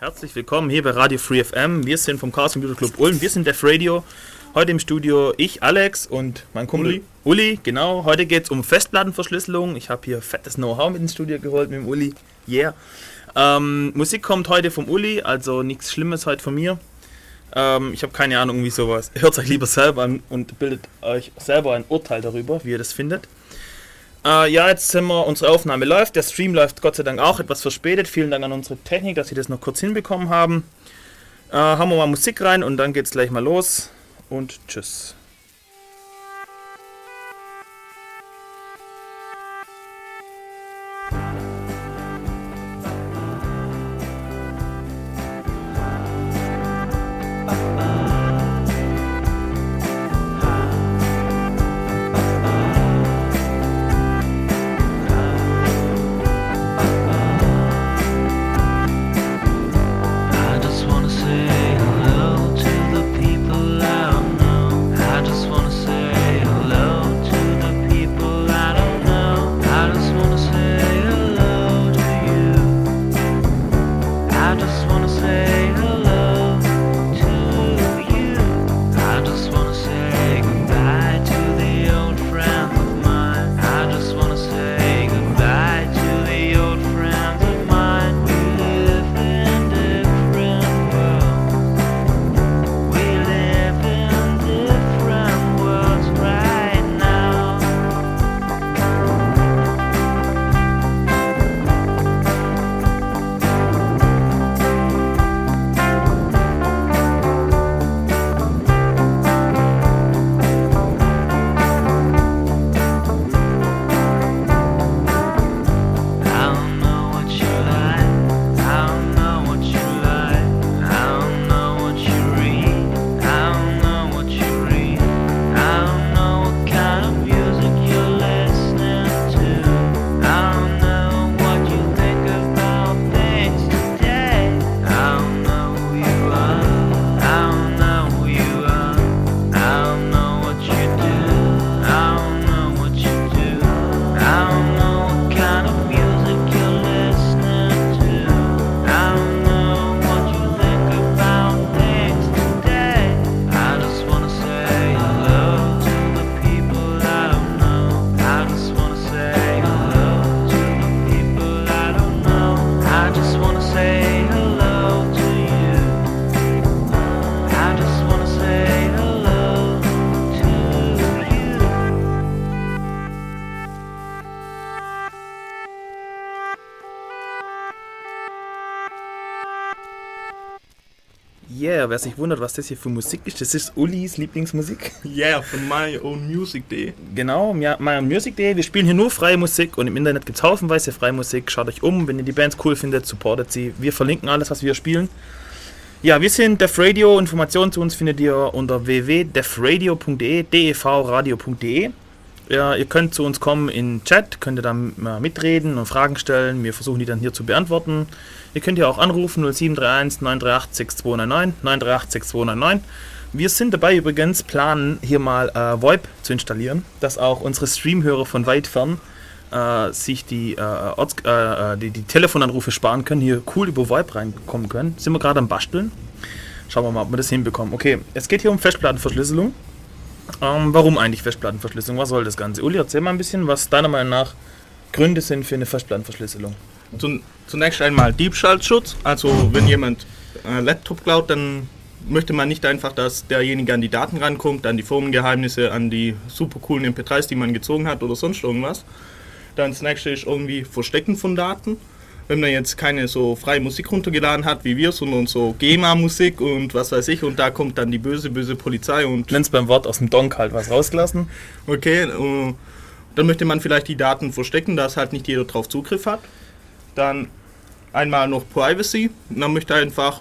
Herzlich willkommen hier bei Radio Free FM. Wir sind vom Chaos Computer Club Ulm. Wir sind Def Radio. Heute im Studio ich, Alex und mein Kumpel Uli. Uli, genau. Heute geht es um Festplattenverschlüsselung. Ich habe hier fettes Know-how mit ins Studio geholt mit dem Uli. Yeah. Ähm, Musik kommt heute vom Uli, also nichts Schlimmes heute von mir. Ähm, ich habe keine Ahnung, wie sowas. Hört euch lieber selber an und bildet euch selber ein Urteil darüber, wie ihr das findet. Äh, ja, jetzt sind wir, unsere Aufnahme läuft. Der Stream läuft Gott sei Dank auch etwas verspätet. Vielen Dank an unsere Technik, dass sie das noch kurz hinbekommen haben. Äh, haben wir mal Musik rein und dann geht's gleich mal los. Und tschüss. Wer sich wundert, was das hier für Musik ist, das ist Ulis Lieblingsmusik. Yeah, von myownmusic.de. Genau, myownmusic.de. Wir spielen hier nur freie Musik und im Internet gibt es haufenweise freie Musik. Schaut euch um, wenn ihr die Bands cool findet, supportet sie. Wir verlinken alles, was wir spielen. Ja, wir sind Def Radio. Informationen zu uns findet ihr unter www.defradio.de, devradio.de. Ja, ihr könnt zu uns kommen in Chat, könnt ihr dann mitreden und Fragen stellen. Wir versuchen die dann hier zu beantworten. Ihr könnt ja auch anrufen 0731 938 6299 938 6299. Wir sind dabei übrigens, planen hier mal äh, VoIP zu installieren, dass auch unsere Streamhörer von weit fern äh, sich die, äh, Orts, äh, äh, die, die, Telefonanrufe sparen können, hier cool über VoIP reinkommen können. Sind wir gerade am Basteln. Schauen wir mal, ob wir das hinbekommen. Okay, es geht hier um Festplattenverschlüsselung. Ähm, warum eigentlich Festplattenverschlüsselung? Was soll das Ganze? Uli, erzähl mal ein bisschen, was deiner Meinung nach Gründe sind für eine Festplattenverschlüsselung. Zunächst einmal Diebstahlschutz. Also wenn jemand äh, Laptop klaut, dann möchte man nicht einfach, dass derjenige an die Daten rankommt, an die Firmengeheimnisse, an die super coolen MP3s, die man gezogen hat oder sonst irgendwas. Dann das nächste ist irgendwie Verstecken von Daten. Wenn man jetzt keine so freie Musik runtergeladen hat wie wir, sondern so GEMA-Musik und was weiß ich, und da kommt dann die böse, böse Polizei und. Nennst beim Wort aus dem Donk halt was rausgelassen. Okay, uh, dann möchte man vielleicht die Daten verstecken, dass halt nicht jeder drauf Zugriff hat. Dann einmal noch Privacy. Man möchte einfach,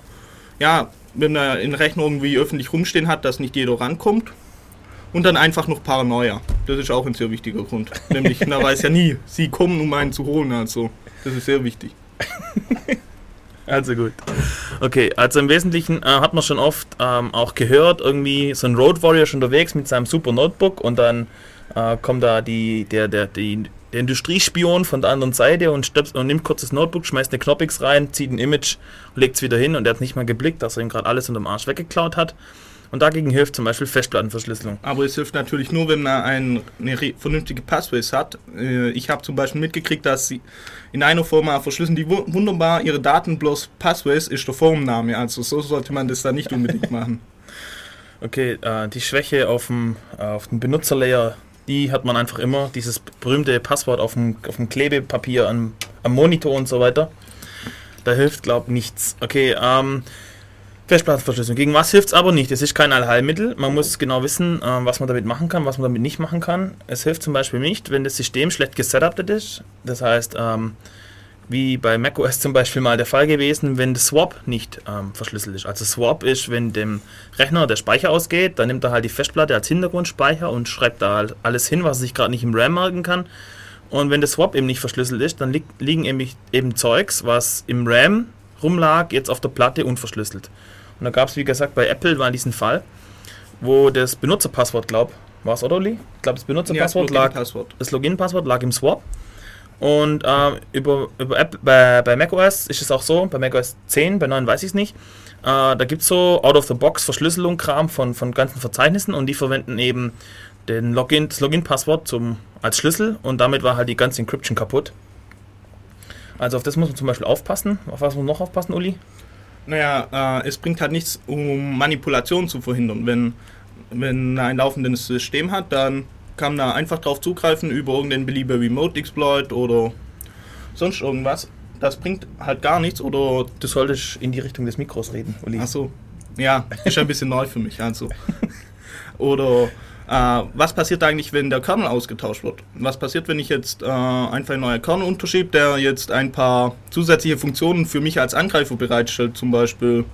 ja, wenn er in Rechner irgendwie öffentlich rumstehen hat, dass nicht jeder rankommt. Und dann einfach noch Paranoia. Das ist auch ein sehr wichtiger Grund. Nämlich, man weiß ja nie, sie kommen, um einen zu holen. Also, das ist sehr wichtig. Also gut. Okay, also im Wesentlichen äh, hat man schon oft ähm, auch gehört, irgendwie so ein Road Warrior schon unterwegs mit seinem super Notebook und dann äh, kommt da die, der, der, die der Industriespion von der anderen Seite und, stöpst, und nimmt kurz das Notebook, schmeißt eine Knoppix rein, zieht ein Image, legt es wieder hin und er hat nicht mal geblickt, dass er ihm gerade alles unterm Arsch weggeklaut hat. Und dagegen hilft zum Beispiel Festplattenverschlüsselung. Aber es hilft natürlich nur, wenn man ein, eine vernünftige Passways hat. Äh, ich habe zum Beispiel mitgekriegt, dass sie in einer Firma verschlüsseln die wunderbar ihre Daten, bloß Passways ist der Firmenname. Also so sollte man das da nicht unbedingt machen. Okay, äh, die Schwäche auf dem, äh, auf dem Benutzerlayer, die hat man einfach immer. Dieses berühmte Passwort auf dem, auf dem Klebepapier am, am Monitor und so weiter. Da hilft, glaube ich, nichts. Okay, ähm, Festplattenverschlüsselung. Gegen was hilft es aber nicht? Es ist kein Allheilmittel. Man muss genau wissen, äh, was man damit machen kann, was man damit nicht machen kann. Es hilft zum Beispiel nicht, wenn das System schlecht gesetupt ist. Das heißt, ähm, wie bei macOS zum Beispiel mal der Fall gewesen, wenn der Swap nicht ähm, verschlüsselt ist. Also Swap ist, wenn dem Rechner der Speicher ausgeht, dann nimmt er halt die Festplatte als Hintergrundspeicher und schreibt da halt alles hin, was er sich gerade nicht im RAM merken kann. Und wenn der Swap eben nicht verschlüsselt ist, dann li liegen eben, eben Zeugs, was im RAM rumlag, jetzt auf der Platte unverschlüsselt. Und da gab es, wie gesagt, bei Apple war diesen Fall, wo das Benutzerpasswort, glaube war es, oder Uli? Ich glaube, das Benutzerpasswort ja, das lag, das Login-Passwort lag im Swap. Und äh, über, über App, bei, bei macOS ist es auch so, bei macOS 10, bei 9 weiß ich es nicht. Äh, da gibt es so Out-of-the-Box-Verschlüsselung-Kram von, von ganzen Verzeichnissen und die verwenden eben den Login, das Login-Passwort als Schlüssel und damit war halt die ganze Encryption kaputt. Also auf das muss man zum Beispiel aufpassen. Auf was muss man noch aufpassen, Uli? Naja, äh, es bringt halt nichts, um Manipulation zu verhindern. Wenn, wenn ein laufendes System hat, dann kann da einfach drauf zugreifen über irgendeinen beliebigen Remote-Exploit oder sonst irgendwas. Das bringt halt gar nichts oder... Du solltest in die Richtung des Mikros reden, Uli. Achso, ja, ist ein bisschen neu für mich. Also. Oder äh, was passiert eigentlich, wenn der Kernel ausgetauscht wird? Was passiert, wenn ich jetzt äh, einfach ein neuer Kernel unterschiebe, der jetzt ein paar zusätzliche Funktionen für mich als Angreifer bereitstellt, zum Beispiel,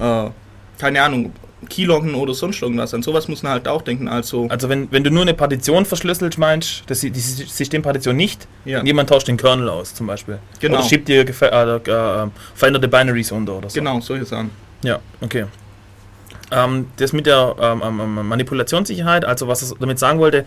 äh, keine Ahnung, Keyloggen oder sonst irgendwas. An sowas muss man halt auch denken. Also, also wenn, wenn du nur eine Partition verschlüsselt meinst, das, die Systempartition nicht, ja. jemand tauscht den Kernel aus zum Beispiel. Genau. Oder schiebt dir äh, äh, veränderte Binaries unter oder so. Genau, solche Sachen. Ja, okay. Ähm, das mit der ähm, ähm, ähm, Manipulationssicherheit, also was ich damit sagen wollte,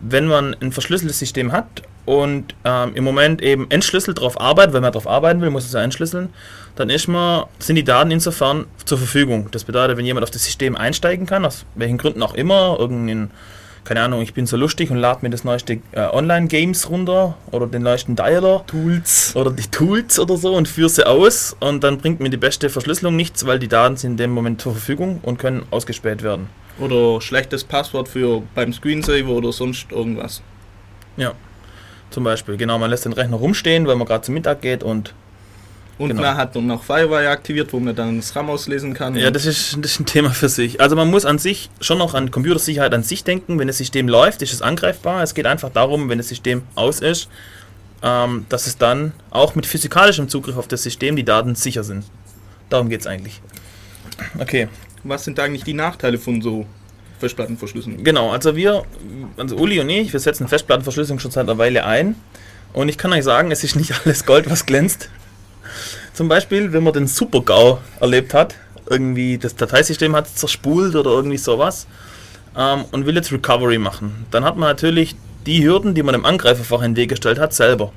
wenn man ein verschlüsseltes System hat und ähm, im Moment eben entschlüsselt darauf arbeitet, wenn man darauf arbeiten will, muss es ja entschlüsseln, dann ist man, sind die Daten insofern zur Verfügung. Das bedeutet, wenn jemand auf das System einsteigen kann, aus welchen Gründen auch immer, irgendein keine Ahnung, ich bin so lustig und lade mir das neueste äh, Online-Games runter oder den neuesten Dialer. Tools. Oder die Tools oder so und führe sie aus und dann bringt mir die beste Verschlüsselung nichts, weil die Daten sind in dem Moment zur Verfügung und können ausgespäht werden. Oder schlechtes Passwort für beim Screensaver oder sonst irgendwas. Ja, zum Beispiel. Genau, man lässt den Rechner rumstehen, weil man gerade zum Mittag geht und und genau. man hat noch Firewire aktiviert, wo man dann das RAM auslesen kann. Ja, das ist, das ist ein Thema für sich. Also man muss an sich schon noch an Computersicherheit an sich denken. Wenn das System läuft, ist es angreifbar. Es geht einfach darum, wenn das System aus ist, ähm, dass es dann auch mit physikalischem Zugriff auf das System die Daten sicher sind. Darum geht es eigentlich. Okay. Was sind eigentlich die Nachteile von so Festplattenverschlüsselung? Genau, also wir, also Uli und ich, wir setzen Festplattenverschlüsselung schon seit einer Weile ein. Und ich kann euch sagen, es ist nicht alles Gold, was glänzt. Zum Beispiel, wenn man den Super-GAU erlebt hat, irgendwie das Dateisystem hat zerspult oder irgendwie sowas ähm, und will jetzt Recovery machen. Dann hat man natürlich die Hürden, die man dem Angreifer vorher in den Weg gestellt hat, selber.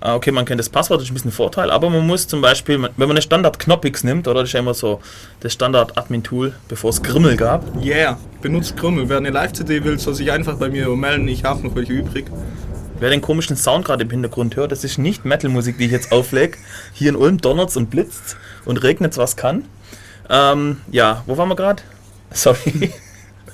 Äh, okay, man kennt das Passwort, das ist ein bisschen ein Vorteil, aber man muss zum Beispiel, wenn man eine Standard-Knoppix nimmt, oder das ist ja immer so das Standard-Admin-Tool, bevor es Grimmel gab. Yeah, benutzt Grimmel. Wer eine Live-CD will, soll sich einfach bei mir melden, ich habe noch welche übrig. Wer den komischen Sound gerade im Hintergrund hört, das ist nicht Metal-Musik, die ich jetzt auflege. Hier in Ulm donnert's und blitzt und regnet's, was kann. Ähm, ja, wo waren wir gerade? Sorry.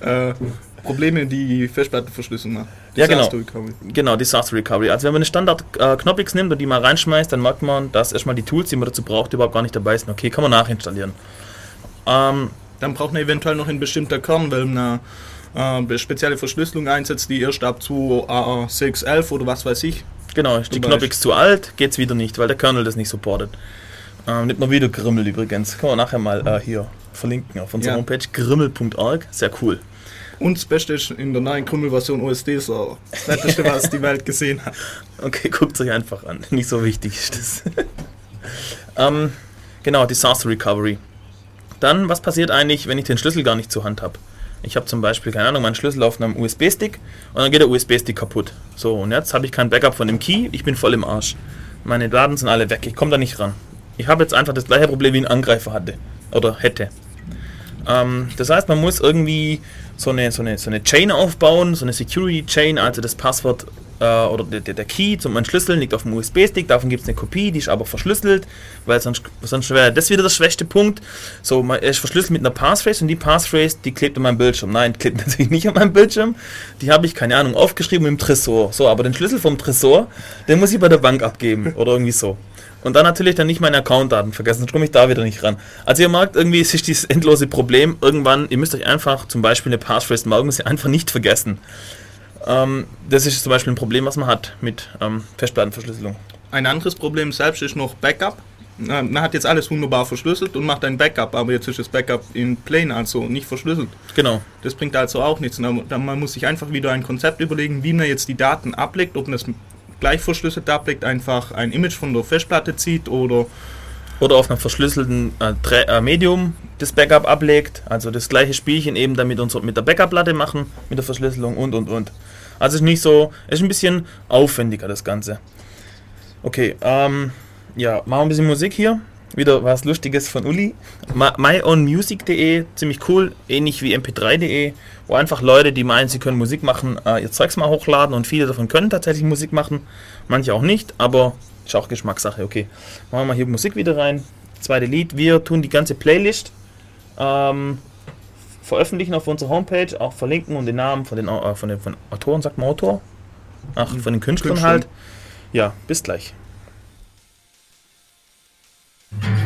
äh, Probleme, die Festplattenverschlüsselung machen. Ja, genau. Recovery. Genau, Disaster Recovery. Also wenn man eine Standard äh, Knoppix nimmt und die mal reinschmeißt, dann merkt man, dass erstmal die Tools, die man dazu braucht, überhaupt gar nicht dabei sind. Okay, kann man nachinstallieren. Ähm, dann braucht man eventuell noch ein bestimmter Kern, weil man äh, spezielle Verschlüsselung einsetzt, die erst ab zu A611 oder was weiß ich. Genau, ist die Knoppix zu alt, geht's wieder nicht, weil der Kernel das nicht supportet. Ähm, nicht mal wieder Grimmel übrigens. Kann man nachher mal äh, hier verlinken auf unserer ja. Homepage grimmel.org. Sehr cool. Und das Beste ist in der neuen Grimmel-Version OSD so das Netteste, was die Welt gesehen hat. Okay, guckt euch einfach an. Nicht so wichtig ist das. ähm, genau, Disaster Recovery. Dann, was passiert eigentlich, wenn ich den Schlüssel gar nicht zur Hand habe? Ich habe zum Beispiel, keine Ahnung, meinen Schlüssel auf einem USB-Stick und dann geht der USB-Stick kaputt. So, und jetzt habe ich kein Backup von dem Key, ich bin voll im Arsch. Meine Daten sind alle weg, ich komme da nicht ran. Ich habe jetzt einfach das gleiche Problem wie ein Angreifer hatte oder hätte. Ähm, das heißt, man muss irgendwie so eine, so, eine, so eine Chain aufbauen, so eine Security Chain, also das Passwort äh, oder der, der Key zum Entschlüsseln liegt auf dem USB-Stick, davon gibt es eine Kopie, die ist aber verschlüsselt, weil sonst, sonst wäre das wieder der schwächste Punkt. So, man ist verschlüsselt mit einer Passphrase und die Passphrase, die klebt an meinem Bildschirm. Nein, klebt natürlich nicht an meinem Bildschirm. Die habe ich, keine Ahnung, aufgeschrieben im Tresor. So, aber den Schlüssel vom Tresor, den muss ich bei der Bank abgeben oder irgendwie so. Und dann natürlich dann nicht meine Accountdaten vergessen, sonst komme ich da wieder nicht ran. Also ihr merkt, irgendwie ist dieses endlose Problem, irgendwann, ihr müsst euch einfach zum Beispiel eine Passphrase merken, sie einfach nicht vergessen. Ähm, das ist zum Beispiel ein Problem, was man hat mit ähm, Festplattenverschlüsselung. Ein anderes Problem selbst ist noch Backup. Man hat jetzt alles wunderbar verschlüsselt und macht ein Backup, aber jetzt ist das Backup in plain, also nicht verschlüsselt. Genau. Das bringt also auch nichts. Man muss sich einfach wieder ein Konzept überlegen, wie man jetzt die Daten ablegt, ob man das gleich verschlüsselt ablegt, einfach ein Image von der Festplatte zieht oder oder auf einem verschlüsselten äh, äh, Medium das Backup ablegt, also das gleiche Spielchen eben damit uns mit der Backup-Platte machen, mit der Verschlüsselung und und und. Also ist nicht so, ist ein bisschen aufwendiger das Ganze. Okay, ähm, ja, machen wir ein bisschen Musik hier. Wieder was Lustiges von Uli. myownmusic.de, ziemlich cool, ähnlich wie mp3.de, wo einfach Leute, die meinen, sie können Musik machen, äh, ihr Zeugs mal hochladen und viele davon können tatsächlich Musik machen, manche auch nicht, aber ist auch Geschmackssache, okay. Machen wir mal hier Musik wieder rein. Zweite Lied. Wir tun die ganze Playlist ähm, veröffentlichen auf unserer Homepage, auch verlinken und den Namen von den, äh, von den von Autoren, sagt man Autor? Ach, von den Künstlern Künstler. halt. Ja, bis gleich. Mm-hmm.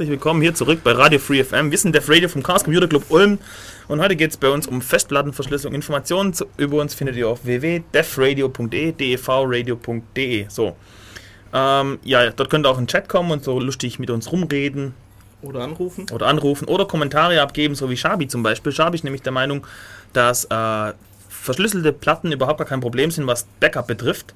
Herzlich willkommen hier zurück bei Radio Free FM. Wir sind Def Radio vom Chaos Computer Club Ulm und heute geht es bei uns um Festplattenverschlüsselung. Informationen zu, über uns findet ihr auf www.defradio.de, devradio.de. So. Ähm, ja, dort könnt ihr auch in den Chat kommen und so lustig mit uns rumreden Oder anrufen. oder anrufen oder Kommentare abgeben, so wie Shabi zum Beispiel. Shabi ist nämlich der Meinung, dass äh, verschlüsselte Platten überhaupt gar kein Problem sind, was Backup betrifft.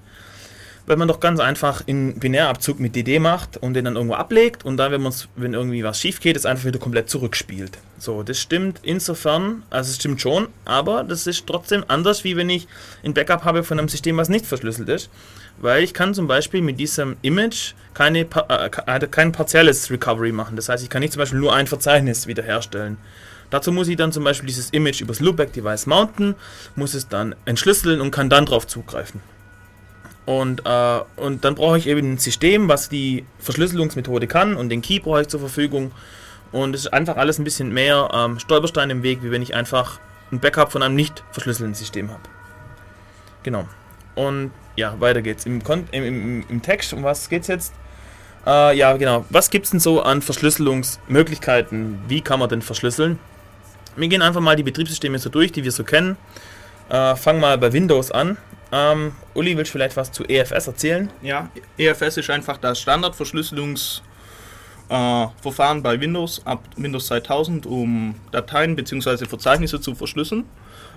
Weil man doch ganz einfach in Binärabzug mit DD macht und den dann irgendwo ablegt und dann, wenn, man's, wenn irgendwie was schief geht, es einfach wieder komplett zurückspielt. So, das stimmt insofern, also es stimmt schon, aber das ist trotzdem anders, wie wenn ich ein Backup habe von einem System, was nicht verschlüsselt ist. Weil ich kann zum Beispiel mit diesem Image keine, äh, ke- kein partielles Recovery machen. Das heißt, ich kann nicht zum Beispiel nur ein Verzeichnis wiederherstellen. Dazu muss ich dann zum Beispiel dieses Image übers Loopback-Device mounten, muss es dann entschlüsseln und kann dann drauf zugreifen. Und, äh, und dann brauche ich eben ein System, was die Verschlüsselungsmethode kann und den Key brauche ich zur Verfügung. Und es ist einfach alles ein bisschen mehr ähm, Stolperstein im Weg, wie wenn ich einfach ein Backup von einem nicht verschlüsselten System habe. Genau. Und ja, weiter geht's. Im, Kon im, im, im Text, um was geht's jetzt? Äh, ja, genau. Was gibt's denn so an Verschlüsselungsmöglichkeiten? Wie kann man denn verschlüsseln? Wir gehen einfach mal die Betriebssysteme so durch, die wir so kennen. Äh, fang mal bei Windows an. Ähm, Uli, willst du vielleicht was zu EFS erzählen? Ja, EFS ist einfach das Standardverschlüsselungsverfahren äh, bei Windows ab Windows 2000, um Dateien bzw. Verzeichnisse zu verschlüsseln.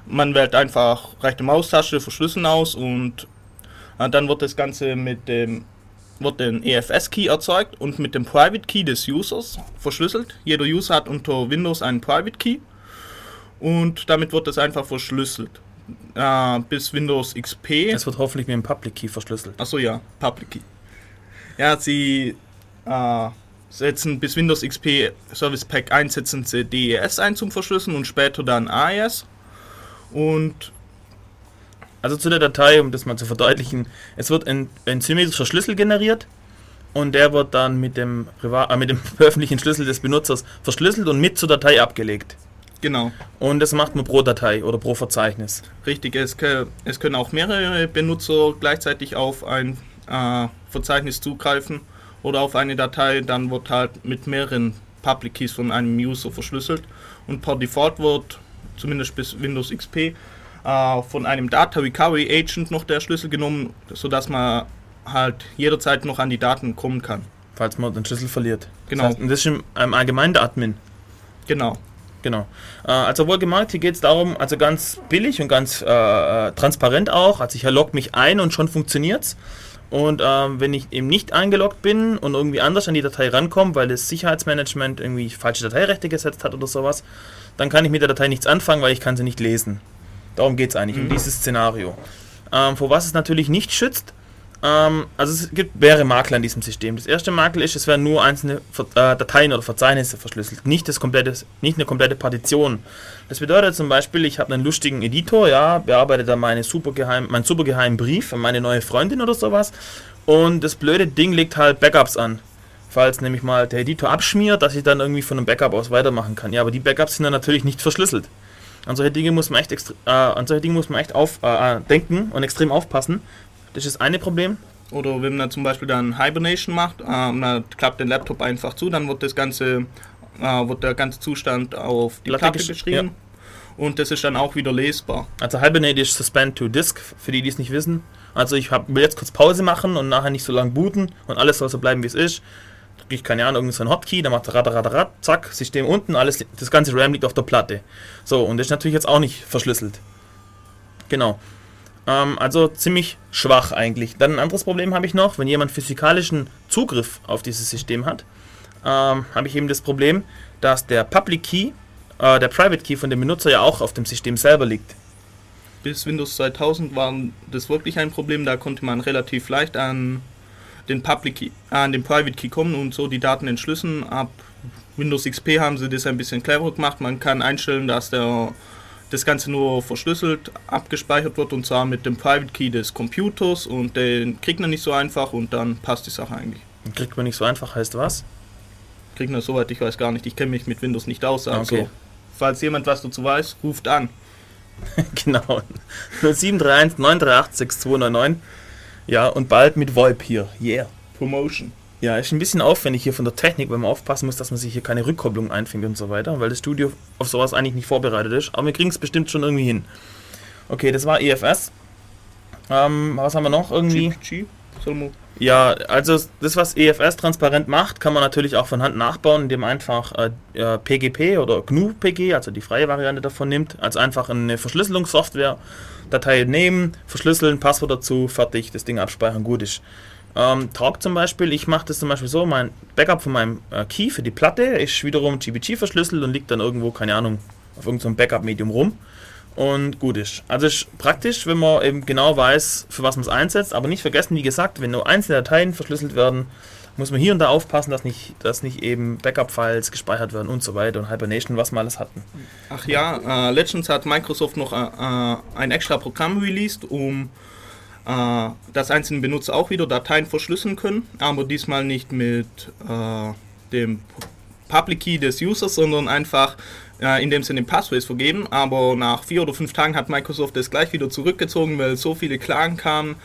Man wählt einfach rechte Maustaste verschlüsseln aus und äh, dann wird das Ganze mit dem wird ein EFS-Key erzeugt und mit dem Private Key des Users verschlüsselt. Jeder User hat unter Windows einen Private Key und damit wird es einfach verschlüsselt. Äh, bis Windows XP. Es wird hoffentlich mit dem Public Key verschlüsselt. Achso, ja, Public Key. Ja, sie äh, setzen bis Windows XP Service Pack 1 setzen sie DES ein zum Verschlüsseln und später dann AES. Und Also zu der Datei, um das mal zu verdeutlichen, es wird ein, ein symmetrischer Schlüssel generiert und der wird dann mit dem, Privat äh, mit dem öffentlichen Schlüssel des Benutzers verschlüsselt und mit zur Datei abgelegt. Genau. Und das macht man pro Datei oder pro Verzeichnis. Richtig, es, es können auch mehrere Benutzer gleichzeitig auf ein äh, Verzeichnis zugreifen oder auf eine Datei, dann wird halt mit mehreren Public Keys von einem User verschlüsselt und per Default wird, zumindest bis Windows XP, äh, von einem Data Recovery Agent noch der Schlüssel genommen, sodass man halt jederzeit noch an die Daten kommen kann. falls man den Schlüssel verliert. Genau. Das heißt, und das ist im Allgemeinen der Admin. Genau. Genau. Äh, also wohlgemerkt, hier geht es darum, also ganz billig und ganz äh, äh, transparent auch. Also ich logge mich ein und schon funktioniert's. Und ähm, wenn ich eben nicht eingeloggt bin und irgendwie anders an die Datei rankomme, weil das Sicherheitsmanagement irgendwie falsche Dateirechte gesetzt hat oder sowas, dann kann ich mit der Datei nichts anfangen, weil ich kann sie nicht lesen. Darum geht es eigentlich, um Mhm. dieses Szenario. Ähm, vor was es natürlich nicht schützt, ähm, also es gibt mehrere Makel an diesem System. Das erste Makel ist, es werden nur einzelne äh, Dateien oder Verzeichnisse verschlüsselt, nicht, das komplette, nicht eine komplette Partition. Das bedeutet zum Beispiel, ich habe einen lustigen Editor, ja, bearbeite da meine supergeheim, meinen supergeheimen Brief an meine neue Freundin oder sowas und das blöde Ding legt halt Backups an. Falls nämlich mal der Editor abschmiert, dass ich dann irgendwie von einem Backup aus weitermachen kann. Ja, aber die Backups sind dann natürlich nicht verschlüsselt. An solche Dinge muss man echt, äh, an solche Dinge muss man echt auf, äh, äh, denken und extrem aufpassen. Das ist das eine Problem. Oder wenn man zum Beispiel dann Hibernation macht, äh, man klappt den Laptop einfach zu, dann wird das ganze, äh, wird der ganze Zustand auf die Platte Platte, gesch- geschrieben. Und das ist dann auch wieder lesbar. Also Hibernate ist Suspend to Disk, für die, die es nicht wissen. Also ich hab, will jetzt kurz Pause machen und nachher nicht so lange booten und alles soll so bleiben, wie es ist. Drücke ich, keine Ahnung, irgendeinen so einen Hotkey, dann macht er rat, rat, rat, zack, System unten, alles, das ganze RAM liegt auf der Platte. So, und das ist natürlich jetzt auch nicht verschlüsselt. Genau. Ähm, also ziemlich schwach eigentlich. Dann ein anderes Problem habe ich noch, wenn jemand physikalischen Zugriff auf dieses System hat, ähm, habe ich eben das Problem, dass der Public Key, äh, der Private Key von dem Benutzer ja auch auf dem System selber liegt. Bis Windows 2000 war das wirklich ein Problem, da konnte man relativ leicht an den Public Key, an den Private Key kommen und so die Daten entschlüsseln. Ab Windows XP haben sie das ein bisschen cleverer gemacht. Man kann einstellen, dass der, das Ganze nur verschlüsselt abgespeichert wird und zwar mit dem Private Key des Computers und den kriegt man nicht so einfach und dann passt die Sache eigentlich. Kriegt man nicht so einfach, heißt was? Kriegt man soweit, ich weiß gar nicht, ich kenne mich mit Windows nicht aus. Also, Okay. falls jemand was dazu weiß, ruft an. genau. 0731 938 6299. Ja, und bald mit VoIP hier. Yeah. Promotion. Ja, ist ein bisschen aufwendig hier von der Technik, weil man aufpassen muss, dass man sich hier keine Rückkopplung einfängt und so weiter, weil das Studio auf sowas eigentlich nicht vorbereitet ist. Aber wir kriegen es bestimmt schon irgendwie hin. Okay, das war EFS. Ähm, was haben wir noch irgendwie? Soll man Ja, also das, was EFS transparent macht, kann man natürlich auch von Hand nachbauen, indem man einfach äh, äh, PGP oder GNU-PG, also die freie Variante davon nimmt, also einfach eine Verschlüsselungssoftware, Datei nehmen, verschlüsseln, Passwort dazu, fertig, das Ding abspeichern, gut ist. Ähm, Talk zum Beispiel, ich mache das zum Beispiel so, mein Backup von meinem äh, Key für die Platte ist wiederum GPG verschlüsselt und liegt dann irgendwo, keine Ahnung, auf irgendeinem Backup-Medium rum und gut ist. Also ist praktisch, wenn man eben genau weiß, für was man es einsetzt, aber nicht vergessen, wie gesagt, wenn nur einzelne Dateien verschlüsselt werden, muss man hier und da aufpassen, dass nicht, dass nicht eben Backup-Files gespeichert werden und so weiter und Hibernation, was wir alles hatten. Ach ja, äh, letztens hat Microsoft noch äh, äh, ein extra Programm released, um äh, dass einzelne Benutzer auch wieder Dateien verschlüsseln können, aber diesmal nicht mit äh, dem Public Key des Users, sondern einfach äh, indem sie den Passphrase vergeben. Aber nach vier oder fünf Tagen hat Microsoft das gleich wieder zurückgezogen, weil so viele Klagen kamen.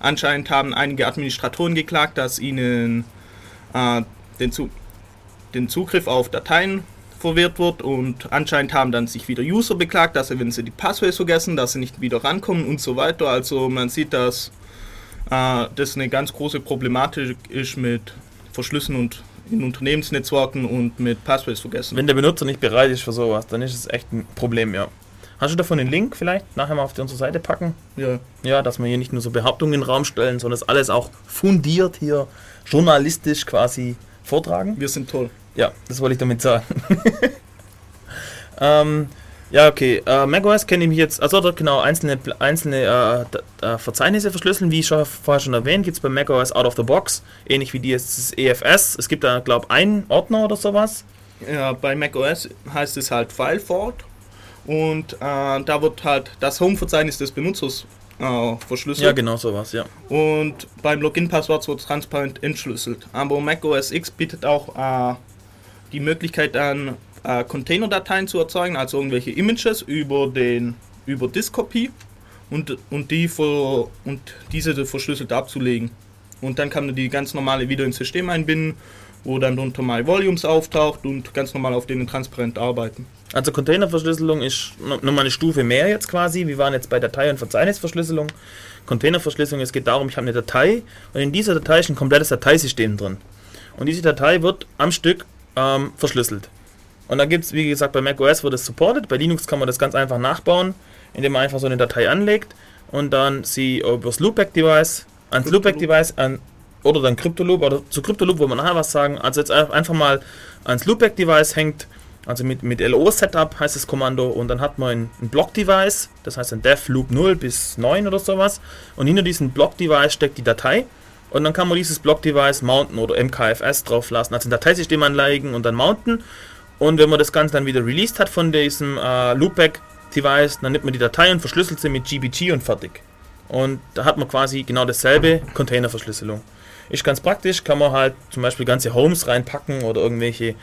Anscheinend haben einige Administratoren geklagt, dass ihnen äh, den, Zu den Zugriff auf Dateien verwehrt wird und anscheinend haben dann sich wieder User beklagt, dass sie, wenn sie die Passwörter vergessen, dass sie nicht wieder rankommen und so weiter. Also man sieht, dass äh, das eine ganz große Problematik ist mit Verschlüssen und in Unternehmensnetzwerken und mit Passwörter vergessen. Wenn der Benutzer nicht bereit ist für sowas, dann ist es echt ein Problem, ja. Hast du davon den Link vielleicht nachher mal auf unsere Seite packen? ja. Ja, dass wir hier nicht nur so Behauptungen in den Raum stellen, sondern das alles auch fundiert hier journalistisch quasi vortragen. Wir sind toll. Ja, das wollte ich damit sagen. ähm, ja, okay. Äh, macOS kenne ich mich jetzt, also dort genau einzelne, einzelne äh, äh, Verzeichnisse verschlüsseln, wie ich schon vorher schon erwähnt, gibt es bei macOS out of the box, ähnlich wie die EFS. Es gibt da, glaube ich, einen Ordner oder sowas. Ja, bei macOS heißt es halt FileFort und äh, da wird halt das Home-Verzeichnis des Benutzers äh, verschlüsselt. Ja, genau sowas, ja. Und beim Login-Passwort wird transparent entschlüsselt. Aber Mac OS X bietet auch äh, die Möglichkeit an, äh, Containerdateien zu erzeugen, also irgendwelche Images über den über Disk-Kopie und, und, die und diese verschlüsselt abzulegen. Und dann kann man die ganz normale wieder ins System einbinden, wo dann unter My Volumes auftaucht und ganz normal auf denen transparent arbeiten. Also Containerverschlüsselung ist no- nochmal eine Stufe mehr jetzt quasi. Wir waren jetzt bei Datei- und Verzeichnisverschlüsselung. Containerverschlüsselung, es geht darum, ich habe eine Datei und in dieser Datei ist ein komplettes Dateisystem drin. Und diese Datei wird am Stück ähm, verschlüsselt. Und da gibt es, wie gesagt, bei macOS wird es supported, bei Linux kann man das ganz einfach nachbauen, indem man einfach so eine Datei anlegt und dann sie übers Loopback-Device, ans Loopback-Device, an, oder dann Cryptoloop, oder zu Cryptoloop wollen wir nachher was sagen, also jetzt einfach mal ans Loopback-Device hängt, also mit, mit LO-Setup heißt das Kommando und dann hat man ein, ein Block-Device, das heißt ein Dev Loop 0 bis 9 oder sowas und hinter diesem Block-Device steckt die Datei und dann kann man dieses Block-Device mounten oder MKFS drauf lassen, also ein Dateisystem anlegen und dann mounten und wenn man das Ganze dann wieder released hat von diesem äh, Loopback-Device, dann nimmt man die Datei und verschlüsselt sie mit GBG und fertig. Und da hat man quasi genau dasselbe, Containerverschlüsselung. Ist ganz praktisch, kann man halt zum Beispiel ganze Homes reinpacken oder irgendwelche,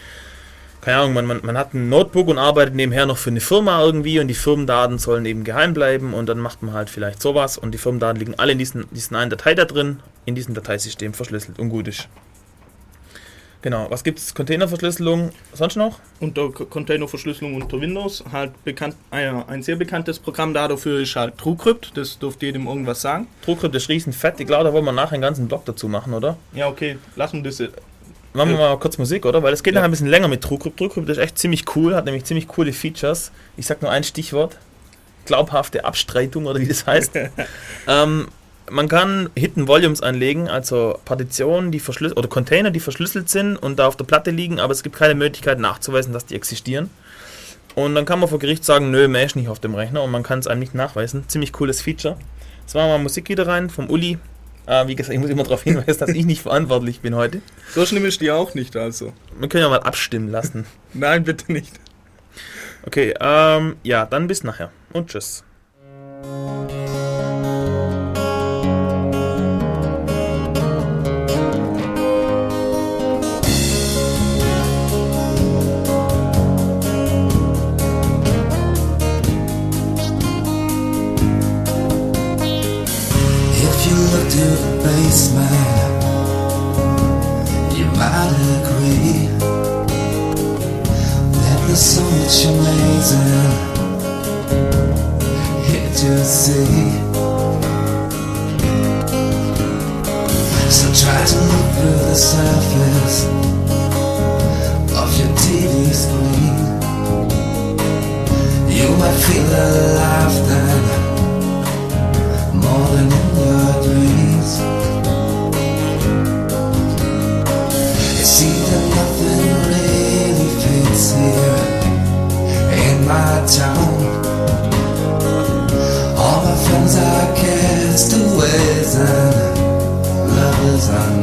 keine Ahnung, man, man, man hat ein Notebook und arbeitet nebenher noch für eine Firma irgendwie und die Firmendaten sollen eben geheim bleiben und dann macht man halt vielleicht sowas und die Firmendaten liegen alle in diesen, diesen einen Datei da drin, in diesem Dateisystem verschlüsselt und gut ist. Genau, was gibt es? Containerverschlüsselung sonst noch? Unter Containerverschlüsselung unter Windows halt bekannt, äh, ein sehr bekanntes Programm dafür ist halt TrueCrypt, das dürfte jedem irgendwas sagen. TrueCrypt ist riesen fett. Ich glaube, da wollen wir nachher einen ganzen Blog dazu machen, oder? Ja, okay, lassen wir das. Machen wir mal kurz Musik, oder? Weil es geht Ja. noch ein bisschen länger mit TrueCrypt. TrueCrypt ist echt ziemlich cool, hat nämlich ziemlich coole Features. Ich sag nur ein Stichwort. Glaubhafte Abstreitung oder wie das heißt. ähm, man kann Hidden Volumes anlegen, also Partitionen, die verschlüsselt oder Container, die verschlüsselt sind und da auf der Platte liegen, aber es gibt keine Möglichkeit nachzuweisen, dass die existieren. Und dann kann man vor Gericht sagen, nö, mehr ist nicht auf dem Rechner und man kann es einem nicht nachweisen. Ziemlich cooles Feature. Jetzt machen wir mal Musik wieder rein vom Uli. Äh, wie gesagt, ich muss immer darauf hinweisen, dass ich nicht verantwortlich bin heute. So schlimm ist die auch nicht, also. Wir können ja mal abstimmen lassen. Nein, bitte nicht. Okay, ähm, ja, dann bis nachher und tschüss. Basement, you might agree that there's so much amazing here to see. So try to look through the surface of your TV screen. You might feel alive then more than in your dreams. It seems that nothing really fits here in my town. All my friends are castaways and lovers unknown.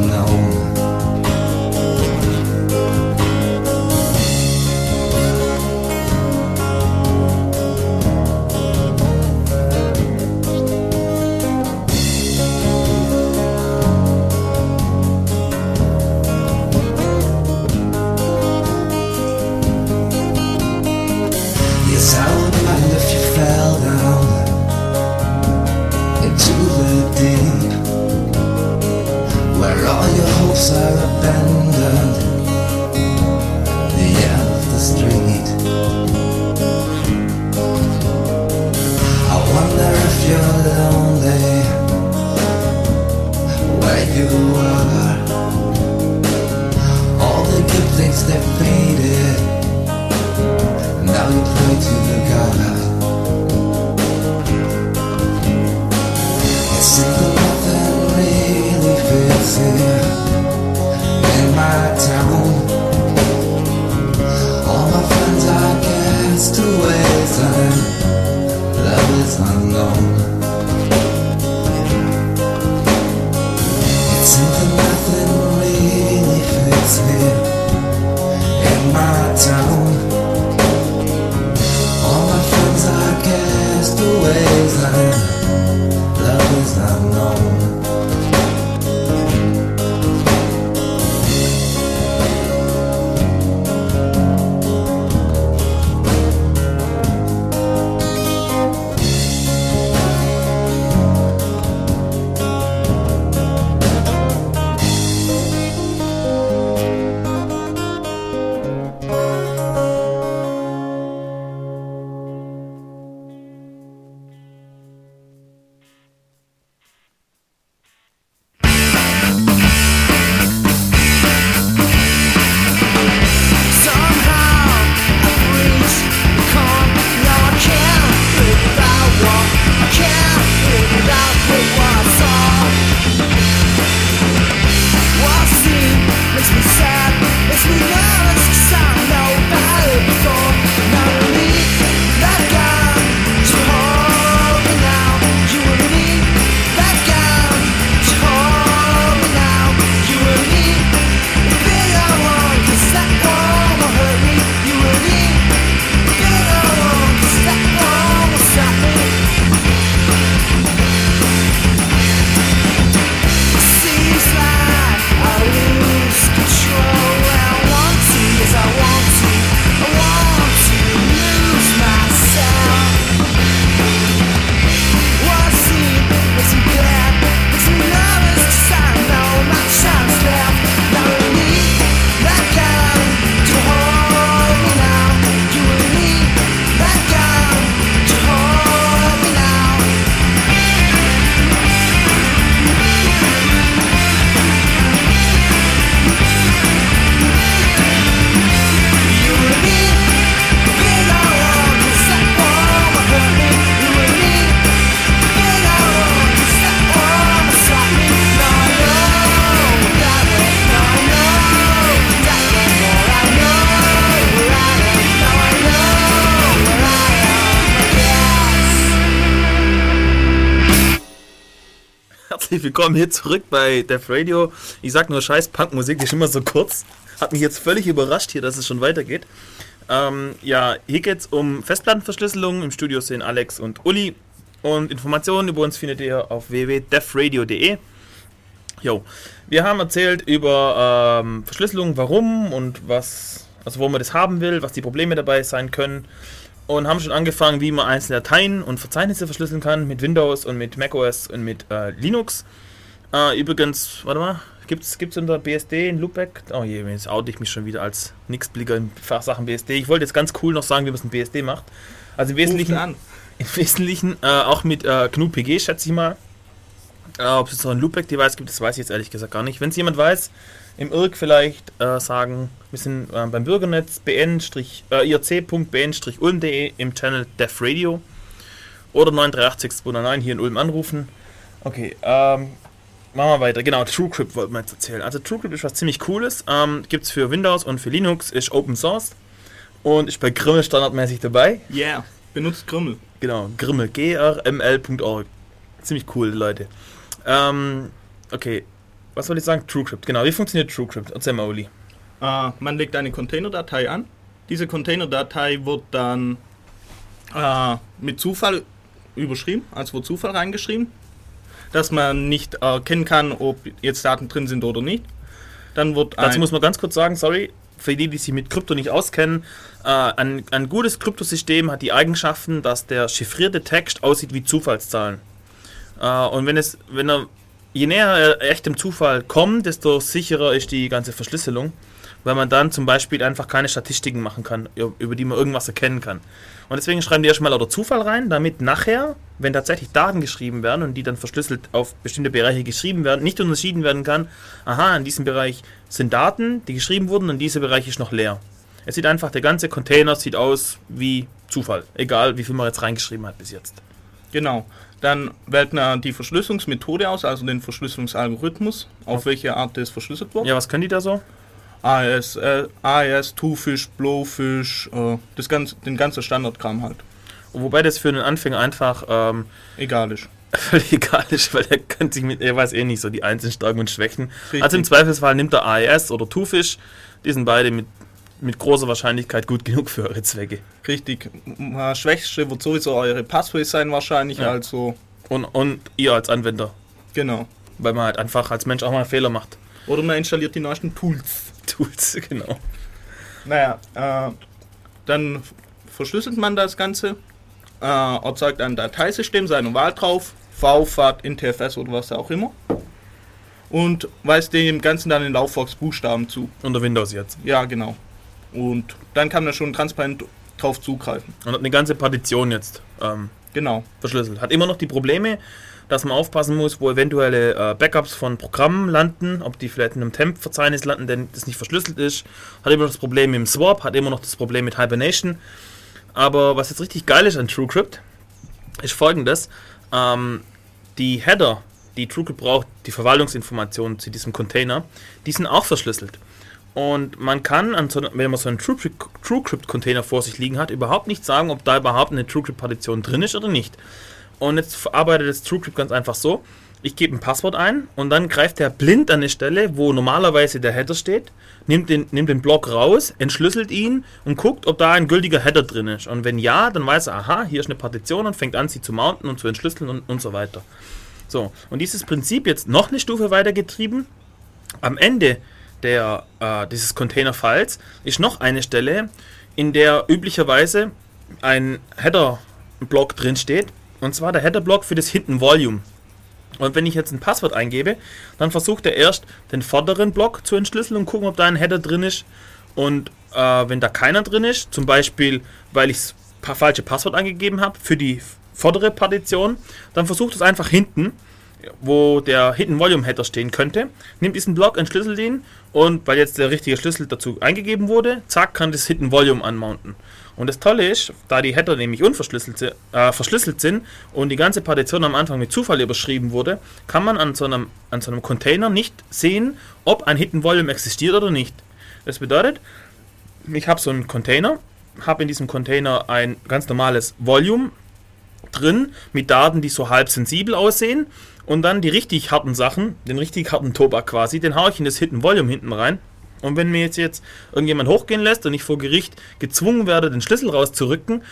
Willkommen hier zurück bei Def Radio. Ich sag nur scheiß Punkmusik, die ist immer so kurz. Hat mich jetzt völlig überrascht hier, dass es schon weitergeht. Ähm, ja, hier geht's um Festplattenverschlüsselung. Im Studio sind Alex und Uli. Und Informationen über uns findet ihr auf www.defradio.de. Jo, wir haben erzählt über ähm, Verschlüsselung, warum und was, also wo man das haben will, was die Probleme dabei sein können. Und haben schon angefangen, wie man einzelne Dateien und Verzeichnisse verschlüsseln kann mit Windows und mit macOS und mit äh, Linux. Äh, übrigens, warte mal, gibt's gibt's unter BSD in Loopback? Oh je, jetzt oute ich mich schon wieder als Nixblicker in Fachsachen BSD. Ich wollte jetzt ganz cool noch sagen, wie man es in BSD macht. Also im Wesentlichen, an. im Wesentlichen äh, auch mit äh, GNU-PG, schätze ich mal. Äh, Ob es so ein Loopback-Device gibt, das weiß ich jetzt ehrlich gesagt gar nicht. Wenn es jemand weiß, im IRC vielleicht äh, sagen, wir sind äh, beim Bürgernetz bn äh, irc.bn-ulm.de im Channel Def Radio oder 938 hier in Ulm anrufen. Okay, ähm, machen wir weiter. Genau, TrueCrypt wollten wir jetzt erzählen. Also TrueCrypt ist was ziemlich cooles. Ähm, Gibt es für Windows und für Linux, ist Open Source und ist bei Grimmel standardmäßig dabei. Yeah, benutzt Krümmel. Genau, Grimmel, grml.org. Ziemlich cool, Leute. Ähm, okay, was soll ich sagen? TrueCrypt, genau. Wie funktioniert TrueCrypt? Erzähl mal, Uli. Äh, man legt eine Containerdatei an. Diese Containerdatei wird dann äh, mit Zufall überschrieben, also wird Zufall reingeschrieben, dass man nicht erkennen kann, ob jetzt Daten drin sind oder nicht. Dann wird Dazu muss man ganz kurz sagen, sorry, für die, die sich mit Krypto nicht auskennen, äh, ein, ein gutes Kryptosystem hat die Eigenschaften, dass der chiffrierte Text aussieht wie Zufallszahlen. Äh, und wenn es, wenn er, je näher er echtem Zufall kommt, desto sicherer ist die ganze Verschlüsselung, weil man dann zum Beispiel einfach keine Statistiken machen kann, über die man irgendwas erkennen kann. Und deswegen schreiben die erstmal lauter Zufall rein, damit nachher, wenn tatsächlich Daten geschrieben werden und die dann verschlüsselt auf bestimmte Bereiche geschrieben werden, nicht unterschieden werden kann, aha, in diesem Bereich sind Daten, die geschrieben wurden und dieser Bereich ist noch leer. Es sieht einfach, der ganze Container sieht aus wie Zufall, egal wie viel man jetzt reingeschrieben hat bis jetzt. Genau. Dann wählt man die Verschlüsselungsmethode aus, also den Verschlüsselungsalgorithmus, auf welche Art das verschlüsselt wird. Ja, was können die da so? AES, äh, AES, Two-Fish, Blowfish, äh, das ganze, den ganzen Standardkram halt. Wobei das für einen Anfänger einfach ähm, Egal ist. völlig egal ist, weil er kann sich mit, er weiß eh nicht so die einzelnen Stärken und Schwächen. Richtig. Also im Zweifelsfall nimmt er AES oder Twofish, die sind beide mit, mit großer Wahrscheinlichkeit gut genug für eure Zwecke. Richtig. Schwächste wird sowieso eure Passphrase sein wahrscheinlich, Ja. also Und, und ihr als Anwender, genau. weil man halt einfach als Mensch auch mal Fehler macht. Oder man installiert die neuesten Tools. Tools, genau. Naja, äh, dann verschlüsselt man das Ganze, äh, erzeugt ein Dateisystem seiner Wahl drauf, VFAT, NTFS oder was auch immer. Und weist dem Ganzen dann den Laufwerksbuchstaben zu. Unter Windows jetzt. Ja, genau. Und dann kann man schon transparent drauf zugreifen. Und hat eine ganze Partition jetzt ähm, Genau. verschlüsselt. Hat immer noch die Probleme, dass man aufpassen muss, wo eventuelle äh, Backups von Programmen landen, ob die vielleicht in einem Temp-Verzeichnis landen, denn das nicht verschlüsselt ist. Hat immer noch das Problem mit dem Swap, hat immer noch das Problem mit Hibernation. Aber was jetzt richtig geil ist an TrueCrypt, ist folgendes. Ähm, die Header, die TrueCrypt braucht, die Verwaltungsinformationen zu diesem Container, die sind auch verschlüsselt. Und man kann, an so, wenn man so einen TrueCrypt- TrueCrypt-Container vor sich liegen hat, überhaupt nicht sagen, ob da überhaupt eine TrueCrypt-Partition drin ist oder nicht. Und jetzt verarbeitet das TrueCrypt ganz einfach so. Ich gebe ein Passwort ein und dann greift er blind an eine Stelle, wo normalerweise der Header steht, nimmt den, nimmt den Block raus, entschlüsselt ihn und guckt, ob da ein gültiger Header drin ist. Und wenn ja, dann weiß er, aha, hier ist eine Partition und fängt an, sie zu mounten und zu entschlüsseln und, und so weiter. So, und dieses Prinzip jetzt noch eine Stufe weiter getrieben. Am Ende der, äh, dieses Container-Files ist noch eine Stelle, in der üblicherweise ein Header-Block drin steht. Und zwar der Header-Block für das Hidden Volume. Und wenn ich jetzt ein Passwort eingebe, dann versucht er erst den vorderen Block zu entschlüsseln und gucken, ob da ein Header drin ist. Und äh, wenn da keiner drin ist, zum Beispiel, weil ich das falsche Passwort angegeben habe für die vordere Partition, dann versucht es einfach hinten, wo der Hidden Volume Header stehen könnte, nimmt diesen Block, entschlüsselt ihn und weil jetzt der richtige Schlüssel dazu eingegeben wurde, zack, kann das Hidden Volume anmounten. Und das Tolle ist, da die Header nämlich unverschlüsselt äh, verschlüsselt sind und die ganze Partition am Anfang mit Zufall überschrieben wurde, kann man an so einem, an so einem Container nicht sehen, ob ein Hidden Volume existiert oder nicht. Das bedeutet, ich habe so einen Container, habe in diesem Container ein ganz normales Volume drin mit Daten, die so halb sensibel aussehen. Und dann die richtig harten Sachen, den richtig harten Tobak quasi, den haue ich in das Hidden Volume hinten rein. Und wenn mir jetzt, jetzt irgendjemand hochgehen lässt und ich vor Gericht gezwungen werde, den Schlüssel rauszurücken,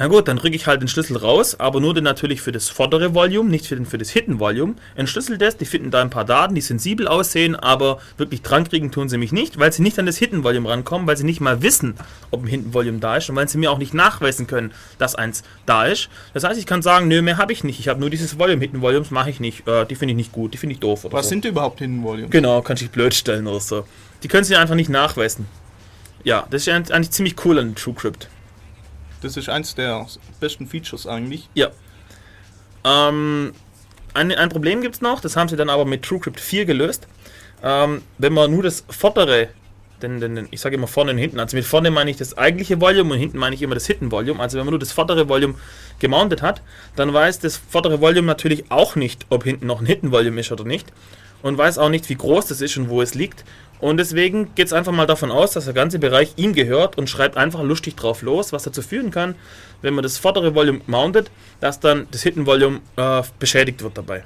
na gut, dann rücke ich halt den Schlüssel raus, aber nur den natürlich für das vordere Volume, nicht für, den, für das Hidden Volume. Entschlüssel das, die finden da ein paar Daten, die sensibel aussehen, aber wirklich dran kriegen tun sie mich nicht, weil sie nicht an das Hidden Volume rankommen, weil sie nicht mal wissen, ob ein Hidden Volume da ist und weil sie mir auch nicht nachweisen können, dass eins da ist. Das heißt, ich kann sagen, nö, mehr habe ich nicht. Ich habe nur dieses Volume, Hidden Volumes mache ich nicht. Äh, die finde ich nicht gut, die finde ich doof. Oder Was so. sind überhaupt Hidden Volumes? Genau, kann ich blöd stellen oder so. Die können sie einfach nicht nachweisen. Ja, das ist eigentlich ziemlich cool an TrueCrypt. Das ist eins der besten Features eigentlich. Ja. Ähm, ein, ein Problem gibt es noch, das haben sie dann aber mit TrueCrypt 4 gelöst. Ähm, wenn man nur das vordere, den, den, den, ich sage immer vorne und hinten, also mit vorne meine ich das eigentliche Volume und hinten meine ich immer das Hidden Volume. Also wenn man nur das vordere Volume gemountet hat, dann weiß das vordere Volume natürlich auch nicht, ob hinten noch ein Hidden Volume ist oder nicht. Und weiß auch nicht, wie groß das ist und wo es liegt. Und deswegen geht es einfach mal davon aus, dass der ganze Bereich ihm gehört und schreibt einfach lustig drauf los, was dazu führen kann, wenn man das vordere Volume mountet, dass dann das Hidden Volume äh, beschädigt wird dabei.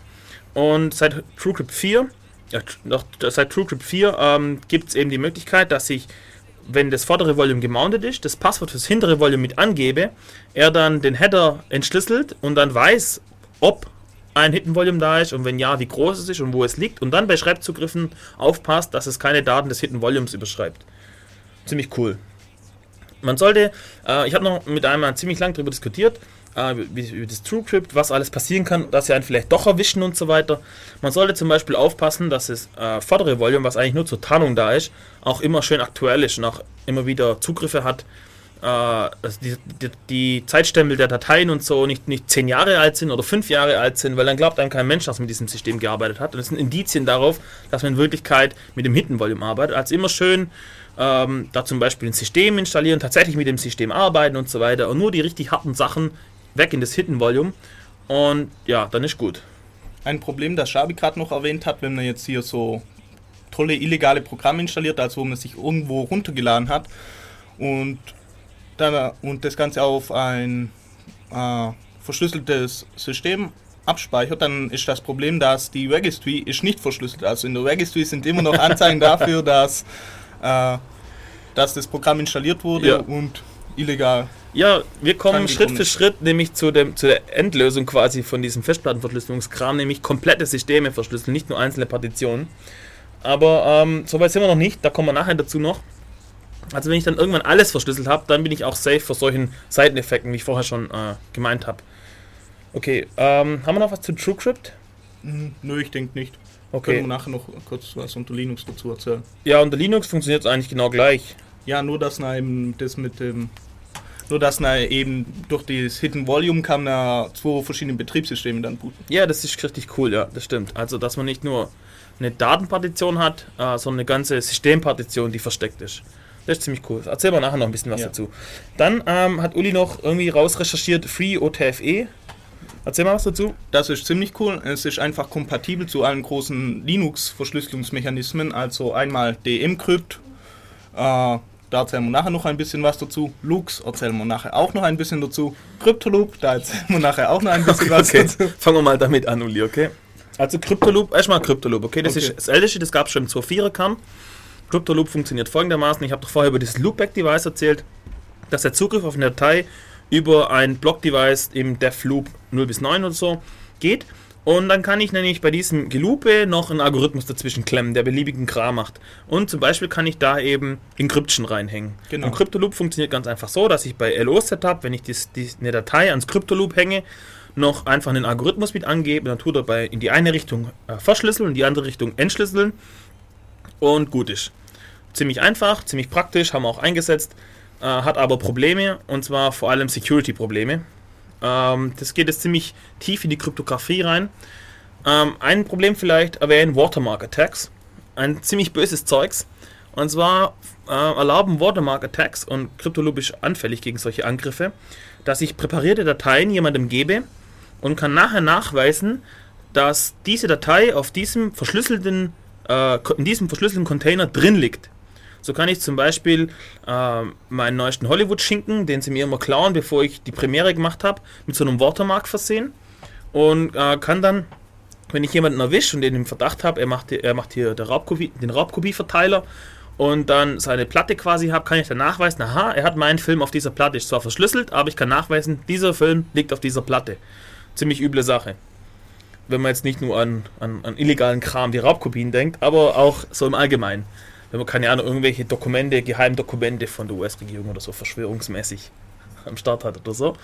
Und seit TrueCrypt 4, ja, noch, seit TrueCrypt 4 ähm, gibt es eben die Möglichkeit, dass ich, wenn das vordere Volume gemountet ist, das Passwort fürs hintere Volume mit angebe, er dann den Header entschlüsselt und dann weiß, ob ein Hidden Volume da ist und wenn ja, wie groß es ist und wo es liegt und dann bei Schreibzugriffen aufpasst, dass es keine Daten des Hidden Volumes überschreibt. Ziemlich cool. Man sollte, äh, ich habe noch mit einem ziemlich lang darüber diskutiert, äh, wie, wie das TrueCrypt, was alles passieren kann, dass sie einen vielleicht doch erwischen und so weiter. Man sollte zum Beispiel aufpassen, dass das äh, vordere Volume, was eigentlich nur zur Tarnung da ist, auch immer schön aktuell ist und auch immer wieder Zugriffe hat dass die, die, die Zeitstempel der Dateien und so nicht, nicht zehn Jahre alt sind oder fünf Jahre alt sind, weil dann glaubt einem kein Mensch, dass man mit diesem System gearbeitet hat. Und das sind Indizien darauf, dass man in Wirklichkeit mit dem Hidden Volume arbeitet. Also immer schön ähm, da zum Beispiel ein System installieren, tatsächlich mit dem System arbeiten und so weiter und nur die richtig harten Sachen weg in das Hidden Volume. Und ja, dann ist gut. Ein Problem, das Shabi gerade noch erwähnt hat, wenn man jetzt hier so tolle illegale Programme installiert, also wo man sich irgendwo runtergeladen hat und dann und das Ganze auf ein äh, verschlüsseltes System abspeichert, dann ist das Problem, dass die Registry ist nicht verschlüsselt. Also in der Registry sind immer noch Anzeigen dafür, dass, äh, dass das Programm installiert wurde Ja. und illegal. Ja, wir kommen Schritt für. Schritt nämlich zu, dem, zu der Endlösung quasi von diesem Festplattenverschlüsselungskram, nämlich komplette Systeme verschlüsseln, nicht nur einzelne Partitionen. Aber ähm, soweit sind wir noch nicht, da kommen wir nachher dazu noch. Also wenn ich dann irgendwann alles verschlüsselt habe, dann bin ich auch safe vor solchen Seiteneffekten, wie ich vorher schon äh, gemeint habe. Okay, ähm, haben wir noch was zu TrueCrypt? Hm, nö, ich denke nicht. Okay. Können wir nachher noch kurz was unter Linux dazu erzählen. Ja, unter Linux funktioniert es eigentlich genau gleich. Ja, nur dass na eben das mit dem. Nur dass na eben durch das Hidden Volume kam na zwei verschiedene Betriebssysteme dann booten. Ja, das ist richtig cool, ja, das stimmt. Also, dass man nicht nur eine Datenpartition hat, äh, sondern eine ganze Systempartition, die versteckt ist. Das ist ziemlich cool. Erzähl mal nachher noch ein bisschen was Ja. dazu. Dann ähm, hat Uli noch irgendwie rausrecherchiert Free OTFE. Erzähl mal was dazu. Das ist ziemlich cool. Es ist einfach kompatibel zu allen großen Linux-Verschlüsselungsmechanismen. Also einmal DMCrypt, äh, da erzählen wir nachher noch ein bisschen was dazu. Lux erzählen wir nachher auch noch ein bisschen dazu. Cryptoloop, da erzählen wir nachher auch noch ein bisschen was Okay, dazu. fangen wir mal damit an, Uli, okay? Also Cryptoloop, erstmal Cryptoloop, okay? Das Okay. ist das älteste, das gab es schon im 2.4er Kern. Cryptoloop funktioniert folgendermaßen. Ich habe doch vorher über das Loopback-Device erzählt, dass der Zugriff auf eine Datei über ein Block-Device im DevLoop 0 bis 9 oder so geht. Und dann kann ich nämlich bei diesem Geloope noch einen Algorithmus dazwischen klemmen, der beliebigen Kram macht. Und zum Beispiel kann ich da eben Encryption reinhängen. Genau. Und Cryptoloop funktioniert ganz einfach so, dass ich bei LO-Setup, wenn ich dies, dies, eine Datei ans Cryptoloop hänge, noch einfach einen Algorithmus mit angebe, dann tut er bei in die eine Richtung äh, verschlüsseln und in die andere Richtung entschlüsseln und gut ist. Ziemlich einfach, ziemlich praktisch, haben wir auch eingesetzt, äh, hat aber Probleme und zwar vor allem Security-Probleme. Ähm, das geht jetzt ziemlich tief in die Kryptographie rein. Ähm, ein Problem vielleicht erwähnen Watermark-Attacks. Ein ziemlich böses Zeugs. Und zwar äh, erlauben Watermark-Attacks und Cryptoloop ist anfällig gegen solche Angriffe, dass ich präparierte Dateien jemandem gebe und kann nachher nachweisen, dass diese Datei auf diesem verschlüsselten, äh, in diesem verschlüsselten Container drin liegt. So kann ich zum Beispiel äh, meinen neuesten Hollywood-Schinken, den sie mir immer klauen, bevor ich die Premiere gemacht habe, mit so einem Watermark versehen und äh, kann dann wenn ich jemanden erwische und den im Verdacht habe, er macht, hier- er macht hier Raubkopie, den Raubkopieverteiler und dann seine Platte quasi habe, kann ich dann nachweisen, aha, er hat meinen Film auf dieser Platte, ist zwar verschlüsselt, aber ich kann nachweisen, dieser Film liegt auf dieser Platte. Ziemlich üble Sache. Wenn man jetzt nicht nur an, an, an illegalen Kram wie Raubkopien denkt, aber auch so im Allgemeinen. Wenn man keine Ahnung, irgendwelche Dokumente, Geheimdokumente von der US-Regierung oder so verschwörungsmäßig am Start hat oder so.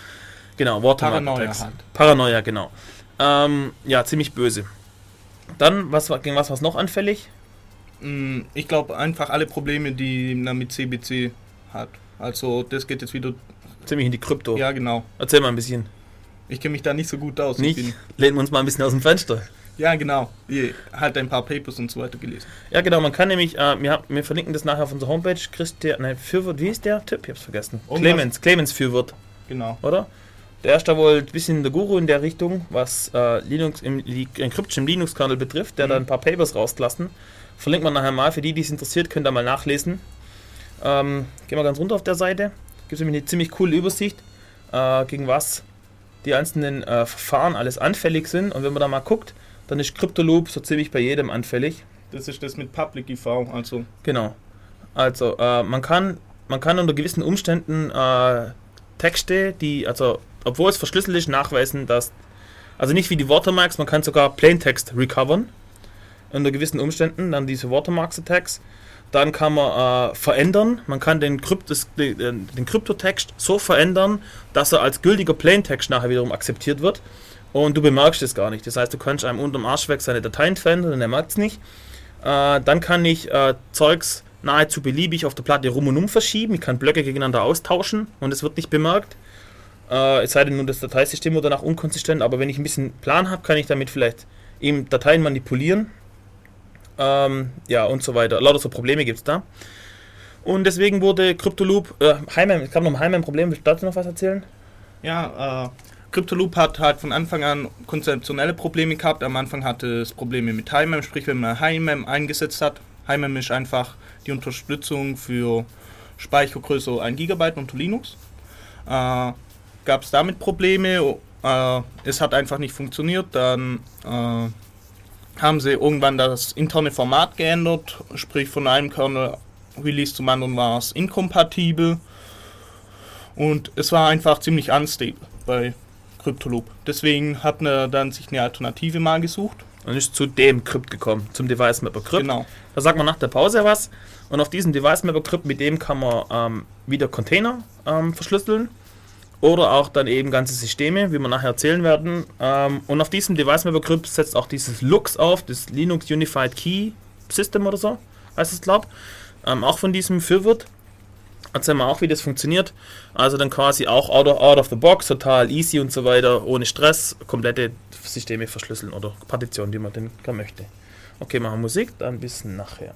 Genau, Watermark Paranoia Attacks. halt. Paranoia, genau. Ähm, ja, ziemlich böse. Dann, was war, gegen was war noch anfällig? Mm, Ich glaube einfach alle Probleme, die man mit CBC hat. Also das geht jetzt wieder. Ziemlich in die Krypto. Ja, genau. Erzähl mal ein bisschen. Ich kenne mich da nicht so gut aus. Ich Nicht? Lehnen wir uns mal ein bisschen aus dem Fenster. Ja, genau. Ich halt ein paar Papers und so weiter gelesen. Ja, genau, man kann nämlich, äh, wir, wir verlinken das nachher auf unserer Homepage. Christian, nein, Fürwort, wie ist der Typ? Ich hab's vergessen. Irgendwas- Clemens, Clemens Fürwort, Genau. oder? Der ist da wohl ein bisschen der Guru in der Richtung, was äh, Linux im Encryption im Linux-Kernel betrifft, der Mhm. da ein paar Papers rausgelassen. Verlinkt man nachher mal, für die, die es interessiert, könnt ihr mal nachlesen. Ähm, gehen wir ganz runter auf der Seite. Gibt es nämlich eine ziemlich coole Übersicht, äh, gegen was die einzelnen äh, Verfahren alles anfällig sind. Und wenn man da mal guckt, dann ist Cryptoloop so ziemlich bei jedem anfällig. Das ist das mit Public IV. Also Genau. Also äh, man kann man kann unter gewissen Umständen äh, Texte, die also obwohl es verschlüsselt ist, nachweisen, dass also nicht wie die Watermarks, man kann sogar Plaintext recovern unter gewissen Umständen, dann diese Watermarks Attacks. Dann kann man äh, verändern, man kann den, Krypt das, den, den Kryptotext so verändern, dass er als gültiger Plaintext nachher wiederum akzeptiert wird und du bemerkst es gar nicht. Das heißt, du kannst einem unterm Arsch weg seine Dateien verändern und er merkt es nicht. Äh, dann kann ich äh, Zeugs nahezu beliebig auf der Platte rum und um verschieben. Ich kann Blöcke gegeneinander austauschen und es wird nicht bemerkt. Äh, es sei denn nur, das Dateisystem wird danach unkonsistent, aber wenn ich ein bisschen Plan habe, kann ich damit vielleicht eben Dateien manipulieren. Ähm, ja, und so weiter. Lauter so Probleme gibt es da. Und deswegen wurde Cryptoloop, äh, Heimheim, es gab noch ein Heimheim-Problem, willst du dazu noch was erzählen? Ja, äh, Cryptoloop hat halt von Anfang an konzeptionelle Probleme gehabt. Am Anfang hatte es Probleme mit HiMem, sprich wenn man HiMem eingesetzt hat. HiMem ist einfach die Unterstützung für Speichergröße 1 GB unter Linux. Äh, Gab es damit Probleme, äh, es hat einfach nicht funktioniert. Dann äh, haben sie irgendwann das interne Format geändert, sprich von einem Kernel Release zum anderen war es inkompatibel. Und es war einfach ziemlich unstable bei Cryptoloop. Deswegen hat man dann sich eine Alternative mal gesucht. Und ist zu dem Crypt gekommen, zum Device Mapper Crypt. Genau. Da sagt man nach der Pause was. Und auf diesem Device Mapper Crypt, mit dem kann man ähm, wieder Container ähm, verschlüsseln. Oder auch dann eben ganze Systeme, wie wir nachher erzählen werden. Ähm, und auf diesem Device Mapper Crypt setzt auch dieses Lux auf, das Linux Unified Key System oder so, heißt es, glaub. Ähm, auch von diesem Fürwirt. Erzählen wir auch, wie das funktioniert. Also dann quasi auch out of, out of the box, total easy und so weiter, ohne Stress, komplette Systeme verschlüsseln oder Partitionen, die man denn gar möchte. Okay, machen Musik, dann bis nachher.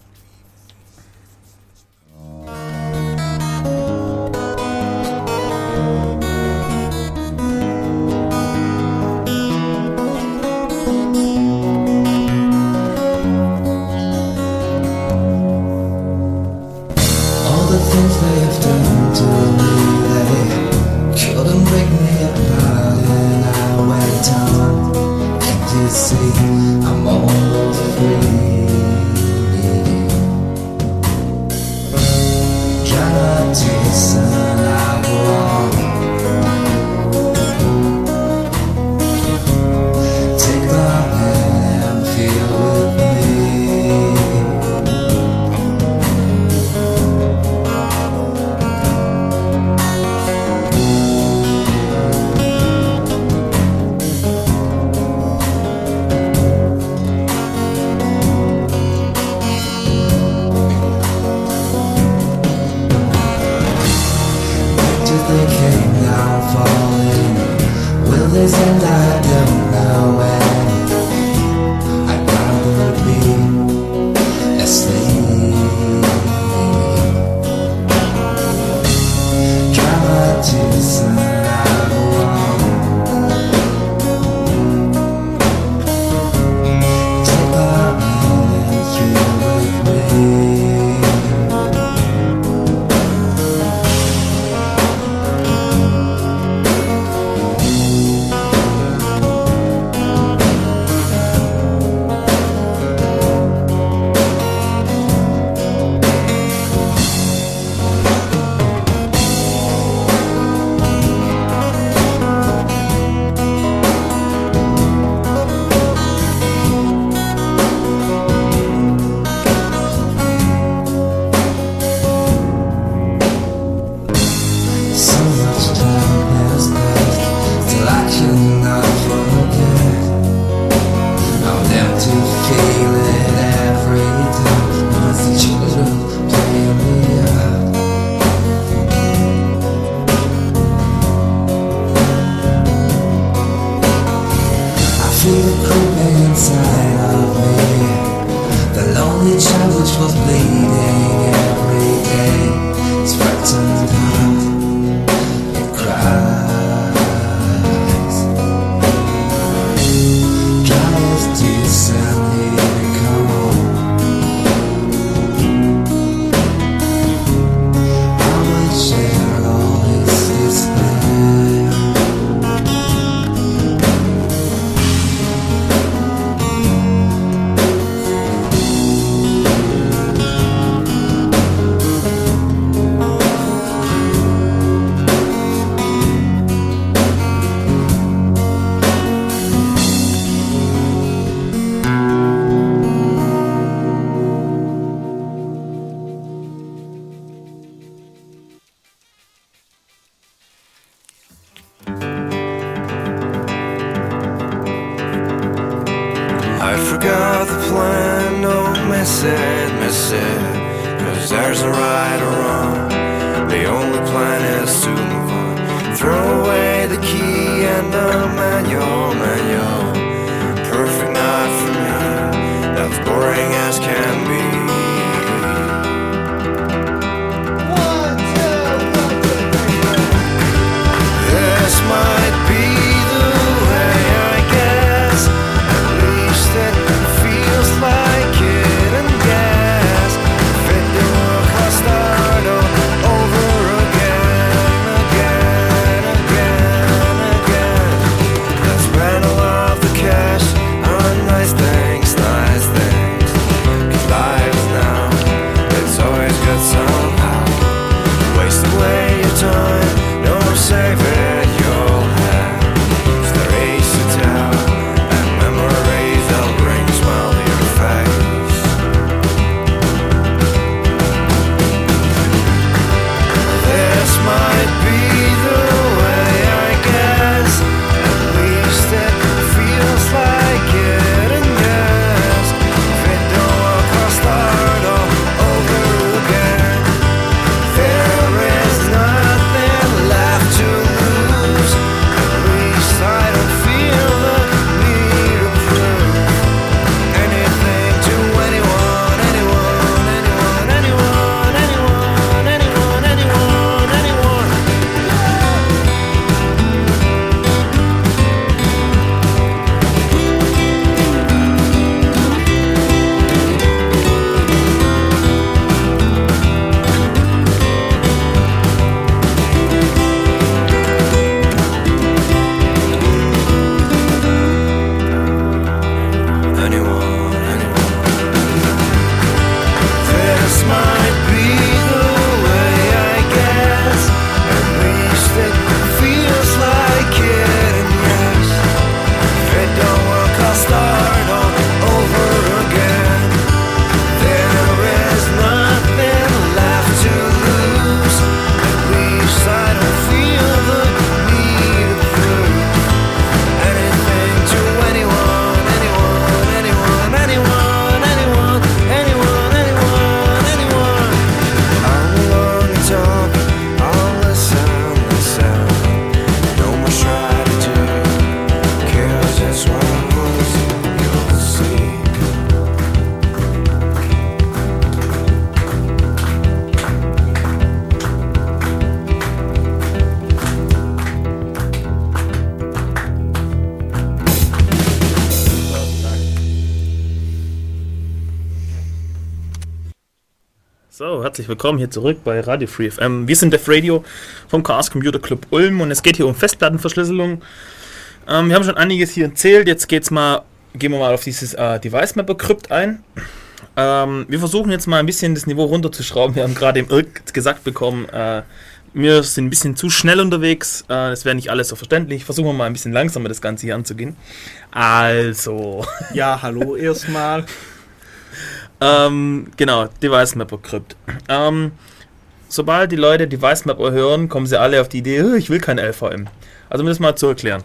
Herzlich willkommen hier zurück bei Radio Free FM. Wir sind Def Radio vom Chaos Computer Club Ulm und es geht hier um Festplattenverschlüsselung. Ähm, wir haben schon einiges hier erzählt. Jetzt geht's mal, gehen wir mal auf dieses äh, Device Mapper Krypt ein. Ähm, wir versuchen jetzt mal ein bisschen das Niveau runterzuschrauben. Wir haben gerade im Irk gesagt bekommen, äh, wir sind ein bisschen zu schnell unterwegs. Äh, das wäre nicht alles so verständlich. Versuchen wir mal ein bisschen langsamer das Ganze hier anzugehen. Also. Ja, hallo erstmal. Ähm, genau, Device Mapper Crypt. Ähm, sobald die Leute Device Mapper hören, kommen sie alle auf die Idee, "Äh, ich will kein LVM. Also um das mal zu erklären.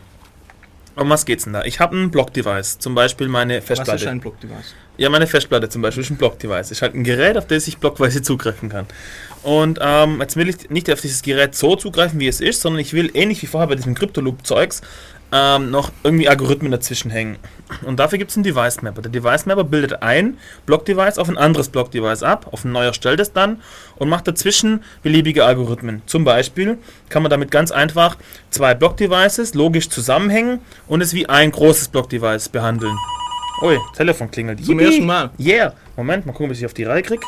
Um was geht's denn da? Ich habe ein Block-Device, zum Beispiel meine Was Festplatte. ist ein Block-Device? Ja, meine Festplatte zum Beispiel ist ein Block-Device. Ist halt ein Gerät, auf das ich blockweise zugreifen kann. Und ähm, jetzt will ich nicht auf dieses Gerät so zugreifen, wie es ist, sondern ich will ähnlich wie vorher bei diesem Cryptoloop-Zeugs ähm, noch irgendwie Algorithmen dazwischen hängen. Und dafür gibt es einen Device Mapper. Der Device Mapper bildet ein Block-Device auf ein anderes Block-Device ab, auf ein neuer stellt es dann und macht dazwischen beliebige Algorithmen. Zum Beispiel kann man damit ganz einfach zwei Block-Devices logisch zusammenhängen und es wie ein großes Block-Device behandeln. Ui, Telefon klingelt. Zum Yippie. ersten Mal. Yeah. Moment, mal gucken, bis ich auf die Reihe krieg.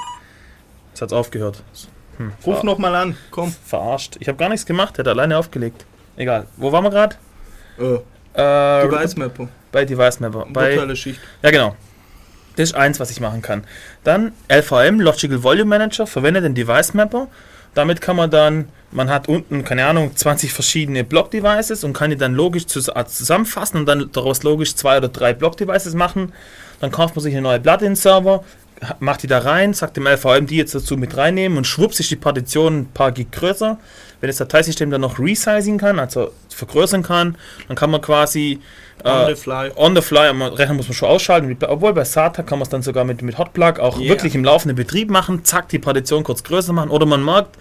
Jetzt hat's aufgehört. Hm, Ruf ver- noch mal an, komm. Verarscht. Ich habe gar nichts gemacht, der hat alleine aufgelegt. Egal. Wo waren wir gerade? Äh, Äh, Device Mapper. bei Device Mapper. Bei, Virtuelle Schicht. ja, genau. Das ist eins, was ich machen kann. Dann LVM, Logical Volume Manager, verwendet den Device Mapper. Damit kann man dann, man hat unten, keine Ahnung, 20 verschiedene Block-Devices und kann die dann logisch äh, zusammenfassen und dann daraus logisch zwei oder drei Block-Devices machen. Dann kauft man sich eine neue Plugin-Server, macht die da rein, sagt dem LVM, die jetzt dazu mit reinnehmen und schwupps ist die Partition ein paar Gig größer. Wenn das Dateisystem dann noch resizing kann, also vergrößern kann. Dann kann man quasi On äh, the fly. on the fly, am Rechner muss man schon ausschalten, obwohl bei SATA kann man es dann sogar mit, mit Hotplug auch Yeah. wirklich im laufenden Betrieb machen, zack, die Partition kurz größer machen oder man merkt,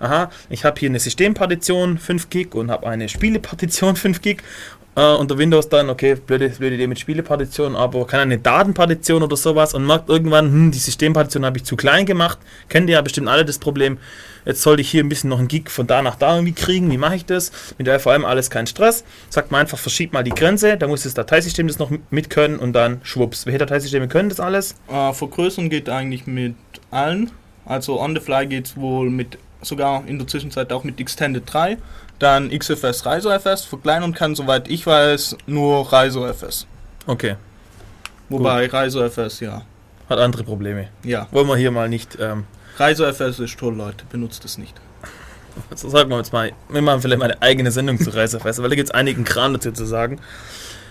aha, ich habe hier eine Systempartition 5 Gig und habe eine Spielepartition 5 Gig äh, unter Windows dann, okay, blöde, blöde Idee mit Spielepartition, aber kann eine Datenpartition oder sowas und merkt irgendwann, hm, die Systempartition habe ich zu klein gemacht, kennt ihr ja bestimmt alle das Problem, jetzt sollte ich hier ein bisschen noch einen Gig von da nach da irgendwie kriegen, wie mache ich das? Mit der vor allem alles kein Stress, sagt man einfach, verschiebt mal die Grenze, da muss das Dateisystem das noch mit können und dann schwupps. Welche Dateisysteme können das alles? Äh, Vergrößern geht eigentlich mit allen. Also on the fly geht es wohl mit, sogar in der Zwischenzeit auch mit Extended 3. Dann XFS RiserFS. Verkleinern kann, soweit ich weiß, nur RiserFS. Okay, Wobei RiserFS, ja. hat andere Probleme. Ja. Wollen wir hier mal nicht, ähm, RiserFS ist toll, Leute. Benutzt es nicht. so sagen wir jetzt mal, wir machen vielleicht mal eine eigene Sendung zu Reiserfest, weil da gibt es einigen Kram dazu zu sagen.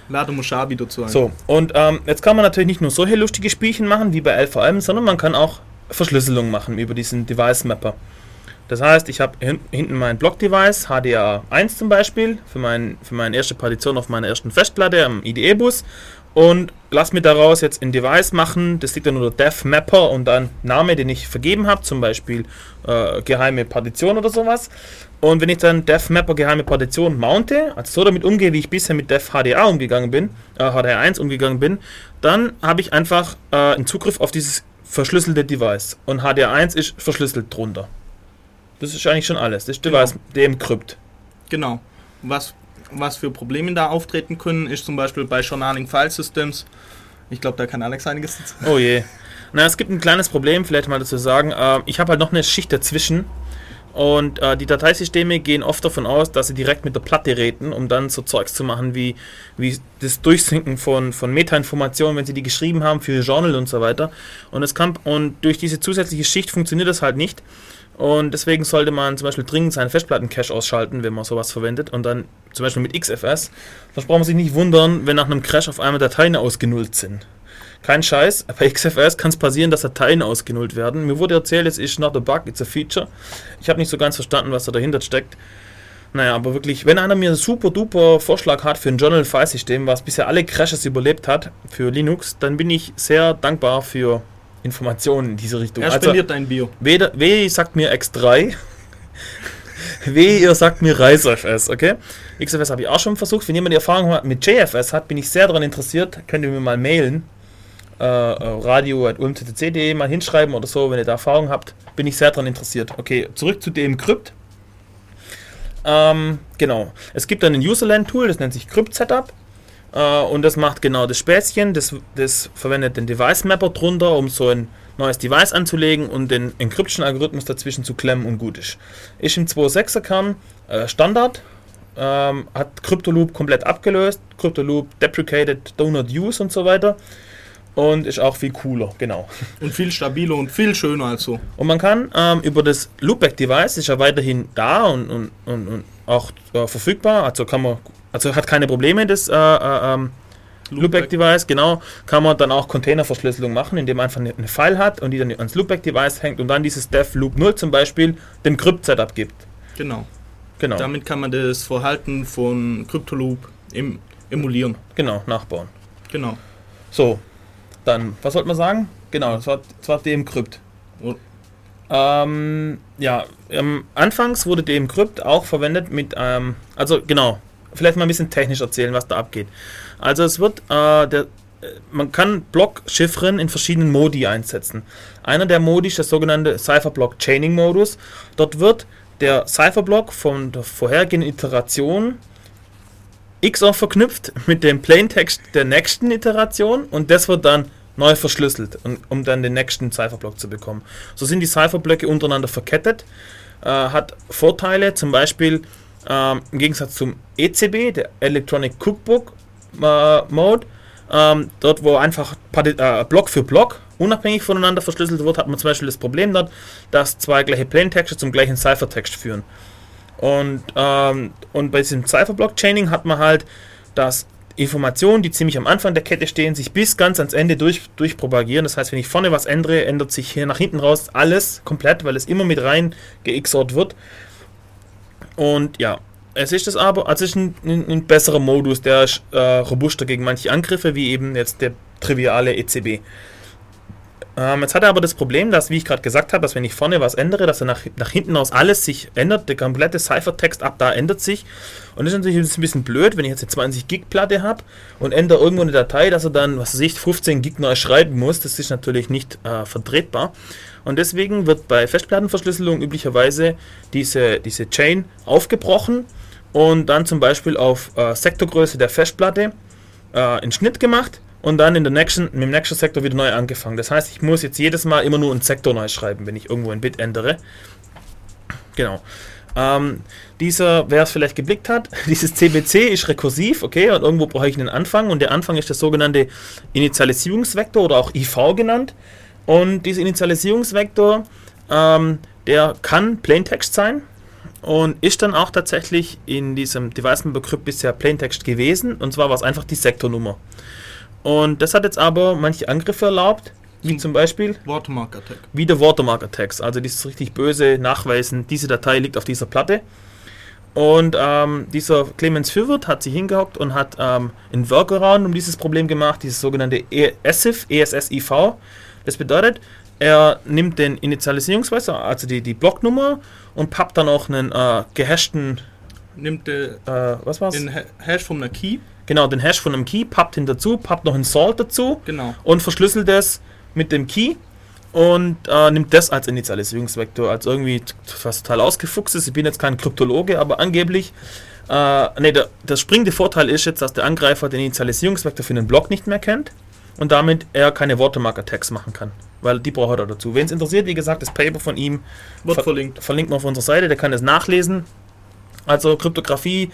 Lade Moshabi dazu ein. So, und ähm, jetzt kann man natürlich nicht nur solche lustige Spielchen machen, wie bei LVM, sondern man kann auch Verschlüsselung machen über diesen Device Mapper. Das heißt, ich habe hin, hinten mein Block-Device, HDA1 zum Beispiel, für, mein, für meine erste Partition auf meiner ersten Festplatte am IDE-Bus und lass mir daraus jetzt ein Device machen, das liegt dann unter Dev Mapper und dann Name, den ich vergeben habe, zum Beispiel äh, geheime Partition oder sowas. Und wenn ich dann Dev Mapper geheime Partition mounte, also so damit umgehe, wie ich bisher mit Dev HDA umgegangen bin, äh, HDR1 umgegangen bin, dann habe ich einfach äh, einen Zugriff auf dieses verschlüsselte Device. Und HDR1 ist verschlüsselt drunter. Das ist eigentlich schon alles. Das ist Device Decrypt. Genau. Was, was für Probleme da auftreten können, ist zum Beispiel bei Journaling File Systems. Ich glaube, da kann Alex einiges dazu. Oh je. Na, es gibt ein kleines Problem, vielleicht mal dazu sagen. Äh, ich habe halt noch eine Schicht dazwischen. Und äh, die Dateisysteme gehen oft davon aus, dass sie direkt mit der Platte reden, um dann so Zeugs zu machen wie, wie das Durchsinken von, von Metainformationen, wenn sie die geschrieben haben für Journal und so weiter. Und, es kann, und durch diese zusätzliche Schicht funktioniert das halt nicht. Und deswegen sollte man zum Beispiel dringend seinen Festplatten-Cache ausschalten, wenn man sowas verwendet. Und dann zum Beispiel mit XFS. Sonst braucht man sich nicht wundern, wenn nach einem Crash auf einmal Dateien ausgenullt sind. Kein Scheiß, bei XFS kann es passieren, dass Dateien ausgenullt werden. Mir wurde erzählt, es ist not a bug, it's a feature. Ich habe nicht so ganz verstanden, was da dahinter steckt. Naja, aber wirklich, wenn einer mir einen super duper Vorschlag hat für ein Journal-File-System, was bisher alle Crashes überlebt hat für Linux, dann bin ich sehr dankbar für Informationen in diese Richtung. Er Also, spendiert dein Bio. weder, W sagt mir X3, W ihr sagt mir RiseFS, okay? XFS habe ich auch schon versucht. Wenn jemand die Erfahrung hat mit JFS hat, bin ich sehr daran interessiert. Könnt ihr mir mal mailen. Äh, äh, radio.ulmttc.de mal hinschreiben oder so, wenn ihr da Erfahrung habt. Bin ich sehr daran interessiert. Okay, zurück zu dem Crypt. Ähm, genau. Es gibt dann ein Userland-Tool, das nennt sich Crypt Setup. Äh, und das macht genau das Späßchen. Das, das verwendet den Device Mapper drunter, um so ein neues Device anzulegen und den Encryption-Algorithmus dazwischen zu klemmen und gut ist. Ist im 2.6er Kern äh, Standard. Ähm, hat Cryptoloop komplett abgelöst. Cryptoloop deprecated, do not use und so weiter. Und ist auch viel cooler, genau. Und viel stabiler und viel schöner als so. Und man kann ähm, über das Loopback-Device, ist ja weiterhin da und, und, und, und auch äh, verfügbar, also kann man, also hat keine Probleme, das äh, äh, ähm, Loopback-Device, genau, kann man dann auch Containerverschlüsselung machen, indem man einfach eine, File hat und die dann ans Loopback-Device hängt und dann dieses Dev Loop 0 zum Beispiel dem Crypt-Setup gibt. Genau. Genau, Damit kann man das Verhalten von Cryptoloop im, emulieren. genau, nachbauen. Genau. So, dann, was sollte man sagen? Genau, das war, das war dem Crypt. Und- Ähm, ja, ähm, anfangs wurde dem Crypt auch verwendet mit, ähm, also genau, vielleicht mal ein bisschen technisch erzählen, was da abgeht. Also es wird, äh, der, äh, man kann Block-Chiffren in verschiedenen Modi einsetzen. Einer der Modi ist der sogenannte Cypherblock-Chaining-Modus. Dort wird der Cypherblock von der vorhergehenden Iteration XOR verknüpft mit dem Plaintext der nächsten Iteration und das wird dann neu verschlüsselt, um dann den nächsten Cypherblock zu bekommen. So sind die Cypherblöcke untereinander verkettet, äh, hat Vorteile, zum Beispiel ähm, im Gegensatz zum ECB, der Electronic Cookbook äh, Mode, ähm, dort wo einfach äh, Block für Block unabhängig voneinander verschlüsselt wird, hat man zum Beispiel das Problem dort, dass zwei gleiche Plaintexte zum gleichen Cyphertext führen. Und, ähm, und bei diesem Cypher-Block-Chaining hat man halt, dass Informationen, die ziemlich am Anfang der Kette stehen, sich bis ganz ans Ende durch, durchpropagieren. Das heißt, wenn ich vorne was ändere, ändert sich hier nach hinten raus alles komplett, weil es immer mit rein geixort wird. Und ja, Es ist es aber, also es ist ein, ein, ein besserer Modus, der ist äh, robuster gegen manche Angriffe, wie eben jetzt der triviale ECB. Ähm, jetzt hat er aber das Problem, dass, wie ich gerade gesagt habe, dass wenn ich vorne was ändere, dass er nach, nach hinten aus alles sich ändert, der komplette Ciphertext ab da ändert sich. Und das ist natürlich ein bisschen blöd, wenn ich jetzt eine 20 Gig Platte habe und ändere irgendwo eine Datei, dass er dann, was weiß ich, 15 Gig neu schreiben muss. Das ist natürlich nicht äh, vertretbar. Und deswegen wird bei Festplattenverschlüsselung üblicherweise diese, diese Chain aufgebrochen und dann zum Beispiel auf äh, Sektorgröße der Festplatte äh, in Schnitt gemacht und dann in der nächsten, mit dem nächsten Sektor wieder neu angefangen. Das heißt, ich muss jetzt jedes Mal immer nur einen Sektor neu schreiben, wenn ich irgendwo ein Bit ändere. Genau. Ähm, dieser, wer es vielleicht geblickt hat, dieses CBC ist rekursiv, okay, und irgendwo brauche ich einen Anfang und der Anfang ist das sogenannte Initialisierungsvektor oder auch IV genannt. Und dieser Initialisierungsvektor, ähm, der kann Plaintext sein und ist dann auch tatsächlich in diesem Device Crypt bisher Plaintext gewesen und zwar war es einfach die Sektornummer. Und das hat jetzt aber manche Angriffe erlaubt, wie zum Beispiel Watermark Attack. wie der Watermark Attacks, also dieses richtig böse Nachweisen, diese Datei liegt auf dieser Platte. Und ähm, dieser Clemens Fürwirth hat sich hingehockt und hat ähm, einen Workaround um dieses Problem gemacht, dieses sogenannte E ESIF, ESSIV. Das bedeutet, er nimmt den Initialisierungsweise, also die, die Blocknummer und pappt dann auch einen äh, gehashten, Nimmt äh, was war's? den Ha- Hash von einer Key. Genau, den Hash von einem Key, pappt ihn dazu, pappt noch einen Salt dazu Genau. und verschlüsselt es mit dem Key und äh, nimmt das als Initialisierungsvektor, als irgendwie was total ausgefuchst ist. Ich bin jetzt kein Kryptologe, aber angeblich, äh, nee, der, der springende Vorteil ist jetzt, dass der Angreifer den Initialisierungsvektor für den Block nicht mehr kennt und damit er keine Watermark-Attacks machen kann, weil die braucht er dazu. Wen es interessiert, wie gesagt, das Paper von ihm Wird ver verlinkt. verlinkt man auf unserer Seite, der kann es nachlesen. Also Kryptographie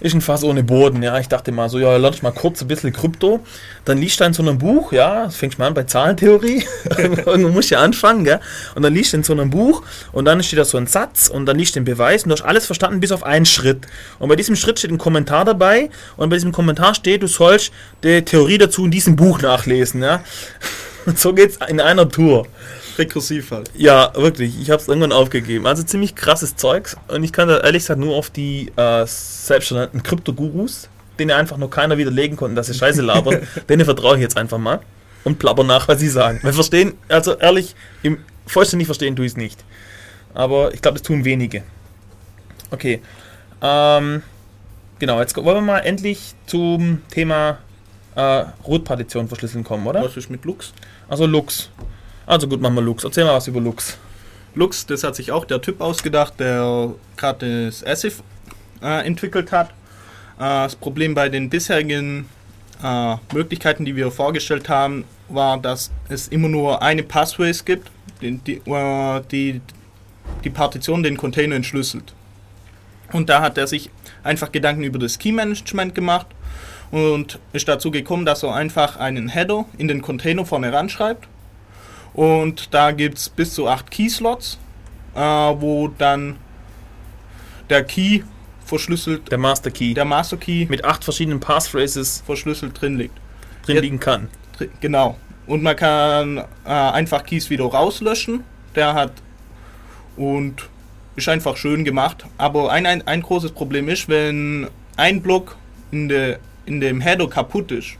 ist ein Fass ohne Boden, ja. Ich dachte mal so, ja, lerne ich mal kurz ein bisschen Krypto. Dann liest du in so einem Buch, ja, das fängst mal an bei Zahlentheorie. Irgendwo musst du ja anfangen, gell. Und dann liest du in so einem Buch und dann steht da so ein Satz und dann liest du den Beweis und du hast alles verstanden bis auf einen Schritt. Und bei diesem Schritt steht ein Kommentar dabei und bei diesem Kommentar steht, du sollst die Theorie dazu in diesem Buch nachlesen, ja. Und so geht's in einer Tour. Rekursiv halt. Ja, wirklich. Ich habe es irgendwann aufgegeben. Also ziemlich krasses Zeugs. Und ich kann da ehrlich gesagt nur auf die äh, selbsternannten Krypto-Gurus, denen einfach nur keiner widerlegen konnte, dass sie Scheiße labern, denen vertraue ich jetzt einfach mal und plapper nach, was sie sagen. Wir verstehen, also ehrlich, im vollständig verstehen tue ich es nicht. Aber ich glaube, das tun wenige. Okay. Ähm, genau, jetzt wollen wir mal endlich zum Thema äh, Root-Partition verschlüsseln kommen, oder? Was ist mit Lux? Also Lux. Also gut, machen wir Lux. Erzähl mal was über Lux. Lux, das hat sich auch der Typ ausgedacht, der gerade das ASIF äh, entwickelt hat. Äh, das Problem bei den bisherigen äh, Möglichkeiten, die wir vorgestellt haben, war, dass es immer nur eine Passphrase gibt, die die, äh, die, die Partition, den Container entschlüsselt. Und da hat er sich einfach Gedanken über das Key-Management gemacht und ist dazu gekommen, dass er einfach einen Header in den Container vorne ranschreibt. Und da gibt es bis zu acht Key-Slots, äh, wo dann der Key verschlüsselt, Der Master Key. der Master Key mit acht verschiedenen Passphrases verschlüsselt drin liegt. drin liegen kann. Genau. Und man kann äh, einfach Keys wieder rauslöschen. Der hat und ist einfach schön gemacht. Aber ein, ein, ein großes Problem ist, wenn ein Block in, de, in dem Header kaputt ist,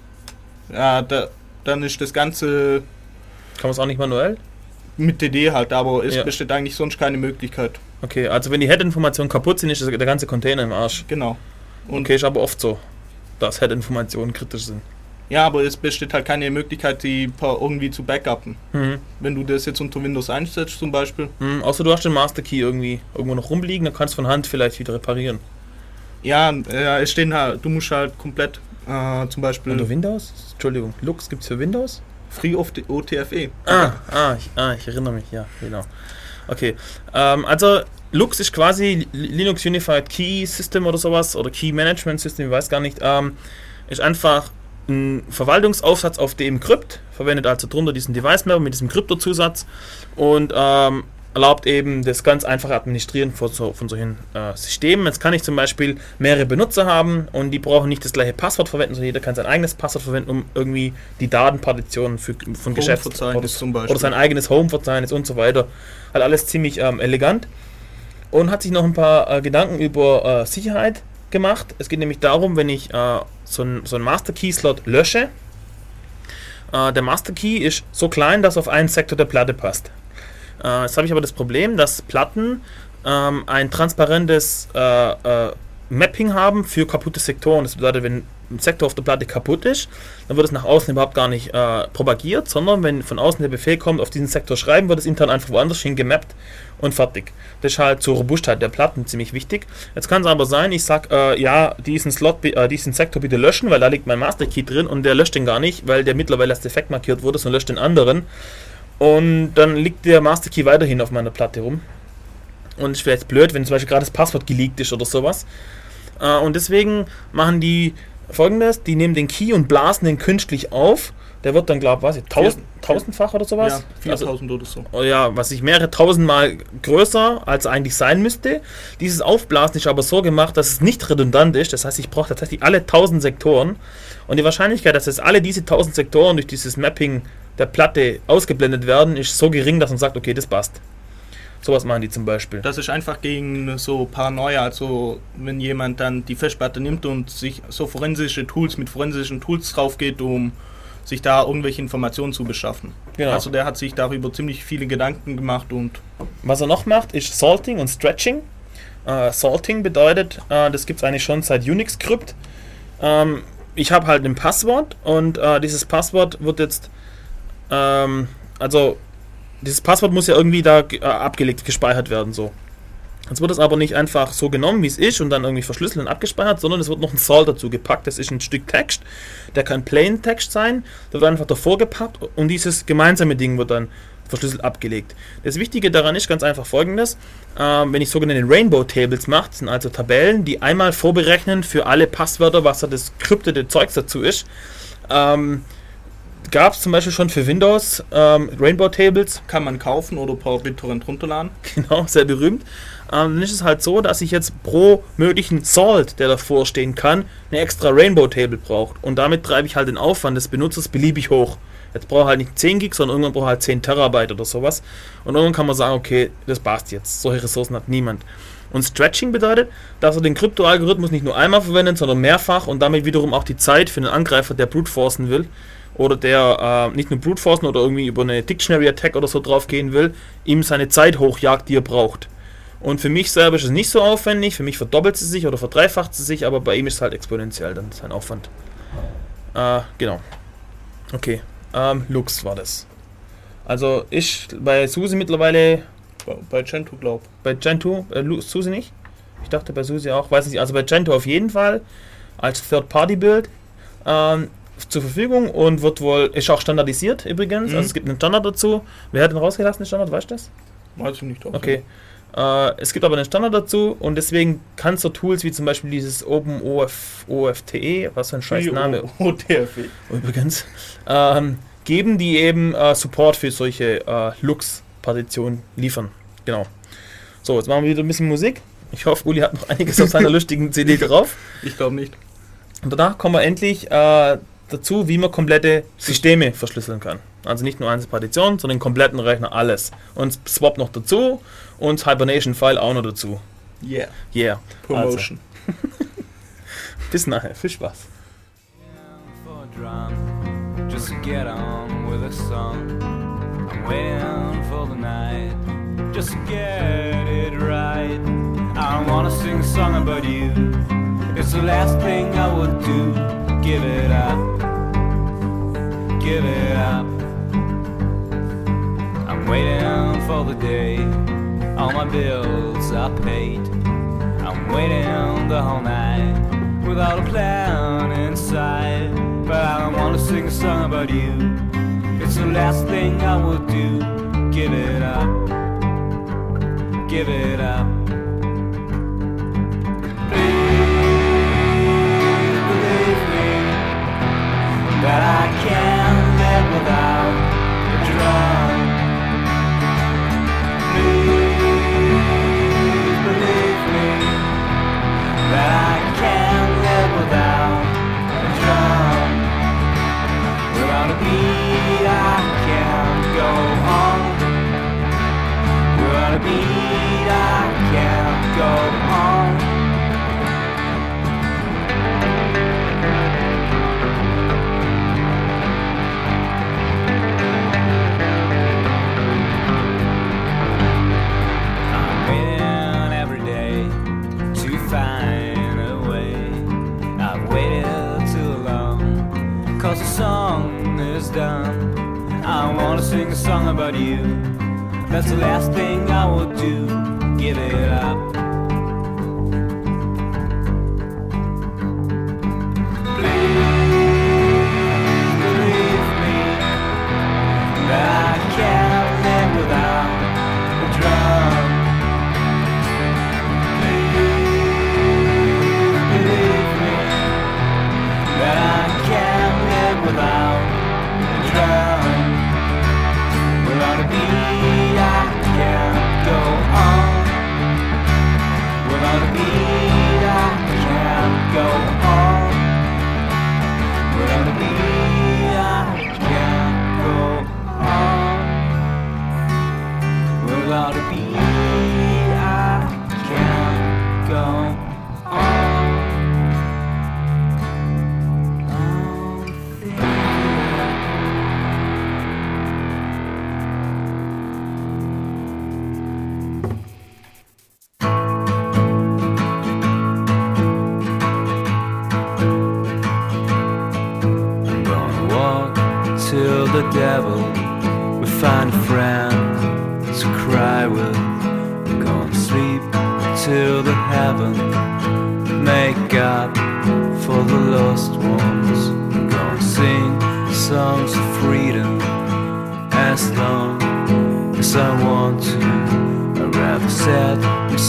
ja, da, dann ist das Ganze Kann man es auch nicht manuell? mit DD halt, aber es Ja. besteht eigentlich sonst keine Möglichkeit. Okay, also wenn die Head-Informationen kaputt sind, ist der ganze Container im Arsch. Genau. Und Okay, ist aber oft so, dass Head-Informationen kritisch sind. ja, aber es besteht halt keine Möglichkeit, die irgendwie zu backuppen. Mhm. Wenn du das jetzt unter Windows einsetzt zum Beispiel, Mhm, außer du hast den Master Key irgendwie irgendwo noch rumliegen, dann kannst du von Hand vielleicht wieder reparieren. ja, äh, es stehen halt, du musst halt komplett äh, zum Beispiel Unter Windows? Entschuldigung, Lux gibt's für Windows? Free of the OTFE. Ah, ah, ich, ah, ich erinnere mich, ja, genau. Okay, ähm, also Lux ist quasi Linux Unified Key System oder sowas, oder Key Management System, ich weiß gar nicht, ähm, ist einfach ein Verwaltungsaufsatz auf dem Crypt, verwendet also drunter diesen Device Mapper mit diesem Kryptozusatz und ähm, erlaubt eben das ganz einfache Administrieren von, so, von solchen äh, Systemen. Jetzt kann ich zum Beispiel mehrere Benutzer haben und die brauchen nicht das gleiche Passwort verwenden, sondern jeder kann sein eigenes Passwort verwenden, um irgendwie die Datenpartitionen für, von Geschäfts oder, oder sein eigenes Home-Verzeichnis und so weiter. Halt alles ziemlich ähm, elegant. und hat sich noch ein paar äh, Gedanken über äh, Sicherheit gemacht. Es geht nämlich darum, wenn ich äh, so einen so Master Key Slot lösche, äh, der Master Key ist so klein, dass er auf einen Sektor der Platte passt. Äh, jetzt habe ich aber das Problem, dass Platten ähm, ein transparentes äh, äh, Mapping haben für kaputte Sektoren. Das bedeutet, wenn ein Sektor auf der Platte kaputt ist, dann wird es nach außen überhaupt gar nicht äh, propagiert, sondern wenn von außen der Befehl kommt, auf diesen Sektor schreiben, wird es intern einfach woanders hin gemappt und fertig. Das ist halt zur Robustheit der Platten ziemlich wichtig. Jetzt kann es aber sein, ich sag, äh, ja, diesen Slot, äh, diesen Sektor bitte löschen, weil da liegt mein Master Key drin und der löscht den gar nicht, weil der mittlerweile als defekt markiert wurde, sondern löscht den anderen. Und dann liegt der Master Key weiterhin auf meiner Platte rum. Und ist vielleicht blöd, wenn zum Beispiel gerade das Passwort geleakt ist oder sowas. Äh, und deswegen machen die folgendes: Die nehmen den Key und blasen den künstlich auf. Der wird dann, glaube ich, tausend, tausendfach oder sowas. Ja, Also, 4000 oder so. oh ja, was ich mehrere tausendmal größer als eigentlich sein müsste. Dieses Aufblasen ist aber so gemacht, dass es nicht redundant ist. Das heißt, ich brauche tatsächlich alle tausend Sektoren. Und die Wahrscheinlichkeit, dass jetzt alle diese tausend Sektoren durch dieses Mapping der Platte ausgeblendet werden, ist so gering, dass man sagt, okay, das passt. Sowas machen die zum Beispiel. Das ist einfach gegen so Paranoia, also wenn jemand dann die Festplatte nimmt und sich so forensische Tools mit forensischen Tools drauf geht, um sich da irgendwelche Informationen zu beschaffen. Genau. Also der hat sich darüber ziemlich viele Gedanken gemacht und Was er noch macht, ist Salting und Stretching. Äh, Salting bedeutet, äh, das gibt es eigentlich schon seit Unix-Crypt. Ähm, ich habe halt ein Passwort und äh, dieses Passwort wird jetzt, ähm, also dieses Passwort muss ja irgendwie da äh, abgelegt, gespeichert werden, so. Jetzt wird es aber nicht einfach so genommen, wie es ist und dann irgendwie verschlüsselt und abgespeichert, sondern es wird noch ein Salt dazu gepackt. Das ist ein Stück Text, der kann Plain Text sein, der wird einfach davor gepackt und dieses gemeinsame Ding wird dann verschlüsselt abgelegt. Das Wichtige daran ist ganz einfach folgendes, ähm, wenn ich sogenannte Rainbow Tables mache, sind also Tabellen, die einmal vorberechnen für alle Passwörter, was da das kryptete Zeugs dazu ist, ähm, gab es zum Beispiel schon für Windows ähm, Rainbow Tables, kann man kaufen oder per BitTorrent runterladen. genau, sehr berühmt. Ähm, dann ist es halt so, dass ich jetzt pro möglichen Salt, der davor stehen kann, eine extra Rainbow Table braucht. Und damit treibe ich halt den Aufwand des Benutzers beliebig hoch. Jetzt braucht er halt nicht 10 Gig, sondern irgendwann braucht er halt 10 Terabyte oder sowas. Und irgendwann kann man sagen, okay, das passt jetzt. Solche Ressourcen hat niemand. Und Stretching bedeutet, dass er den Kryptoalgorithmus nicht nur einmal verwendet, sondern mehrfach und damit wiederum auch die Zeit für den Angreifer, der brute forcen will, oder der äh, nicht nur brute forcen oder irgendwie über eine Dictionary Attack oder so drauf gehen will, ihm seine Zeit hochjagt, die er braucht. Und für mich selber ist es nicht so aufwendig, für mich verdoppelt sie sich oder verdreifacht sie sich, aber bei ihm ist es halt exponentiell dann sein Aufwand. Äh, genau. Okay, ähm, Lux war das. Also ich bei Susi mittlerweile, Bei- Gentoo glaub. bei Gentoo, äh, Susi nicht? Ich dachte bei Susi auch, weiß nicht, also bei Gentoo auf jeden Fall als Third-Party-Build ähm, zur Verfügung und wird wohl, ist auch standardisiert übrigens, Mhm. also es gibt einen Standard dazu. Wer hat den rausgelassen, den Standard, weißt du das? Weiß ich nicht. Okay. Äh, es gibt aber einen Standard dazu und deswegen kann es so Tools wie zum Beispiel dieses OpenOF, OFTE, was für ein scheiß Name OTFE. übrigens, ähm, geben, die eben äh, Support für solche äh, Lux-Partitionen liefern. Genau. So, jetzt machen wir wieder ein bisschen Musik. Ich hoffe, Uli hat noch einiges auf seiner lustigen CD drauf. Ich glaube nicht. Und danach kommen wir endlich äh, dazu, wie man komplette Systeme verschlüsseln kann. Also nicht nur einzelne Partitionen, sondern den kompletten Rechner alles. Und Swap noch dazu und Hibernation-File auch noch dazu. Yeah. Yeah. Promotion. Also, bis nachher. Viel Spaß. just to get on with a song. I'm waiting for the night, just to get it right. I wanna sing a song about you. It's the last thing I would do. Give it up, give it up. I'm waiting for the day all my bills are paid. I'm waiting the whole night without a plan in sight. But I don't wanna sing a song about you. It's the last thing I will do. Give it up, give it up. That I can't live without a drum. Please believe me that I can't live without a drum. Without a beat, I can't go on. Without a beat, I can't song about you. That's the last thing I will do. Give it up.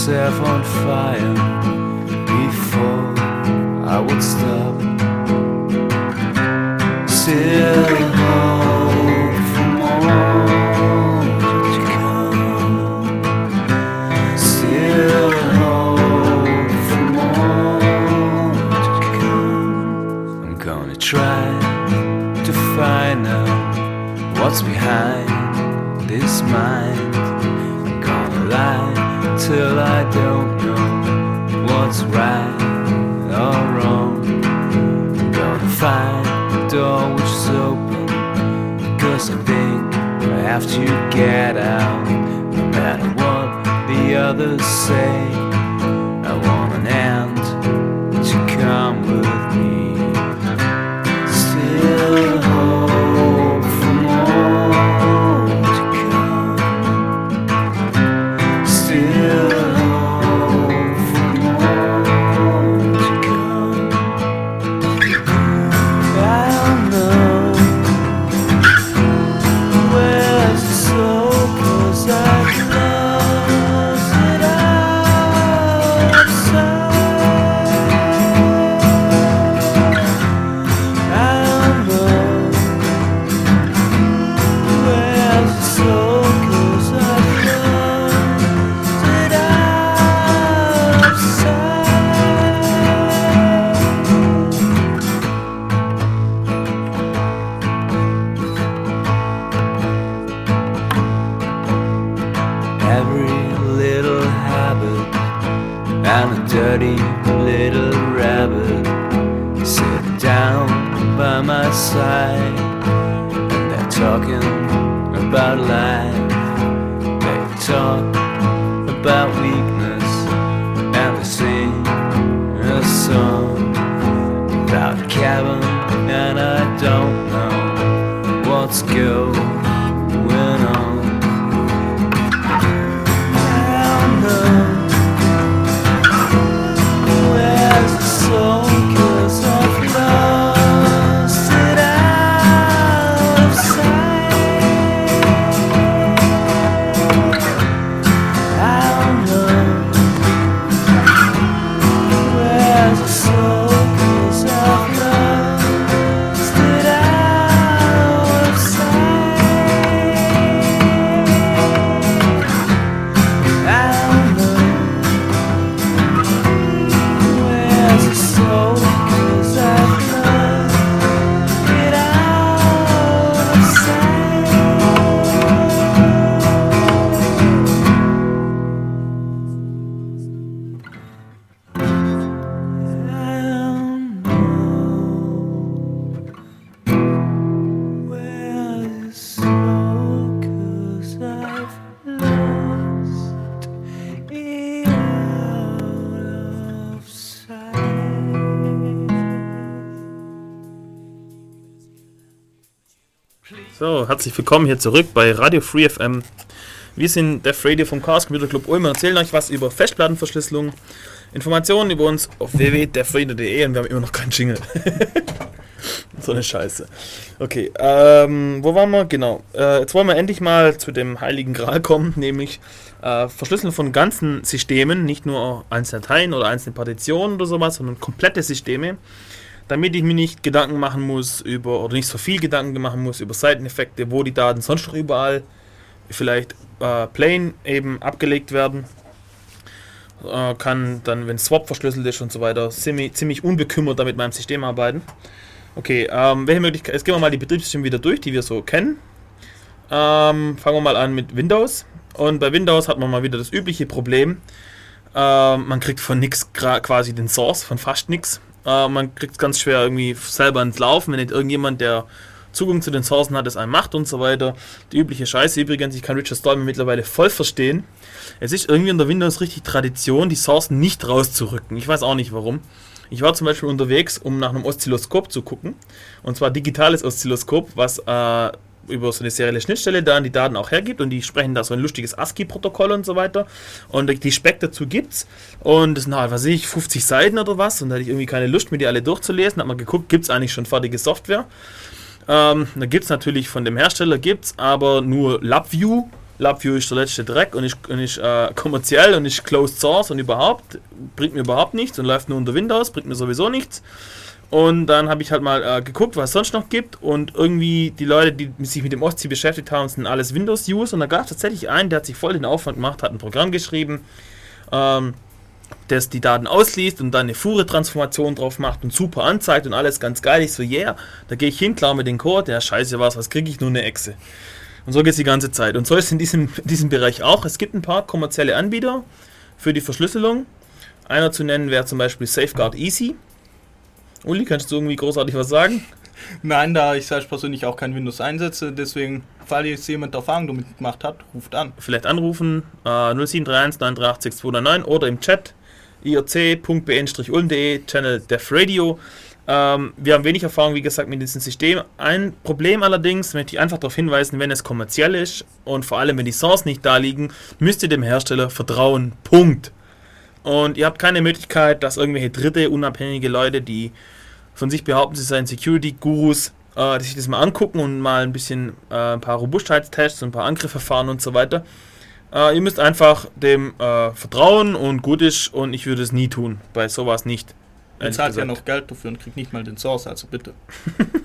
myself on fire before I would start. have to get out, no matter what the others say. I want an end to come with me. herzlich willkommen hier zurück bei Radio Free FM. Wir sind Def Radio vom Chaos Computer Club Ulm und erzählen euch was über Festplattenverschlüsselung, Informationen über uns auf www.defradio.de und wir haben immer noch keinen Jingle. so eine Scheiße. Okay, ähm, wo waren wir? Genau. Äh, jetzt wollen wir endlich mal zu dem Heiligen Gral kommen, nämlich äh, Verschlüsseln von ganzen Systemen, nicht nur einzelne Dateien oder einzelne Partitionen oder sowas, sondern komplette Systeme damit ich mir nicht Gedanken machen muss über, oder nicht so viel Gedanken machen muss über Seiteneffekte, wo die Daten sonst noch überall vielleicht äh, plain eben abgelegt werden. Äh, kann dann, wenn Swap verschlüsselt ist und so weiter, ziemlich, ziemlich unbekümmert damit meinem System arbeiten. Okay, ähm, welche Möglichkeit, jetzt gehen wir mal die Betriebssysteme wieder durch, die wir so kennen. Ähm, fangen wir mal an mit Windows. Und bei Windows hat man mal wieder das übliche Problem. Ähm, man kriegt von gra- quasi den Source, von fast nix. Äh, man kriegt es ganz schwer irgendwie selber ins Laufen, wenn nicht irgendjemand, der Zugang zu den Sourcen hat, es einem macht und so weiter. Die übliche Scheiße. Übrigens, ich kann Richard Stallman mittlerweile voll verstehen. Es ist irgendwie in der Windows richtig Tradition, die Sourcen nicht rauszurücken. Ich weiß auch nicht warum. Ich war zum Beispiel unterwegs, um nach einem Oszilloskop zu gucken. Und zwar digitales Oszilloskop, was äh, über so eine serielle Schnittstelle dann die Daten auch hergibt und die sprechen da so ein lustiges ASCII-Protokoll und so weiter. Und die Spec dazu gibt's. Und das sind halt, was weiß ich, 50 Seiten oder was. Und da hatte ich irgendwie keine Lust, mir die alle durchzulesen. Hab mal geguckt, gibt's eigentlich schon fertige Software. Ähm, da gibt's natürlich von dem Hersteller, gibt's aber nur LabVIEW. LabVIEW ist der letzte Dreck und ist, und ist äh, kommerziell und ist Closed Source und überhaupt, bringt mir überhaupt nichts und läuft nur unter Windows, bringt mir sowieso nichts. Und dann habe ich halt mal äh, geguckt, was es sonst noch gibt. Und irgendwie die Leute, die sich mit dem Ostsee beschäftigt haben, sind alles Windows-Use. Und da gab es tatsächlich einen, der hat sich voll den Aufwand gemacht, hat ein Programm geschrieben, ähm, das die Daten ausliest und dann eine Fuhre-Transformation drauf macht und super anzeigt und alles ganz geil. Ich so, yeah, da gehe ich hin, klar mit den Code. Ja, scheiße, was, was kriege ich? Nur eine Echse. Und so geht es die ganze Zeit. Und so ist es in diesem, diesem Bereich auch. Es gibt ein paar kommerzielle Anbieter für die Verschlüsselung. Einer zu nennen wäre zum Beispiel Safeguard Easy. Uli, kannst du irgendwie großartig was sagen? Nein, da ich selbst persönlich auch kein Windows einsetze, deswegen, falls jetzt jemand Erfahrung damit gemacht hat, ruft an. Vielleicht anrufen äh, 0731 938 6209 oder im Chat irc.bn-ulm.de Channel Def Radio. Ähm, wir haben wenig Erfahrung, wie gesagt, mit diesem System. Ein Problem allerdings, möchte ich einfach darauf hinweisen, wenn es kommerziell ist und vor allem, wenn die Source nicht da liegen, müsst ihr dem Hersteller vertrauen. Punkt. Und ihr habt keine Möglichkeit, dass irgendwelche dritte, unabhängige Leute, die von sich behaupten, sie seien Security-Gurus, äh, die sich das mal angucken und mal ein bisschen äh, ein paar Robustheitstests und ein paar Angriffe fahren und so weiter. Äh, ihr müsst einfach dem äh, vertrauen und gut ist und ich würde es nie tun. Bei sowas nicht. Er zahlt ja noch Geld dafür und kriegt nicht mal den Source, also bitte.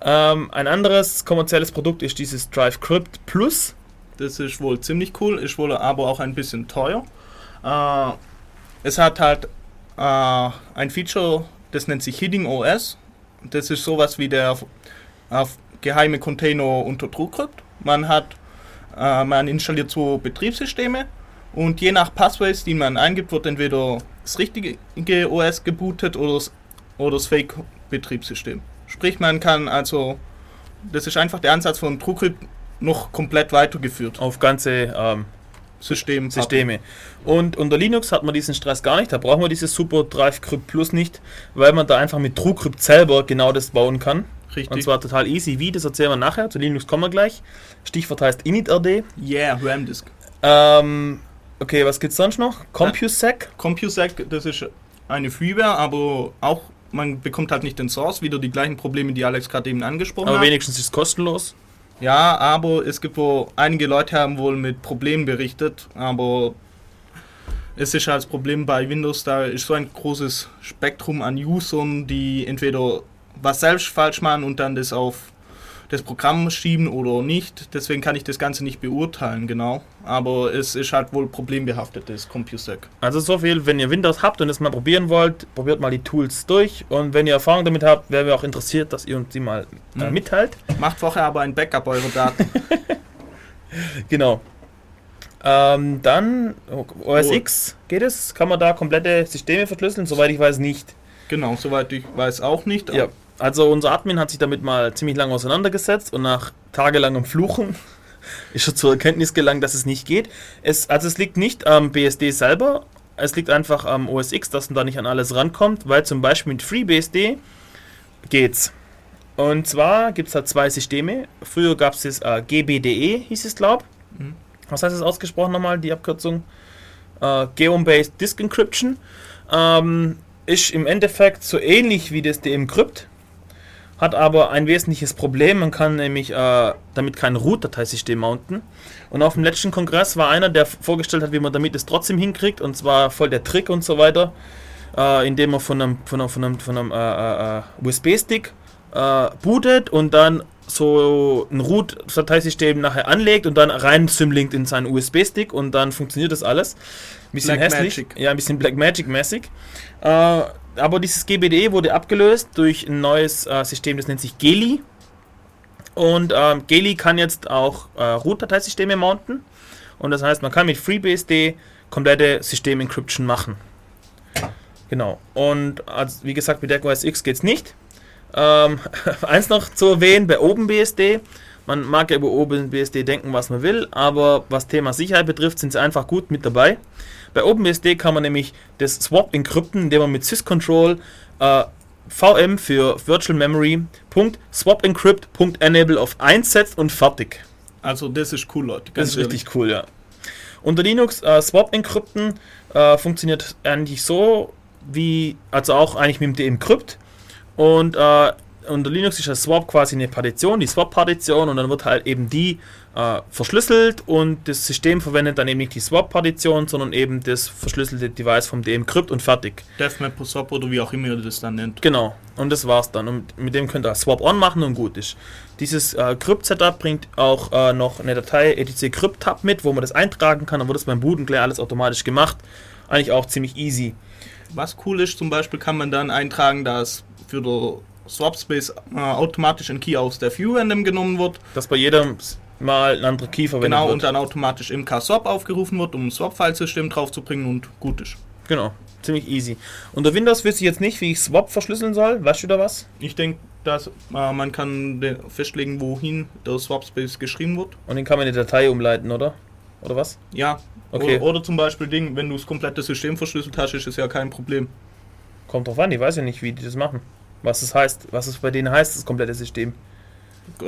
Ähm, ein anderes kommerzielles Produkt ist dieses Drive Crypt Plus. Das ist wohl ziemlich cool, ist wohl aber auch ein bisschen teuer. Äh, es hat halt äh, ein Feature, das nennt sich Hidden OS. Das ist sowas wie der geheime Container unter TrueCrypt. Man hat, äh, man installiert so Betriebssysteme und je nach Passwords, die man eingibt, wird entweder das richtige OS gebootet oder das, oder das Fake-Betriebssystem. Sprich, man kann also, das ist einfach der Ansatz von TrueCrypt noch komplett weitergeführt. auf ganze ähm, System. Systeme. Und unter Linux hat man diesen Stress gar nicht. Da brauchen wir dieses Super Drive Crypt Plus nicht, weil man da einfach mit TrueCrypt selber genau das bauen kann. Richtig. Und zwar total easy. Wie, das erzählen wir nachher. Zu Linux kommen wir gleich. Stichwort heißt initRD. yeah, RAM-Disk. Ähm, okay, was gibt's sonst noch? CompuSec. CompuSec, das ist eine Freeware, aber auch man bekommt halt nicht den Source, wieder die gleichen Probleme, die Alex gerade eben angesprochen Aber hat. wenigstens ist es kostenlos. Ja, aber es gibt wohl, einige Leute haben wohl mit Problemen berichtet, aber es ist halt das Problem bei Windows, da ist so ein großes Spektrum an Usern, die entweder was selbst falsch machen und dann das auf das Programm schieben oder nicht. Deswegen kann ich das Ganze nicht beurteilen, genau. Aber es ist halt wohl problembehaftet, das CompuSec. Also so viel, wenn ihr Windows habt und es mal probieren wollt, probiert mal die Tools durch. Und wenn ihr Erfahrung damit habt, wären wir auch interessiert, dass ihr uns die mal äh, Mhm. mitteilt. Macht vorher aber ein Backup eurer Daten. Genau. Ähm, dann OS X geht es? Kann man da komplette Systeme verschlüsseln? Soweit ich weiß nicht. genau, soweit ich weiß auch nicht. Ja. Also unser Admin hat sich damit mal ziemlich lange auseinandergesetzt und nach tagelangem Fluchen ist er zur Erkenntnis gelangt, dass es nicht geht. Es, also es liegt nicht am BSD selber, es liegt einfach am OS X, dass man da nicht an alles rankommt, weil zum Beispiel mit FreeBSD geht's. Und zwar gibt es da zwei Systeme. Früher gab es das äh, GBDE, hieß es glaub. Mhm. was heißt das ausgesprochen nochmal, die Abkürzung? Äh, Geom-Based Disk Encryption. Ähm, ist im Endeffekt so ähnlich wie das DM-Crypt, hat aber ein wesentliches Problem. Man kann nämlich äh, damit kein Root-Dateisystem mounten. Und auf dem letzten Kongress war einer, der vorgestellt hat, wie man damit es trotzdem hinkriegt. Und zwar voll der Trick und so weiter, äh, indem man von einem, von einem, von einem, von einem äh, äh, USB-Stick äh, bootet und dann so ein Root-Dateisystem nachher anlegt und dann rein symlinkt in seinen USB-Stick und dann funktioniert das alles. Ein bisschen Black hässlich. Magic. Ja, ein bisschen Black Magic-mäßig. Aber dieses GBDE wurde abgelöst durch ein neues äh, System, das nennt sich Geli. Und ähm, Geli kann jetzt auch äh, Root-Dateisysteme mounten. Und das heißt, man kann mit FreeBSD komplette System-Encryption machen. Genau. Und als, wie gesagt, mit OS X geht es nicht. Ähm, eins noch zu erwähnen, bei OpenBSD, man mag ja über OpenBSD denken, was man will, aber was Thema Sicherheit betrifft, sind sie einfach gut mit dabei. Bei OpenBSD kann man nämlich das Swap encrypten, indem man mit syscontrol äh, VM für Virtual Memory .swapencrypt.enable auf 1 setzt und fertig. Also das ist cool, Leute. Das ist ehrlich. richtig cool, ja. Unter Linux äh, Swap encrypten äh, funktioniert eigentlich so wie, also auch eigentlich mit dem Decrypt. Und äh, unter Linux ist das Swap quasi eine Partition, die Swap-Partition, und dann wird halt eben die äh, verschlüsselt und das System verwendet dann eben nicht die Swap-Partition, sondern eben das verschlüsselte Device vom Decrypt und fertig. DevMap Swap oder wie auch immer ihr das dann nennt. Genau, und das war's dann. Und mit dem könnt ihr Swap On machen und gut ist. Dieses äh, Crypt-Setup bringt auch äh, noch eine Datei etc Crypt-Tab mit, wo man das eintragen kann. Dann wird das beim Booten gleich alles automatisch gemacht. Eigentlich auch ziemlich easy. Was cool ist, zum Beispiel kann man dann eintragen, dass für der Swapspace äh, automatisch ein Key aus der View random genommen wird. Dass bei jedem Mal ein anderer Key verwendet Genau, wird. und dann automatisch im KSwap aufgerufen wird, um ein Swap-File-System draufzubringen und gut ist. Genau, ziemlich easy. Unter Windows wüsste ich jetzt nicht, wie ich Swap verschlüsseln soll. Weißt du da was? Ich denke, dass äh, man kann festlegen, wohin der Swapspace geschrieben wird. Und den kann man in die Datei umleiten, oder? Oder was? Ja. Okay. Oder, oder zum Beispiel Ding, wenn du das komplette System verschlüsselt hast, ist es ja kein Problem. Kommt drauf an, ich weiß ja nicht, wie die das machen. Was es heißt, was es bei denen heißt, das komplette System.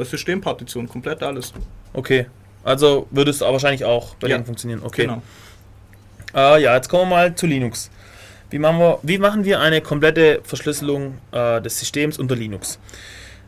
Systempartition, komplett alles. Okay. Also würde es wahrscheinlich auch bei Ja. denen funktionieren. Okay. Genau. Äh, ja, jetzt kommen wir mal zu Linux. Wie machen wir, wie machen wir eine komplette Verschlüsselung äh, des Systems unter Linux?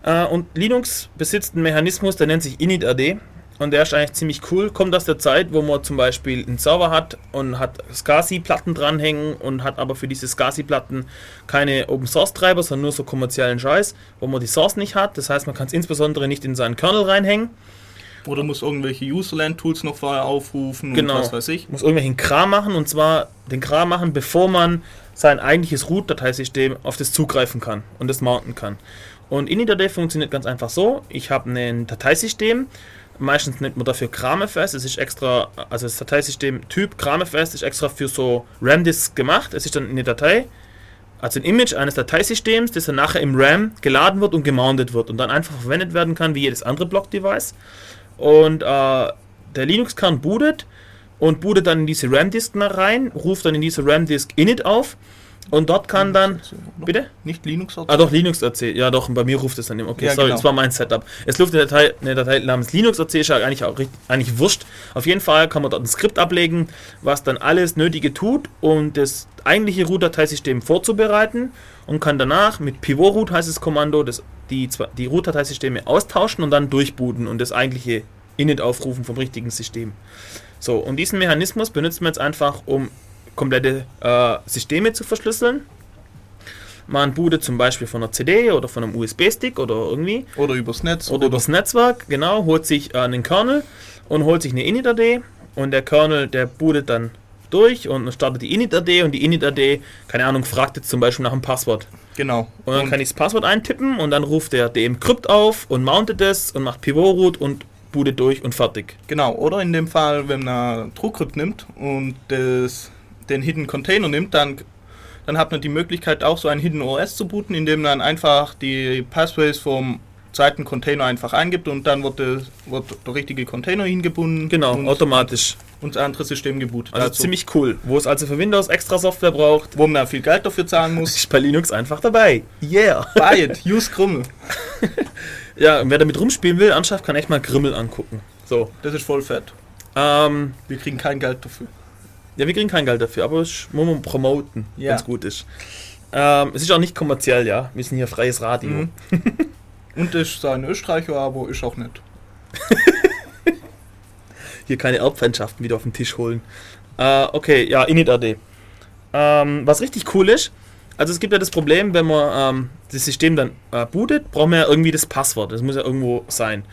Äh, und Linux besitzt einen Mechanismus, der nennt sich initRD. Und der ist eigentlich ziemlich cool. Kommt aus der Zeit, wo man zum Beispiel einen Server hat und hat SCSI-Platten dranhängen und hat aber für diese SCSI-Platten keine Open-Source-Treiber, sondern nur so kommerziellen Scheiß, wo man die Source nicht hat. Das heißt, man kann es insbesondere nicht in seinen Kernel reinhängen. Oder muss irgendwelche Userland-Tools noch vorher aufrufen Genau. und was weiß ich. muss irgendwelchen Kram machen und zwar den Kram machen, bevor man sein eigentliches Root-Dateisystem auf das zugreifen kann und das mounten kann. Und initRD funktioniert ganz einfach so: Ich habe ein Dateisystem, meistens nennt man dafür CramFS, es ist extra, also das Dateisystem Typ CramFS ist extra für so RAM-Disks gemacht. Es ist dann eine Datei, also ein Image eines Dateisystems, das dann nachher im RAM geladen wird und gemountet wird und dann einfach verwendet werden kann wie jedes andere Block-Device. Und äh, der Linux-Kern bootet und bootet dann in diese RAM-Disk rein, ruft dann in diese RAM-Disk init auf und dort kann dann. Bitte? Nicht Linux Ah, doch, Linux erzählt. Ja, doch, bei mir ruft es dann immer. Okay, Ja, sorry, genau. das war mein Setup. Es läuft eine Datei, eine Datei namens Linux erzählt, ist eigentlich auch eigentlich wurscht. Auf jeden Fall kann man dort ein Skript ablegen, was dann alles Nötige tut, um das eigentliche Root-Dateisystem vorzubereiten und kann danach mit pivot-root heißt das Kommando, das, die, die Root-Dateisysteme austauschen und dann durchbooten und das eigentliche init aufrufen vom richtigen System. So, und diesen Mechanismus benutzen wir jetzt einfach, um komplette äh, Systeme zu verschlüsseln. Man bootet zum Beispiel von einer CD oder von einem USB-Stick oder irgendwie Oder übers Netz. oder übers Netzwerk, genau, holt sich äh, einen Kernel und holt sich eine initRD und der Kernel, der bootet dann durch und startet die initRD und die initRD, keine Ahnung, fragt jetzt zum Beispiel nach einem Passwort. Genau. Und dann kann ich das Passwort eintippen und dann ruft der DM-Crypt auf und mountet es und macht Pivot-Root und bootet durch und fertig. Genau, oder in dem Fall, wenn man TrueCrypt nimmt und das, den Hidden Container nimmt, dann, dann hat man die Möglichkeit auch so ein Hidden OS zu booten, indem man einfach die Passways vom zweiten Container einfach eingibt und dann wird, das, wird der richtige Container hingebunden Genau, und, automatisch. und das andere System gebootet. Also ziemlich cool. Wo es also für Windows extra Software braucht, wo man viel Geld dafür zahlen muss. ist bei Linux einfach dabei. Yeah! Buy it, use Krummel. Ja, und wer damit rumspielen will, anschafft, kann echt mal Grimmel angucken. So. Das ist voll fett. Ähm, Wir kriegen kein Geld dafür. Ja, wir kriegen kein Geld dafür, aber es muss man promoten, Ja. wenn es gut ist. Ähm, es ist auch nicht kommerziell, ja. Wir sind hier freies Radio. Mhm. Und ist zwar ein Österreicher, aber ist auch nicht. Hier keine Erbfeindschaften wieder auf den Tisch holen. Äh, okay, ja, init.ad. Ähm, was richtig cool ist, also es gibt ja das Problem, wenn man ähm, das System dann äh, bootet, braucht man ja irgendwie das Passwort. Das muss ja irgendwo sein.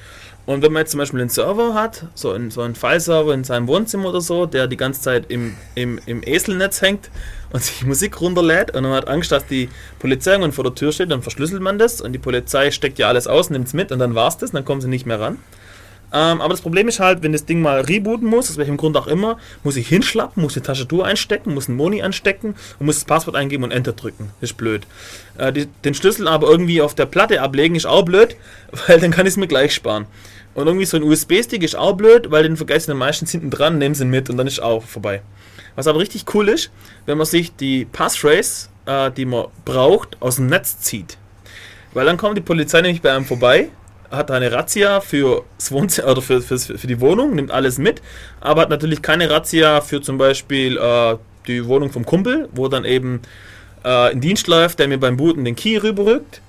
Und wenn man jetzt zum Beispiel einen Server hat, so, ein, so einen File-Server in seinem Wohnzimmer oder so, der die ganze Zeit im, im, im Eselnetz hängt und sich Musik runterlädt und man hat Angst, dass die Polizei irgendwann vor der Tür steht, dann verschlüsselt man das und die Polizei steckt ja alles aus, nimmt es mit und dann war's das, dann kommen sie nicht mehr ran. Ähm, aber das Problem ist halt, wenn das Ding mal rebooten muss, aus welchem Grund auch immer, muss ich hinschlappen, muss die Tastatur einstecken, muss einen Moni anstecken und muss das Passwort eingeben und Enter drücken. Ist blöd. Äh, die, den Schlüssel aber irgendwie auf der Platte ablegen ist auch blöd, weil dann kann ich es mir gleich sparen. Und irgendwie so ein USB-Stick ist auch blöd, weil den vergessen dann meistens hinten dran, nehmen sie mit und dann ist auch vorbei. Was aber richtig cool ist, wenn man sich die Passphrase, äh, die man braucht, aus dem Netz zieht. Weil dann kommt die Polizei nämlich bei einem vorbei, hat eine Razzia für oder für, für, für die Wohnung, nimmt alles mit, aber hat natürlich keine Razzia für zum Beispiel äh, die Wohnung vom Kumpel, wo dann eben äh, ein Dienst läuft, der mir beim Booten den Key rüberrückt.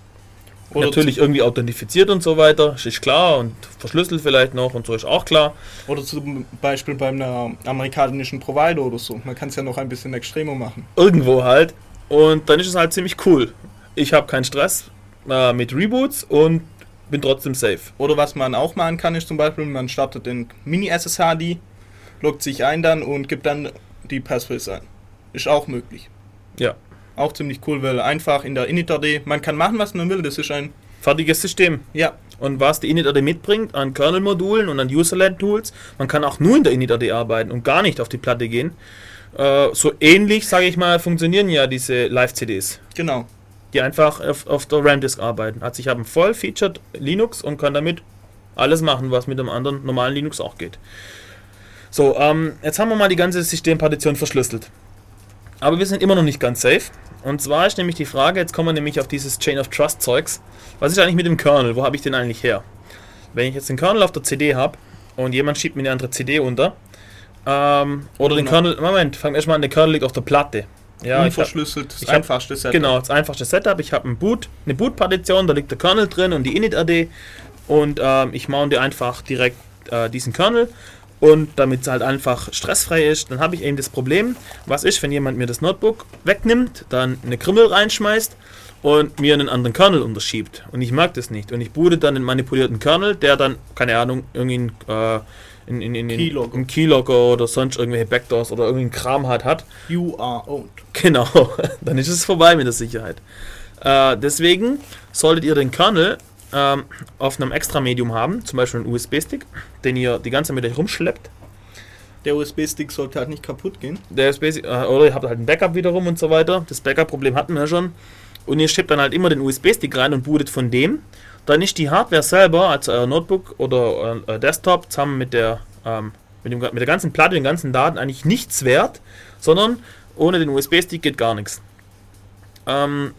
Oder natürlich irgendwie authentifiziert und so weiter, ist klar und verschlüsselt vielleicht noch und so ist auch klar. Oder zum Beispiel bei einem amerikanischen Provider oder so. Man kann es ja noch ein bisschen extremer machen. Irgendwo halt. Und dann ist es halt ziemlich cool. Ich habe keinen Stress äh, mit Reboots und bin trotzdem safe. Oder was man auch machen kann, ist zum Beispiel, man startet den Mini-SSHD, loggt sich ein dann und gibt dann die Passphrase ein. Ist auch möglich. Ja. Auch ziemlich cool, weil einfach in der init.d, man kann machen, was man will, das ist ein, Fertiges System. ja, Und was die init.ad mitbringt an Kernel-Modulen und an User-Led-Tools, man kann auch nur in der init.ad arbeiten und gar nicht auf die Platte gehen. Äh, so ähnlich, sage ich mal, funktionieren ja diese Live-CDs, genau. die einfach auf, auf der RAM-Disk arbeiten. Also ich habe ein voll-featured Linux und kann damit alles machen, was mit einem anderen normalen Linux auch geht. So, ähm, jetzt haben wir mal die ganze Systempartition verschlüsselt. Aber wir sind immer noch nicht ganz safe. Und zwar ist nämlich die Frage, jetzt kommen wir nämlich auf dieses Chain of Trust Zeugs. Was ist eigentlich mit dem Kernel? Wo habe ich den eigentlich her? Wenn ich jetzt den Kernel auf der CD habe und jemand schiebt mir eine andere CD unter, ähm, oder den Genau. Kernel, Moment, fangen wir erstmal an, der Kernel liegt auf der Platte. Ja, ich hab, Unverschlüsselt, das ich einfachste Setup. Genau, das einfachste Setup. Ich habe ein Boot, eine Boot-Partition, da liegt der Kernel drin und die init.ad und ähm, ich mounte einfach direkt äh, diesen Kernel und damit es halt einfach stressfrei ist, dann habe ich eben das Problem, was ist, wenn jemand mir das Notebook wegnimmt, dann eine Krümmel reinschmeißt und mir einen anderen Kernel unterschiebt und ich mag das nicht und ich boote dann den manipulierten Kernel, der dann, keine Ahnung, irgendwie äh, in, in, in, in, Keylogger. im Keylogger oder sonst irgendwelche Backdoors oder irgendeinen Kram halt hat You are owned. Genau, dann ist es vorbei mit der Sicherheit. Äh, deswegen solltet ihr den Kernel ähm, auf einem extra Medium haben, zum Beispiel einen USB-Stick, den ihr die ganze Zeit mit euch rumschleppt. Der USB-Stick sollte halt nicht kaputt gehen. Der USB, äh, oder ihr habt halt ein Backup wiederum und so weiter. Das Backup-Problem hatten wir ja schon. Und ihr schiebt dann halt immer den USB-Stick rein und bootet von dem. Dann ist die Hardware selber, also euer Notebook oder euer Desktop, zusammen mit der, ähm, mit, dem, mit der ganzen Platte, den ganzen Daten eigentlich nichts wert, sondern ohne den USB-Stick geht gar nichts. Ähm,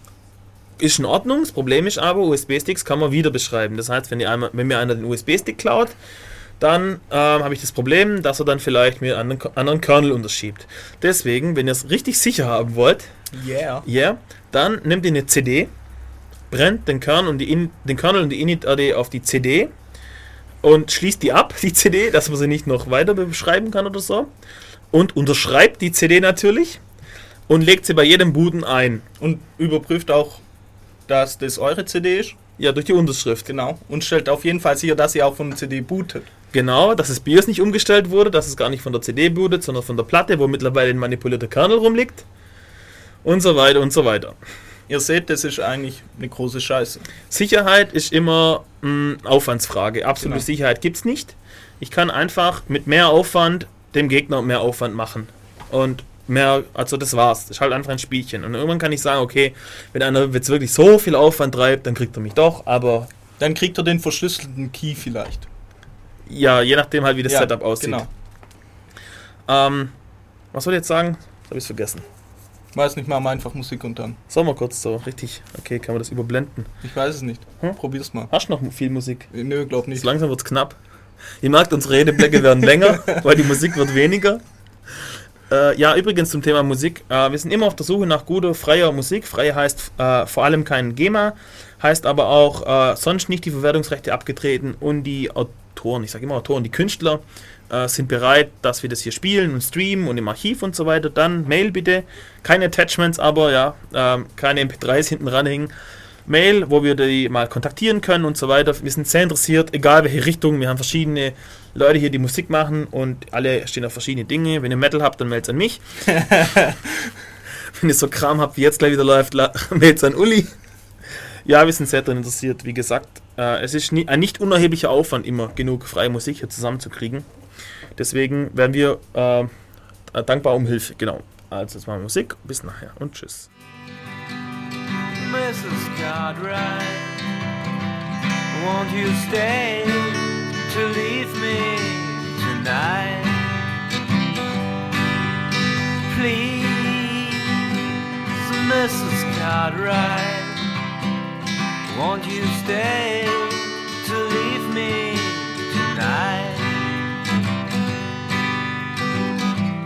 ist in Ordnung, das Problem ist aber, USB-Sticks kann man wieder beschreiben. Das heißt, wenn, ihr einmal, wenn mir einer den USB-Stick klaut, dann ähm, habe ich das Problem, dass er dann vielleicht mir einen anderen, anderen Kernel unterschiebt. Deswegen, wenn ihr es richtig sicher haben wollt, Yeah. ja, dann nehmt ihr eine CD, brennt den Kernel und die, In den Kernel und die init.ad auf die CD und schließt die ab, die CD, dass man sie nicht noch weiter beschreiben kann oder so. Und unterschreibt die CD natürlich und legt sie bei jedem Booten ein. Und überprüft auch, dass das eure CD ist. Ja, durch die Unterschrift. Genau. Und stellt auf jeden Fall sicher, dass ihr auch von der CD bootet. Genau, dass das BIOS nicht umgestellt wurde, dass es gar nicht von der CD bootet, sondern von der Platte, wo mittlerweile ein manipulierter Kernel rumliegt. Und so weiter und so weiter. Ihr seht, das ist eigentlich eine große Scheiße. Sicherheit ist immer eine Aufwandsfrage. Absolute Genau. Sicherheit gibt es nicht. Ich kann einfach mit mehr Aufwand dem Gegner mehr Aufwand machen. Und mehr, also das war's. Das ist halt einfach ein Spielchen. Und irgendwann kann ich sagen, okay, wenn einer jetzt wirklich so viel Aufwand treibt, dann kriegt er mich doch. Aber Dann kriegt ihr den verschlüsselten Key vielleicht. ja, je nachdem halt, wie das Ja, Setup aussieht. Genau. Ähm, was soll ich jetzt sagen? Habe ich vergessen. Weiß nicht, machen wir einfach Musik und dann. Sollen wir kurz so, richtig. Okay, kann man das überblenden. Ich weiß es nicht. Hm? Probier's mal. Hast du noch viel Musik? Nö, glaub So nicht. langsam wird's knapp. Ihr merkt, unsere Redeblöcke werden länger, weil die Musik wird weniger. Äh, ja, übrigens zum Thema Musik. Äh, wir sind immer auf der Suche nach guter, freier Musik. Frei heißt äh, vor allem kein GEMA, heißt aber auch äh, sonst nicht die Verwertungsrechte abgetreten und die Autoren, ich sage immer Autoren, die Künstler äh, sind bereit, dass wir das hier spielen und streamen und im Archiv und so weiter. Dann Mail bitte. Keine Attachments, aber ja, ähm, keine MP3s hinten ranhängen. Mail, wo wir die mal kontaktieren können und so weiter. Wir sind sehr interessiert, egal welche Richtung. Wir haben verschiedene Leute hier, die Musik machen und alle stehen auf verschiedene Dinge. Wenn ihr Metal habt, dann meldet an mich. Wenn ihr so Kram habt, wie jetzt gleich wieder läuft, meldet an Uli. Ja, wir sind sehr daran interessiert. Wie gesagt, äh, es ist ein nicht unerheblicher Aufwand, immer genug freie Musik hier zusammenzukriegen. Deswegen werden wir äh, dankbar um Hilfe. Genau. Also, jetzt machen wir Musik. Bis nachher und tschüss. Mrs. Cartwright, won't you stay to leave me tonight? Please, Mrs. Cartwright, won't you stay to leave me tonight?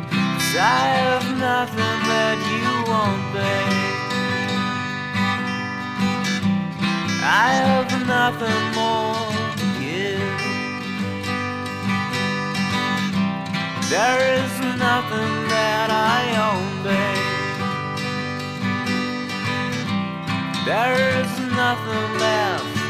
'Cause I have nothing that you want, babe. I have nothing more to give. There is nothing that I own, babe. There is nothing left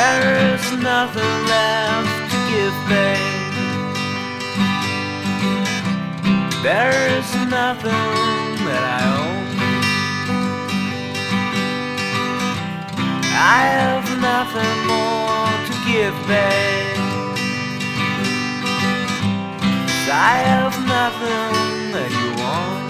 There is nothing left to give, babe. There is nothing that I own. I have nothing more to give, babe. I have nothing that you want.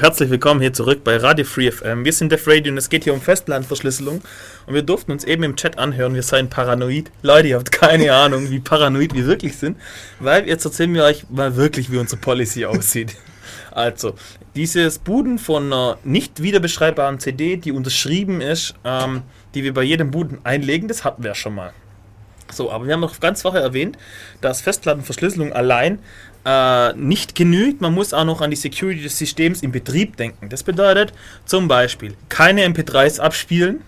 Herzlich willkommen hier zurück bei Radio Free FM. Wir sind Def Radio und es geht hier um Festlandverschlüsselung. Und wir durften uns eben im Chat anhören, wir seien paranoid. Leute, ihr habt keine Ahnung, wie paranoid wir wirklich sind, weil jetzt erzählen wir euch mal wirklich, wie unsere Policy aussieht. Also, dieses Booten von einer nicht wiederbeschreibbaren CD, die unterschrieben ist, ähm, die wir bei jedem Booten einlegen, das hatten wir ja schon mal. So, aber wir haben noch ganz vorher erwähnt, dass Festplattenverschlüsselung allein äh, nicht genügt. Man muss auch noch an die Security des Systems im Betrieb denken. Das bedeutet zum Beispiel keine MP3s abspielen,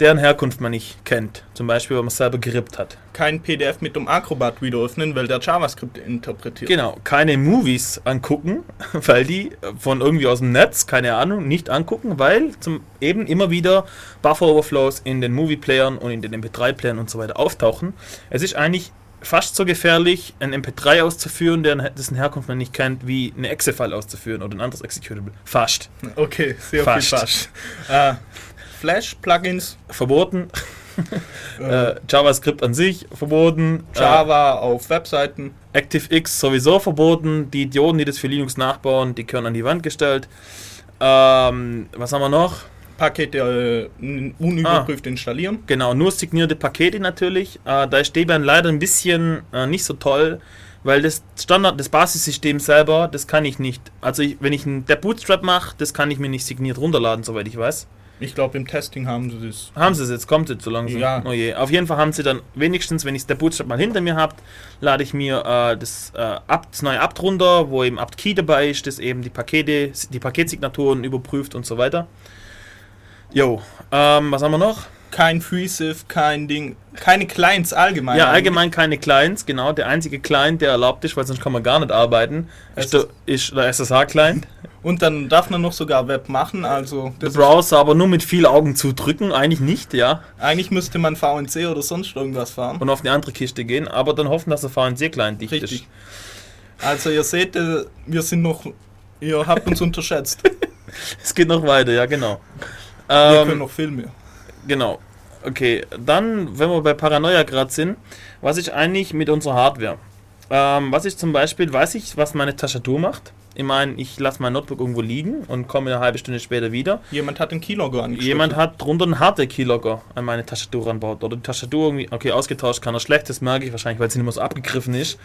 deren Herkunft man nicht kennt. Zum Beispiel, wenn man es selber gerippt hat. Kein PDF mit dem Acrobat wieder öffnen, weil der JavaScript interpretiert. Genau, keine Movies angucken, weil die von irgendwie aus dem Netz, keine Ahnung, nicht angucken, weil zum eben immer wieder Buffer-Overflows in den Movie-Playern und in den MP3-Playern und so weiter auftauchen. Es ist eigentlich fast so gefährlich, ein MP3 auszuführen, deren, dessen Herkunft man nicht kennt, wie eine Exe-File auszuführen oder ein anderes Executable. Fast. Okay, sehr Fast. viel fast. Äh, Flash-Plugins, Verboten. äh, JavaScript an sich verboten. Java auf Webseiten. Äh, ActiveX sowieso verboten. Die Idioten, die das für Linux nachbauen, die gehören an die Wand gestellt. Ähm, was haben wir noch? Pakete äh, unüberprüft installieren. Genau, nur signierte Pakete natürlich. Äh, da ist Debian leider ein bisschen äh, nicht so toll, weil das Standard, das Basissystem selber, das kann ich nicht. Also ich, wenn ich ein der Bootstrap mache, das kann ich mir nicht signiert runterladen, soweit ich weiß. Ich glaube, im Testing haben sie das. Haben sie es jetzt, kommt jetzt so langsam. Ja. Oh je. Auf jeden Fall haben sie dann wenigstens, wenn ich der Bootstrap mal hinter mir habt, lade ich mir äh, das, äh, Apt, das neue Apt runter, wo eben Apt Key dabei ist, das eben die Pakete, die Paketsignaturen überprüft und so weiter. Jo, ähm, was haben wir noch? Kein FreeSIF, kein Ding, keine Clients allgemein. Ja, allgemein keine Clients, genau. Der einzige Client, der erlaubt ist, weil sonst kann man gar nicht arbeiten, ist der, ist der SSH-Client. Und dann darf man noch sogar Web machen, also Der Browser aber nur mit viel Augen zudrücken, eigentlich nicht, ja. eigentlich müsste man VNC oder sonst irgendwas fahren. Und auf eine andere Kiste gehen, aber dann hoffen, dass der VNC-Client dicht Richtig. ist. Also ihr seht, äh, wir sind noch, ihr habt uns unterschätzt. Es geht noch weiter, ja, genau. Wir Ähm, können noch viel mehr. Genau. Okay, dann, wenn wir bei Paranoia gerade sind, was ist eigentlich mit unserer Hardware? Ähm, was ich zum Beispiel, weiß ich, was meine Tastatur macht. Ich meine, ich lasse mein Notebook irgendwo liegen und komme eine halbe Stunde später wieder. Jemand hat den Keylogger angeschlossen. Jemand hat drunter einen Hardware-Keylogger an meine Tastatur ranbaut. Oder die Tastatur irgendwie, okay, ausgetauscht kann er schlecht, das merke ich wahrscheinlich, weil sie nicht mehr so abgegriffen ist.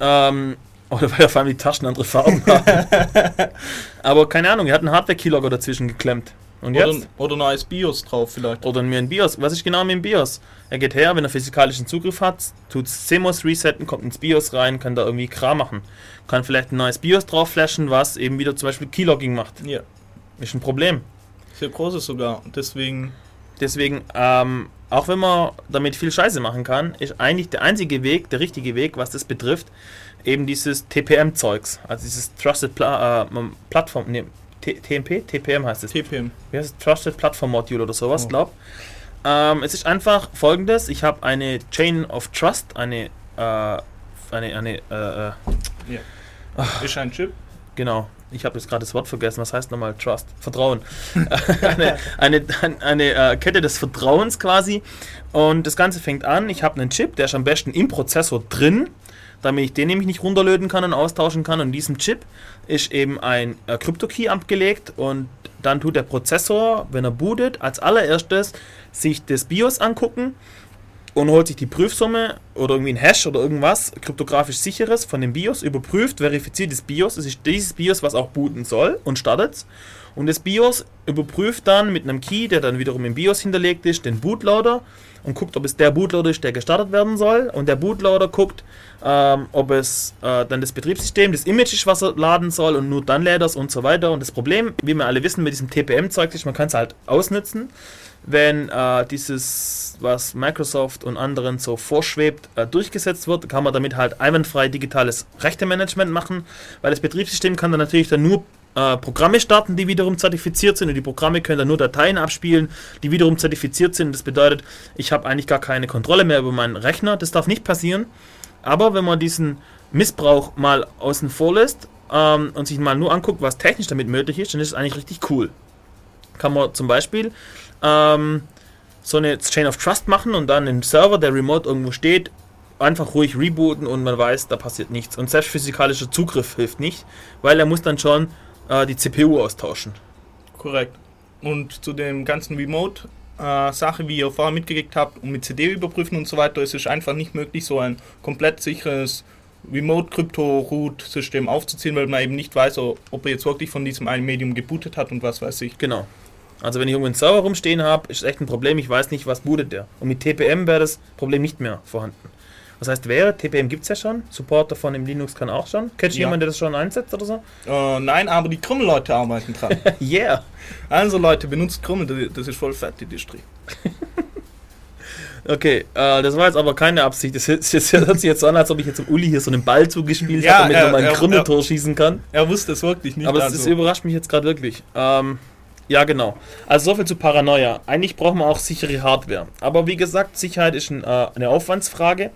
Ähm, oder weil auf einmal die Taschen andere Farben haben. Aber keine Ahnung, er hat einen Hardware-Keylogger dazwischen geklemmt. Und jetzt? Oder, oder neues BIOS drauf vielleicht. Oder mir ein BIOS. Was ist genau mit dem BIOS? Er geht her, wenn er physikalischen Zugriff hat, tut CMOS resetten, kommt ins BIOS rein, kann da irgendwie Kram machen. Kann vielleicht ein neues BIOS drauf flashen, was eben wieder zum Beispiel Keylogging macht. Ja, Ist ein Problem. sehr großes sogar. Deswegen, Deswegen, ähm, auch wenn man damit viel Scheiße machen kann, ist eigentlich der einzige Weg, der richtige Weg, was das betrifft, eben dieses TPM-Zeugs. Also dieses Trusted Pla äh, Plattform, nee, TMP? TPM heißt es. TPM. wie heißt es? Trusted Platform Module oder sowas, Oh. glaub. Ähm, es ist einfach folgendes: Ich habe eine Chain of Trust, eine, äh, eine, eine, äh, äh, Ist ein Chip. genau. Ich habe jetzt gerade das Wort vergessen. Was heißt nochmal Trust? Vertrauen. eine eine, eine äh, Kette des Vertrauens quasi. Und das Ganze fängt an. Ich habe einen Chip, der ist am besten im Prozessor drin, damit ich den nämlich nicht runterlöten kann und austauschen kann. Und in diesem Chip ist eben ein äh, Crypto-Key abgelegt und dann tut der Prozessor, wenn er bootet, als allererstes sich das BIOS angucken und holt sich die Prüfsumme oder irgendwie ein Hash oder irgendwas kryptografisch sicheres von dem BIOS, überprüft, verifiziert das BIOS. Es ist dieses BIOS, was auch booten soll und startet. Und das BIOS überprüft dann mit einem Key, der dann wiederum im BIOS hinterlegt ist, den Bootloader und guckt, ob es der Bootloader ist, der gestartet werden soll. Und der Bootloader guckt, ähm, ob es äh, dann das Betriebssystem, das Image ist, was er laden soll und nur dann lädt es und so weiter. Und das Problem, wie wir alle wissen, mit diesem TPM-Zeug ist, man kann es halt ausnutzen, wenn äh, dieses, was Microsoft und anderen so vorschwebt, äh, durchgesetzt wird, kann man damit halt einwandfrei digitales Rechtemanagement machen, weil das Betriebssystem kann dann natürlich dann nur äh, Programme starten, die wiederum zertifiziert sind und die Programme können dann nur Dateien abspielen, die wiederum zertifiziert sind. Das bedeutet, ich habe eigentlich gar keine Kontrolle mehr über meinen Rechner. Das darf nicht passieren. Aber wenn man diesen Missbrauch mal außen vor lässt ähm, und sich mal nur anguckt, was technisch damit möglich ist, dann ist es eigentlich richtig cool. Kann man zum Beispiel ähm, so eine Chain of Trust machen und dann einen Server, der remote irgendwo steht, einfach ruhig rebooten und man weiß, da passiert nichts. Und selbst physikalischer Zugriff hilft nicht, weil er muss dann schon äh, die CPU austauschen. Korrekt. Und zu dem ganzen Remote-Sache, wie ihr vorher mitgekriegt habt, und mit CD überprüfen und so weiter, ist es einfach nicht möglich, so ein komplett sicheres Remote-Crypto-Root-System aufzuziehen, weil man eben nicht weiß, ob er jetzt wirklich von diesem einen Medium gebootet hat und was weiß ich. Genau. Also wenn ich irgendwo einen Server rumstehen habe, ist echt ein Problem, ich weiß nicht, was bootet der. Und mit TPM wäre das Problem nicht mehr vorhanden. Was heißt wäre, TPM gibt es ja schon, Support davon im Linux kann auch schon. Kennst du Ja. jemanden, der das schon einsetzt oder so? Äh, nein, aber die Krümmel-Leute arbeiten dran. Yeah! also Leute, benutzt Krümmel, das- das ist voll fett, die Distri. Okay, äh, das war jetzt aber keine Absicht. Das, hört- das hört sich jetzt so an, als ob ich jetzt dem Uli hier so einen Ball zugespielt Ja, habe, damit er- er mal ein Krümmeltor schießen kann. Er wusste es wirklich nicht. Aber es also. das überrascht mich jetzt gerade wirklich. Ähm, ja, genau. Also so viel zu Paranoia. Eigentlich brauchen wir auch sichere Hardware. Aber wie gesagt, Sicherheit ist ein, äh, eine Aufwandsfrage.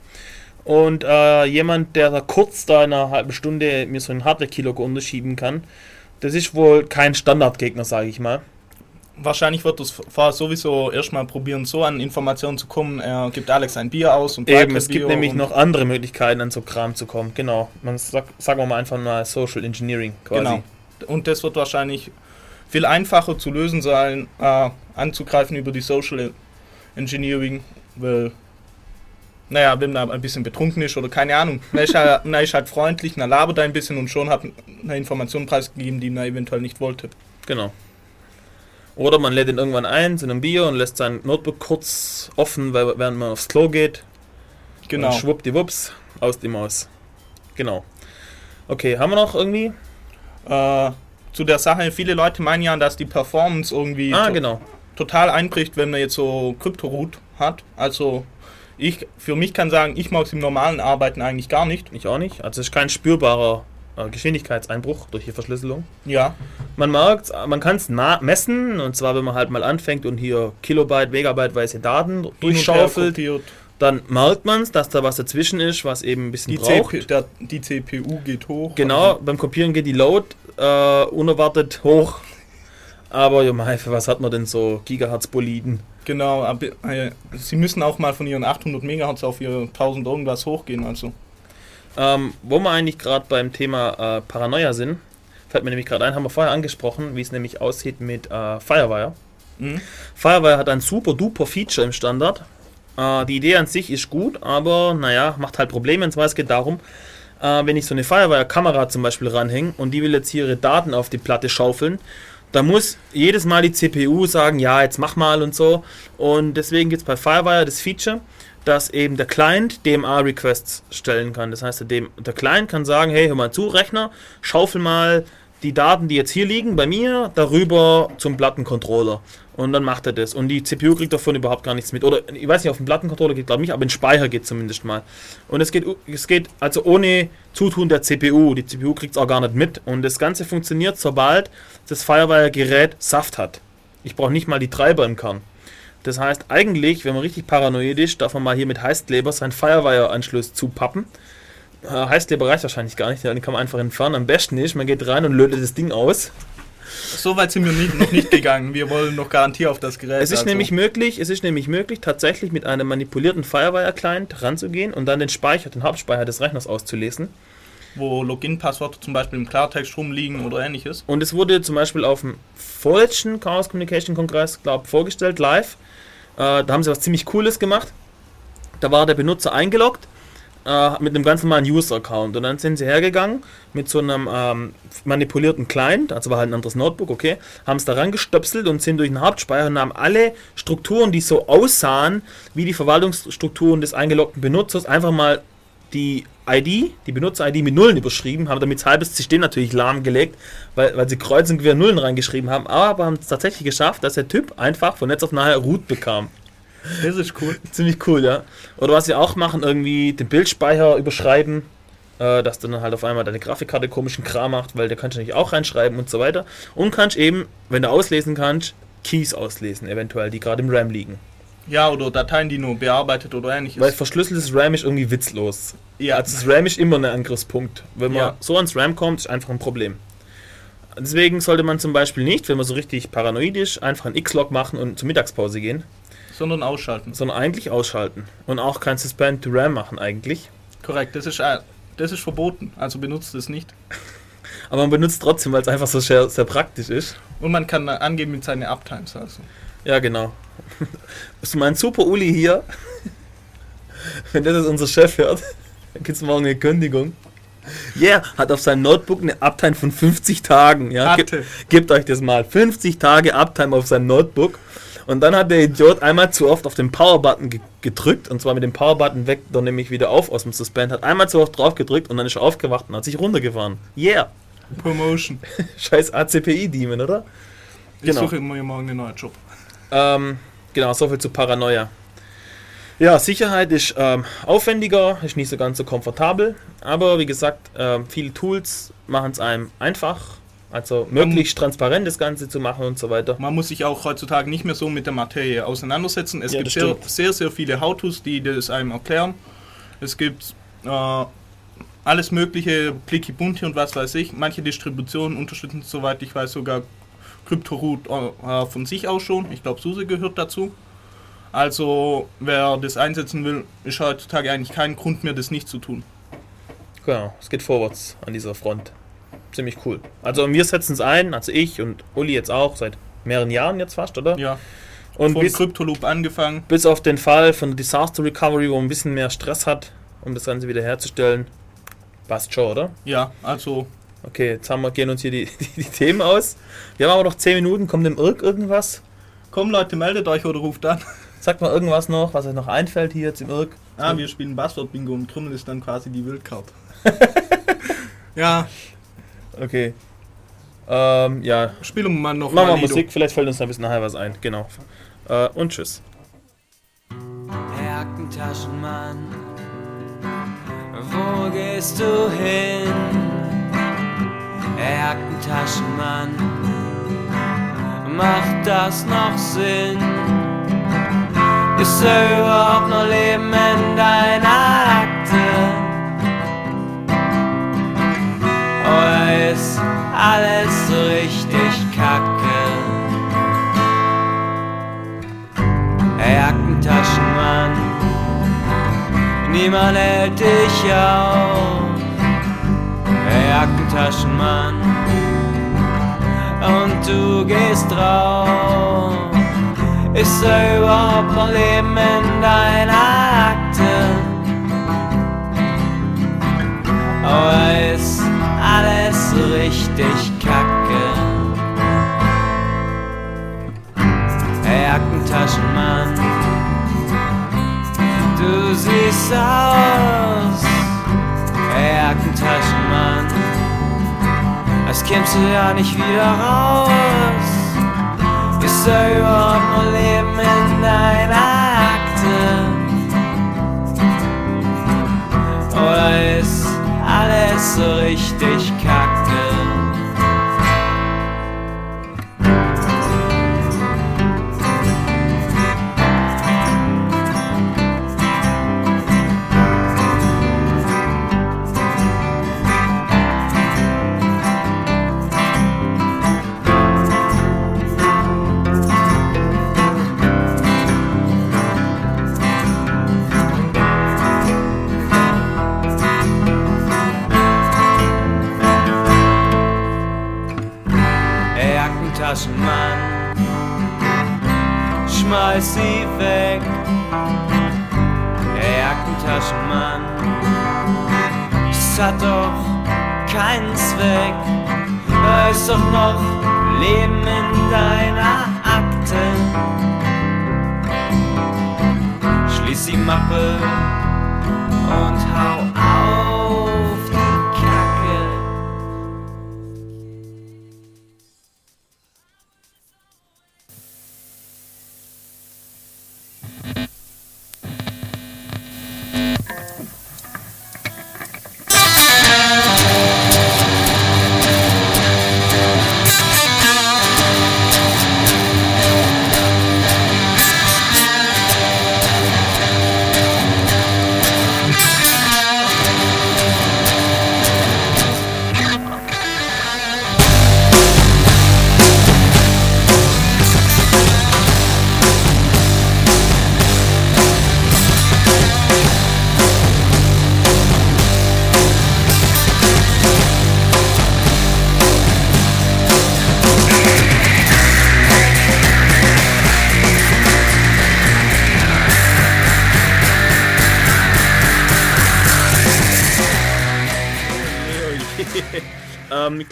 Und äh, jemand, der da kurz da in einer halben Stunde mir so einen Hardware-Kilo unterschieben kann, das ist wohl kein Standardgegner, sage ich mal. Wahrscheinlich wird das Fahrer sowieso erstmal probieren, so an Informationen zu kommen. Er gibt Alex ein Bier aus und Eben, es gibt Bier nämlich und- noch andere Möglichkeiten, an so Kram zu kommen. Genau. Man sagt, sagen wir mal einfach mal Social Engineering quasi. Genau. Und das wird wahrscheinlich viel einfacher zu lösen sein, äh, anzugreifen über die Social Engineering, weil, naja, wenn man ein bisschen betrunken ist oder keine Ahnung, man ist halt, man ist halt freundlich, man labert ein bisschen und schon hat eine Information preisgegeben, die man eventuell nicht wollte. Genau. Oder man lädt ihn irgendwann ein zu einem Bier und lässt sein Notebook kurz offen, weil, während man aufs Klo geht. Genau. Und schwuppdiwupps, aus dem Maus. Genau. Okay, haben wir noch irgendwie? Äh, zu der Sache, viele Leute meinen ja, dass die Performance irgendwie Ah, to- genau. total einbricht, wenn man jetzt so Krypto-Root hat. Also ich für mich kann sagen, ich mag es im normalen Arbeiten eigentlich gar nicht. Ich auch nicht. Also es ist kein spürbarer äh, Geschwindigkeitseinbruch durch die Verschlüsselung. Ja, Man merkt, man kann es messen, und zwar wenn man halt mal anfängt und hier Kilobyte, Megabyte-weise Daten hin und her durchschaufelt, dann merkt man es, dass da was dazwischen ist, was eben ein bisschen Die, braucht. CPU, der, die CPU geht hoch. Genau, beim Kopieren geht die Load äh, unerwartet hoch. Aber ja, mei, für was hat man denn so Gigahertz-Boliden? Genau, aber, äh, sie müssen auch mal von ihren 800 Megahertz auf ihre 1000 irgendwas hochgehen. Also Ähm, wo wir eigentlich gerade beim Thema äh, Paranoia sind, fällt mir nämlich gerade ein, haben wir vorher angesprochen, wie es nämlich aussieht mit äh, Firewire. Mhm. Firewire hat ein super duper Feature im Standard. Äh, die Idee an sich ist gut, aber naja, macht halt Probleme. Und zwar es geht darum, äh, wenn ich so eine Firewire-Kamera zum Beispiel ranhänge und die will jetzt hier ihre Daten auf die Platte schaufeln, da muss jedes Mal die CPU sagen, ja, jetzt mach mal und so. Und deswegen gibt es bei Firewire das Feature, dass eben der Client DMA-Requests stellen kann. Das heißt, der, der Client kann sagen, hey, hör mal zu, Rechner, schaufel mal die Daten, die jetzt hier liegen, bei mir, darüber zum Plattencontroller. Und dann macht er das. Und die CPU kriegt davon überhaupt gar nichts mit. Oder ich weiß nicht, auf dem Plattencontroller geht glaube ich nicht, aber in Speicher geht zumindest mal. Und es geht, es geht also ohne Zutun der CPU. Die CPU kriegt es auch gar nicht mit. Und das Ganze funktioniert, sobald das Firewire-Gerät Saft hat. Ich brauche nicht mal die Treiber im Kern. Das heißt, eigentlich, wenn man richtig paranoid ist, darf man mal hier mit Heißkleber seinen Firewire-Anschluss zupappen. Äh, Heißkleber reicht wahrscheinlich gar nicht, den kann man einfach entfernen. Am besten ist, man geht rein und lötet das Ding aus. so weit sind wir nie, noch nicht gegangen. Wir wollen noch Garantie auf das Gerät. Es ist also. nämlich möglich, es ist nämlich möglich, tatsächlich mit einem manipulierten Firewire-Client ranzugehen und dann den Speicher, den Hauptspeicher des Rechners auszulesen. wo Login-Passwörter zum Beispiel im Klartext rumliegen oder ähnliches. Und es wurde zum Beispiel auf dem vorletzten Chaos Communication Kongress, glaube vorgestellt, live. Äh, da haben sie was ziemlich Cooles gemacht. Da war der Benutzer eingeloggt, äh, mit einem ganz normalen User-Account. Und dann sind sie hergegangen mit so einem ähm, manipulierten Client, also war halt ein anderes Notebook, okay, haben es da rangestöpselt und sind durch den Hauptspeicher und haben alle Strukturen, die so aussahen, wie die Verwaltungsstrukturen des eingeloggten Benutzers, einfach mal die ID, die Benutzer-ID mit Nullen überschrieben, haben damit halbes System natürlich lahmgelegt, weil, weil sie kreuz und quer Nullen reingeschrieben haben, aber haben es tatsächlich geschafft, dass der Typ einfach von Netz auf nachher Root bekam. Das ist cool. Ziemlich cool, ja. Oder was sie auch machen, irgendwie den Bildspeicher überschreiben, äh, dass dann halt auf einmal deine Grafikkarte komischen Kram macht, weil der kannst du natürlich auch reinschreiben und so weiter. Und kannst eben, wenn du auslesen kannst, Keys auslesen, eventuell, die gerade im RAM liegen. Ja, oder Dateien, die nur bearbeitet oder ähnliches. Weil verschlüsseltes RAM ist irgendwie witzlos. ja, Also das RAM ist immer ein Angriffspunkt. Wenn man Ja. so ans RAM kommt, ist einfach ein Problem. Deswegen sollte man zum Beispiel nicht, wenn man so richtig paranoid ist, einfach einen X-Log machen und zur Mittagspause gehen, sondern ausschalten. sondern eigentlich ausschalten. Und auch kein Suspend to RAM machen eigentlich. Korrekt, das ist, äh, das ist verboten, also benutzt es nicht. Aber man benutzt trotzdem, weil es einfach so sehr, sehr praktisch ist. Und man kann äh, angeben mit seinen Uptimes also. Ja, genau. Bist du mein Super Uli hier? Wenn das jetzt unser Chef hört, dann gibt es morgen eine Kündigung. Yeah, hat auf seinem Notebook eine Uptime von 50 Tagen. Ja, Ge- gebt euch das mal. 50 Tage Uptime auf seinem Notebook. Und dann hat der Idiot einmal zu oft auf den Power-Button ge gedrückt. Und zwar mit dem Power-Button weckt er nämlich wieder auf aus dem Suspend. Hat einmal zu oft drauf gedrückt und dann ist er aufgewacht und hat sich runtergefahren. Yeah. Promotion. Scheiß ACPI-Demon, oder? Ich Genau. suche immer morgen einen neuen Job. Ähm, genau, soviel zu Paranoia. Ja, Sicherheit ist ähm, aufwendiger, ist nicht so ganz so komfortabel, aber wie gesagt, ähm, viele Tools machen es einem einfach, also möglichst transparent das Ganze zu machen und so weiter. Man muss sich auch heutzutage nicht mehr so mit der Materie auseinandersetzen. Es Ja, gibt sehr, sehr, sehr viele How-Tos, die das einem erklären. Es gibt äh, alles mögliche, Plicky Bunti und was weiß ich. Manche Distributionen unterstützen, soweit ich weiß, sogar CryptoRoot äh, von sich aus schon. Ich glaube, SUSE gehört dazu. Also, wer das einsetzen will, ist heutzutage eigentlich kein Grund mehr, das nicht zu tun. Genau, es geht vorwärts an dieser Front. Ziemlich cool. Also wir setzen es ein, also ich und Uli jetzt auch, seit mehreren Jahren jetzt fast, oder? Ja, und von bis, CryptoLoop angefangen. bis auf den Fall von Disaster Recovery, wo man ein bisschen mehr Stress hat, um das Ganze wieder herzustellen, passt schon, oder? Ja, also Okay, jetzt haben wir, gehen uns hier die, die, die Themen aus. Wir haben aber noch 10 Minuten. Kommt dem Irk irgendwas? komm Leute, meldet euch oder ruft an. Sagt mal irgendwas noch, was euch noch einfällt hier jetzt im Irk. Ah, wir spielen Buzzword-Bingo und Krümmel ist dann quasi die Wildcard. ja, Okay. Ähm, ja. spielen wir mal noch Machen wir Lido. Musik, vielleicht fällt uns da ein bisschen nachher was ein. Genau. Äh, und tschüss. Herr Jackentaschenmann, wo gehst du hin? Herr Jackentaschenmann, macht das noch Sinn? Ist da überhaupt noch Leben niemand hält dich auf. Herr Jackentaschenmann, und du gehst drauf. Ist da überhaupt noch Leben in deiner Akte? Oder ist alles richtig kacke? Herr Jackentaschenmann, du siehst aus, Jackentaschenmann, als kämst du ja nicht wieder raus. Ist da überhaupt noch Leben in deiner Akte? Oder ist alles so richtig kacke? Schmeiß sie weg. Herr Jackentaschenmann, es hat doch keinen Zweck. Da ist doch noch Leben in deiner Akte. Schließ die Mappe und hau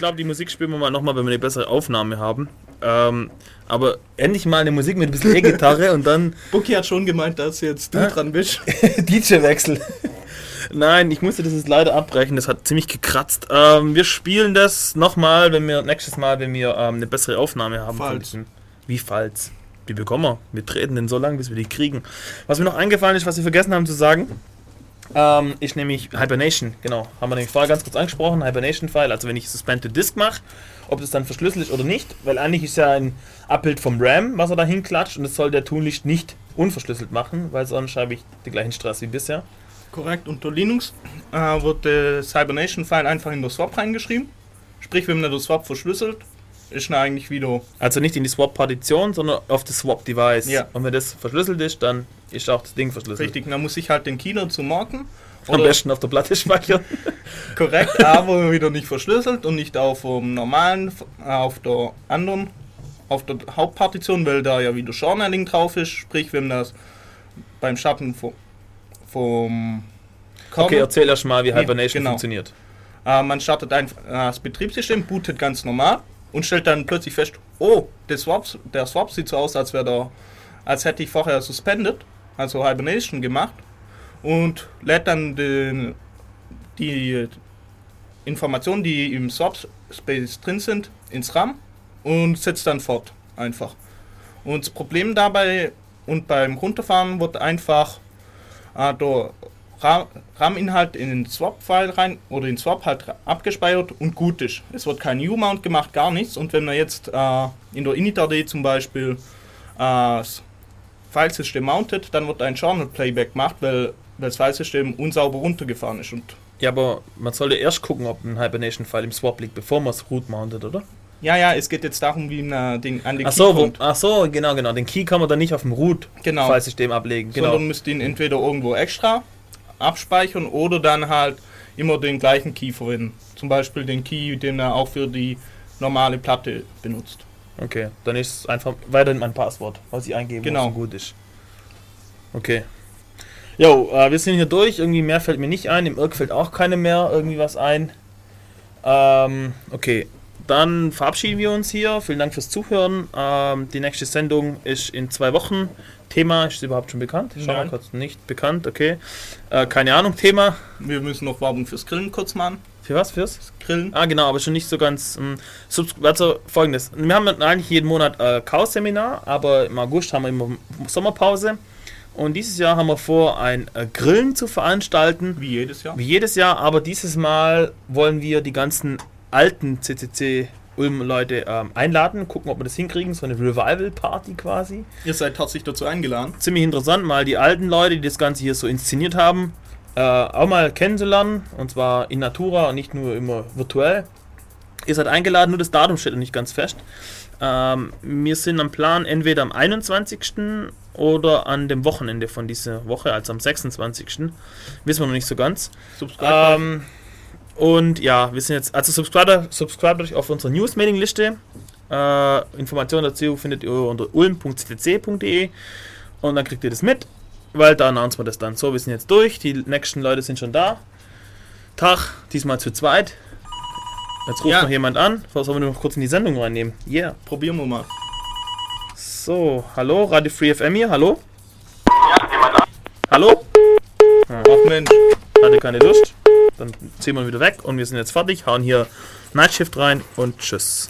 glaube, die Musik spielen wir mal nochmal, wenn wir eine bessere Aufnahme haben. Ähm, aber endlich mal eine Musik mit ein bisschen E-Gitarre und dann Bucky hat schon gemeint, dass jetzt du dran bist. DJ-Wechsel. Nein, ich musste das jetzt leider abbrechen, das hat ziemlich gekratzt. Ähm, wir spielen das nochmal, wenn wir nächstes Mal, wenn wir ähm, eine bessere Aufnahme haben. Falls. Wie falls? Die bekommen wir. Wir treten den so lange, bis wir die kriegen. Was mir noch eingefallen ist, was wir vergessen haben zu sagen, ähm, ist nämlich Hibernation. Genau, haben wir nämlich vorher ganz kurz angesprochen. Hibernation-File, also wenn ich Suspend to Disk mache, ob das dann verschlüsselt ist oder nicht, weil eigentlich ist ja ein Abbild vom RAM, was er da hinklatscht und das soll der Tunlicht nicht unverschlüsselt machen, weil sonst habe ich den gleichen Stress wie bisher. Korrekt, unter Linux äh, wird das Hibernation-File einfach in der Swap reingeschrieben. Sprich, wenn man das Swap verschlüsselt, ist dann eigentlich wieder Also nicht in die Swap-Partition, sondern auf das Swap-Device. Ja. Und wenn das verschlüsselt ist, dann ist auch das Ding verschlüsselt. richtig. Dann muss ich halt den Key dazu marken. Am besten auf der Platte speichern. korrekt, aber wieder nicht verschlüsselt und nicht auf dem normalen, äh, auf der anderen, auf der Hauptpartition, weil da ja wieder Journaling drauf ist. Sprich, wenn das beim Schatten vom, vom Okay, erzähl erst mal, wie Hibernation genau. funktioniert. Äh, man startet einfach äh, das Betriebssystem, bootet ganz normal und stellt dann plötzlich fest, oh, der Swap, der Swap sieht so aus, als wäre da, als hätte ich vorher suspended, also Hibernation gemacht und lädt dann den, die Informationen, die im Swap Space drin sind, ins RAM und setzt dann fort einfach. Und das Problem dabei und beim Runterfahren wird einfach Ra- RAM-Inhalt in den Swap-File rein oder in Swap halt abgespeichert und gut ist. Es wird kein U-Mount gemacht, gar nichts. Und wenn man jetzt äh, in der Init.d zum Beispiel äh, das Filesystem mountet, dann wird ein Journal-Playback gemacht, weil, das Filesystem unsauber runtergefahren ist. Und Ja, aber man sollte erst gucken, ob ein Hibernation-File im Swap liegt, bevor man es root mountet, oder? ja, ja, es geht jetzt darum, wie man äh, den, an den Ach Key so, wo, kommt. ach so, genau, genau. Den Key kann man dann nicht auf dem Genau. Root-File-System ablegen. Genau. sondern müsst ihn entweder irgendwo extra abspeichern oder dann halt immer den gleichen Key verwenden. Zum Beispiel den Key, den er auch für die normale Platte benutzt. Okay, dann ist es einfach weiterhin mein Passwort, was ich eingeben Genau. muss und gut ist. Okay. Jo, äh, wir sind hier durch. Irgendwie mehr fällt mir nicht ein. Im Irk fällt auch keine mehr irgendwie was ein. Ähm, okay. Dann verabschieden wir uns hier. Vielen Dank fürs Zuhören. Ähm, die nächste Sendung ist in zwei Wochen. Thema ist überhaupt schon bekannt? Schau mal kurz. Nicht bekannt, okay. Äh, keine Ahnung, Thema. Wir müssen noch Werbung fürs Grillen kurz machen. Für was? Fürs? Grillen. Ah, genau, aber schon nicht so ganz. Ähm, also folgendes: Wir haben eigentlich jeden Monat äh, Chaos-Seminar, aber im August haben wir immer Sommerpause. Und dieses Jahr haben wir vor, ein äh, Grillen zu veranstalten, Wie jedes Jahr. wie jedes Jahr, aber dieses Mal wollen wir die ganzen alten CCC Ulm-Leute ähm, einladen, gucken, ob wir das hinkriegen, so eine Revival-Party quasi. Ihr seid herzlich dazu eingeladen. Ziemlich interessant, mal die alten Leute, die das Ganze hier so inszeniert haben, äh, auch mal kennenzulernen, und zwar in Natura und nicht nur immer virtuell. Ihr seid eingeladen, nur das Datum steht noch nicht ganz fest. Ähm, wir sind am Plan entweder am 21. oder an dem Wochenende von dieser Woche, also am 26. Wissen wir noch nicht so ganz. Subscribe. Ähm, und ja, wir sind jetzt, also subscribe, subscribe euch auf unsere News-Mailing-Liste. Äh, Informationen dazu findet ihr unter ulm.ctc.de und dann kriegt ihr das mit, weil da announcen wir das dann. So, wir sind jetzt durch, die nächsten Leute sind schon da. Tag, diesmal zu zweit. Jetzt ruft Ja. noch jemand an. Was sollen wir noch kurz in die Sendung reinnehmen? Yeah. Probieren wir mal. So, hallo, Radio Free FM hier, hallo? Hallo? Ach Mensch. Hatte keine Lust. Dann ziehen wir ihn wieder weg und wir sind jetzt fertig, hauen hier Nightshift rein und tschüss.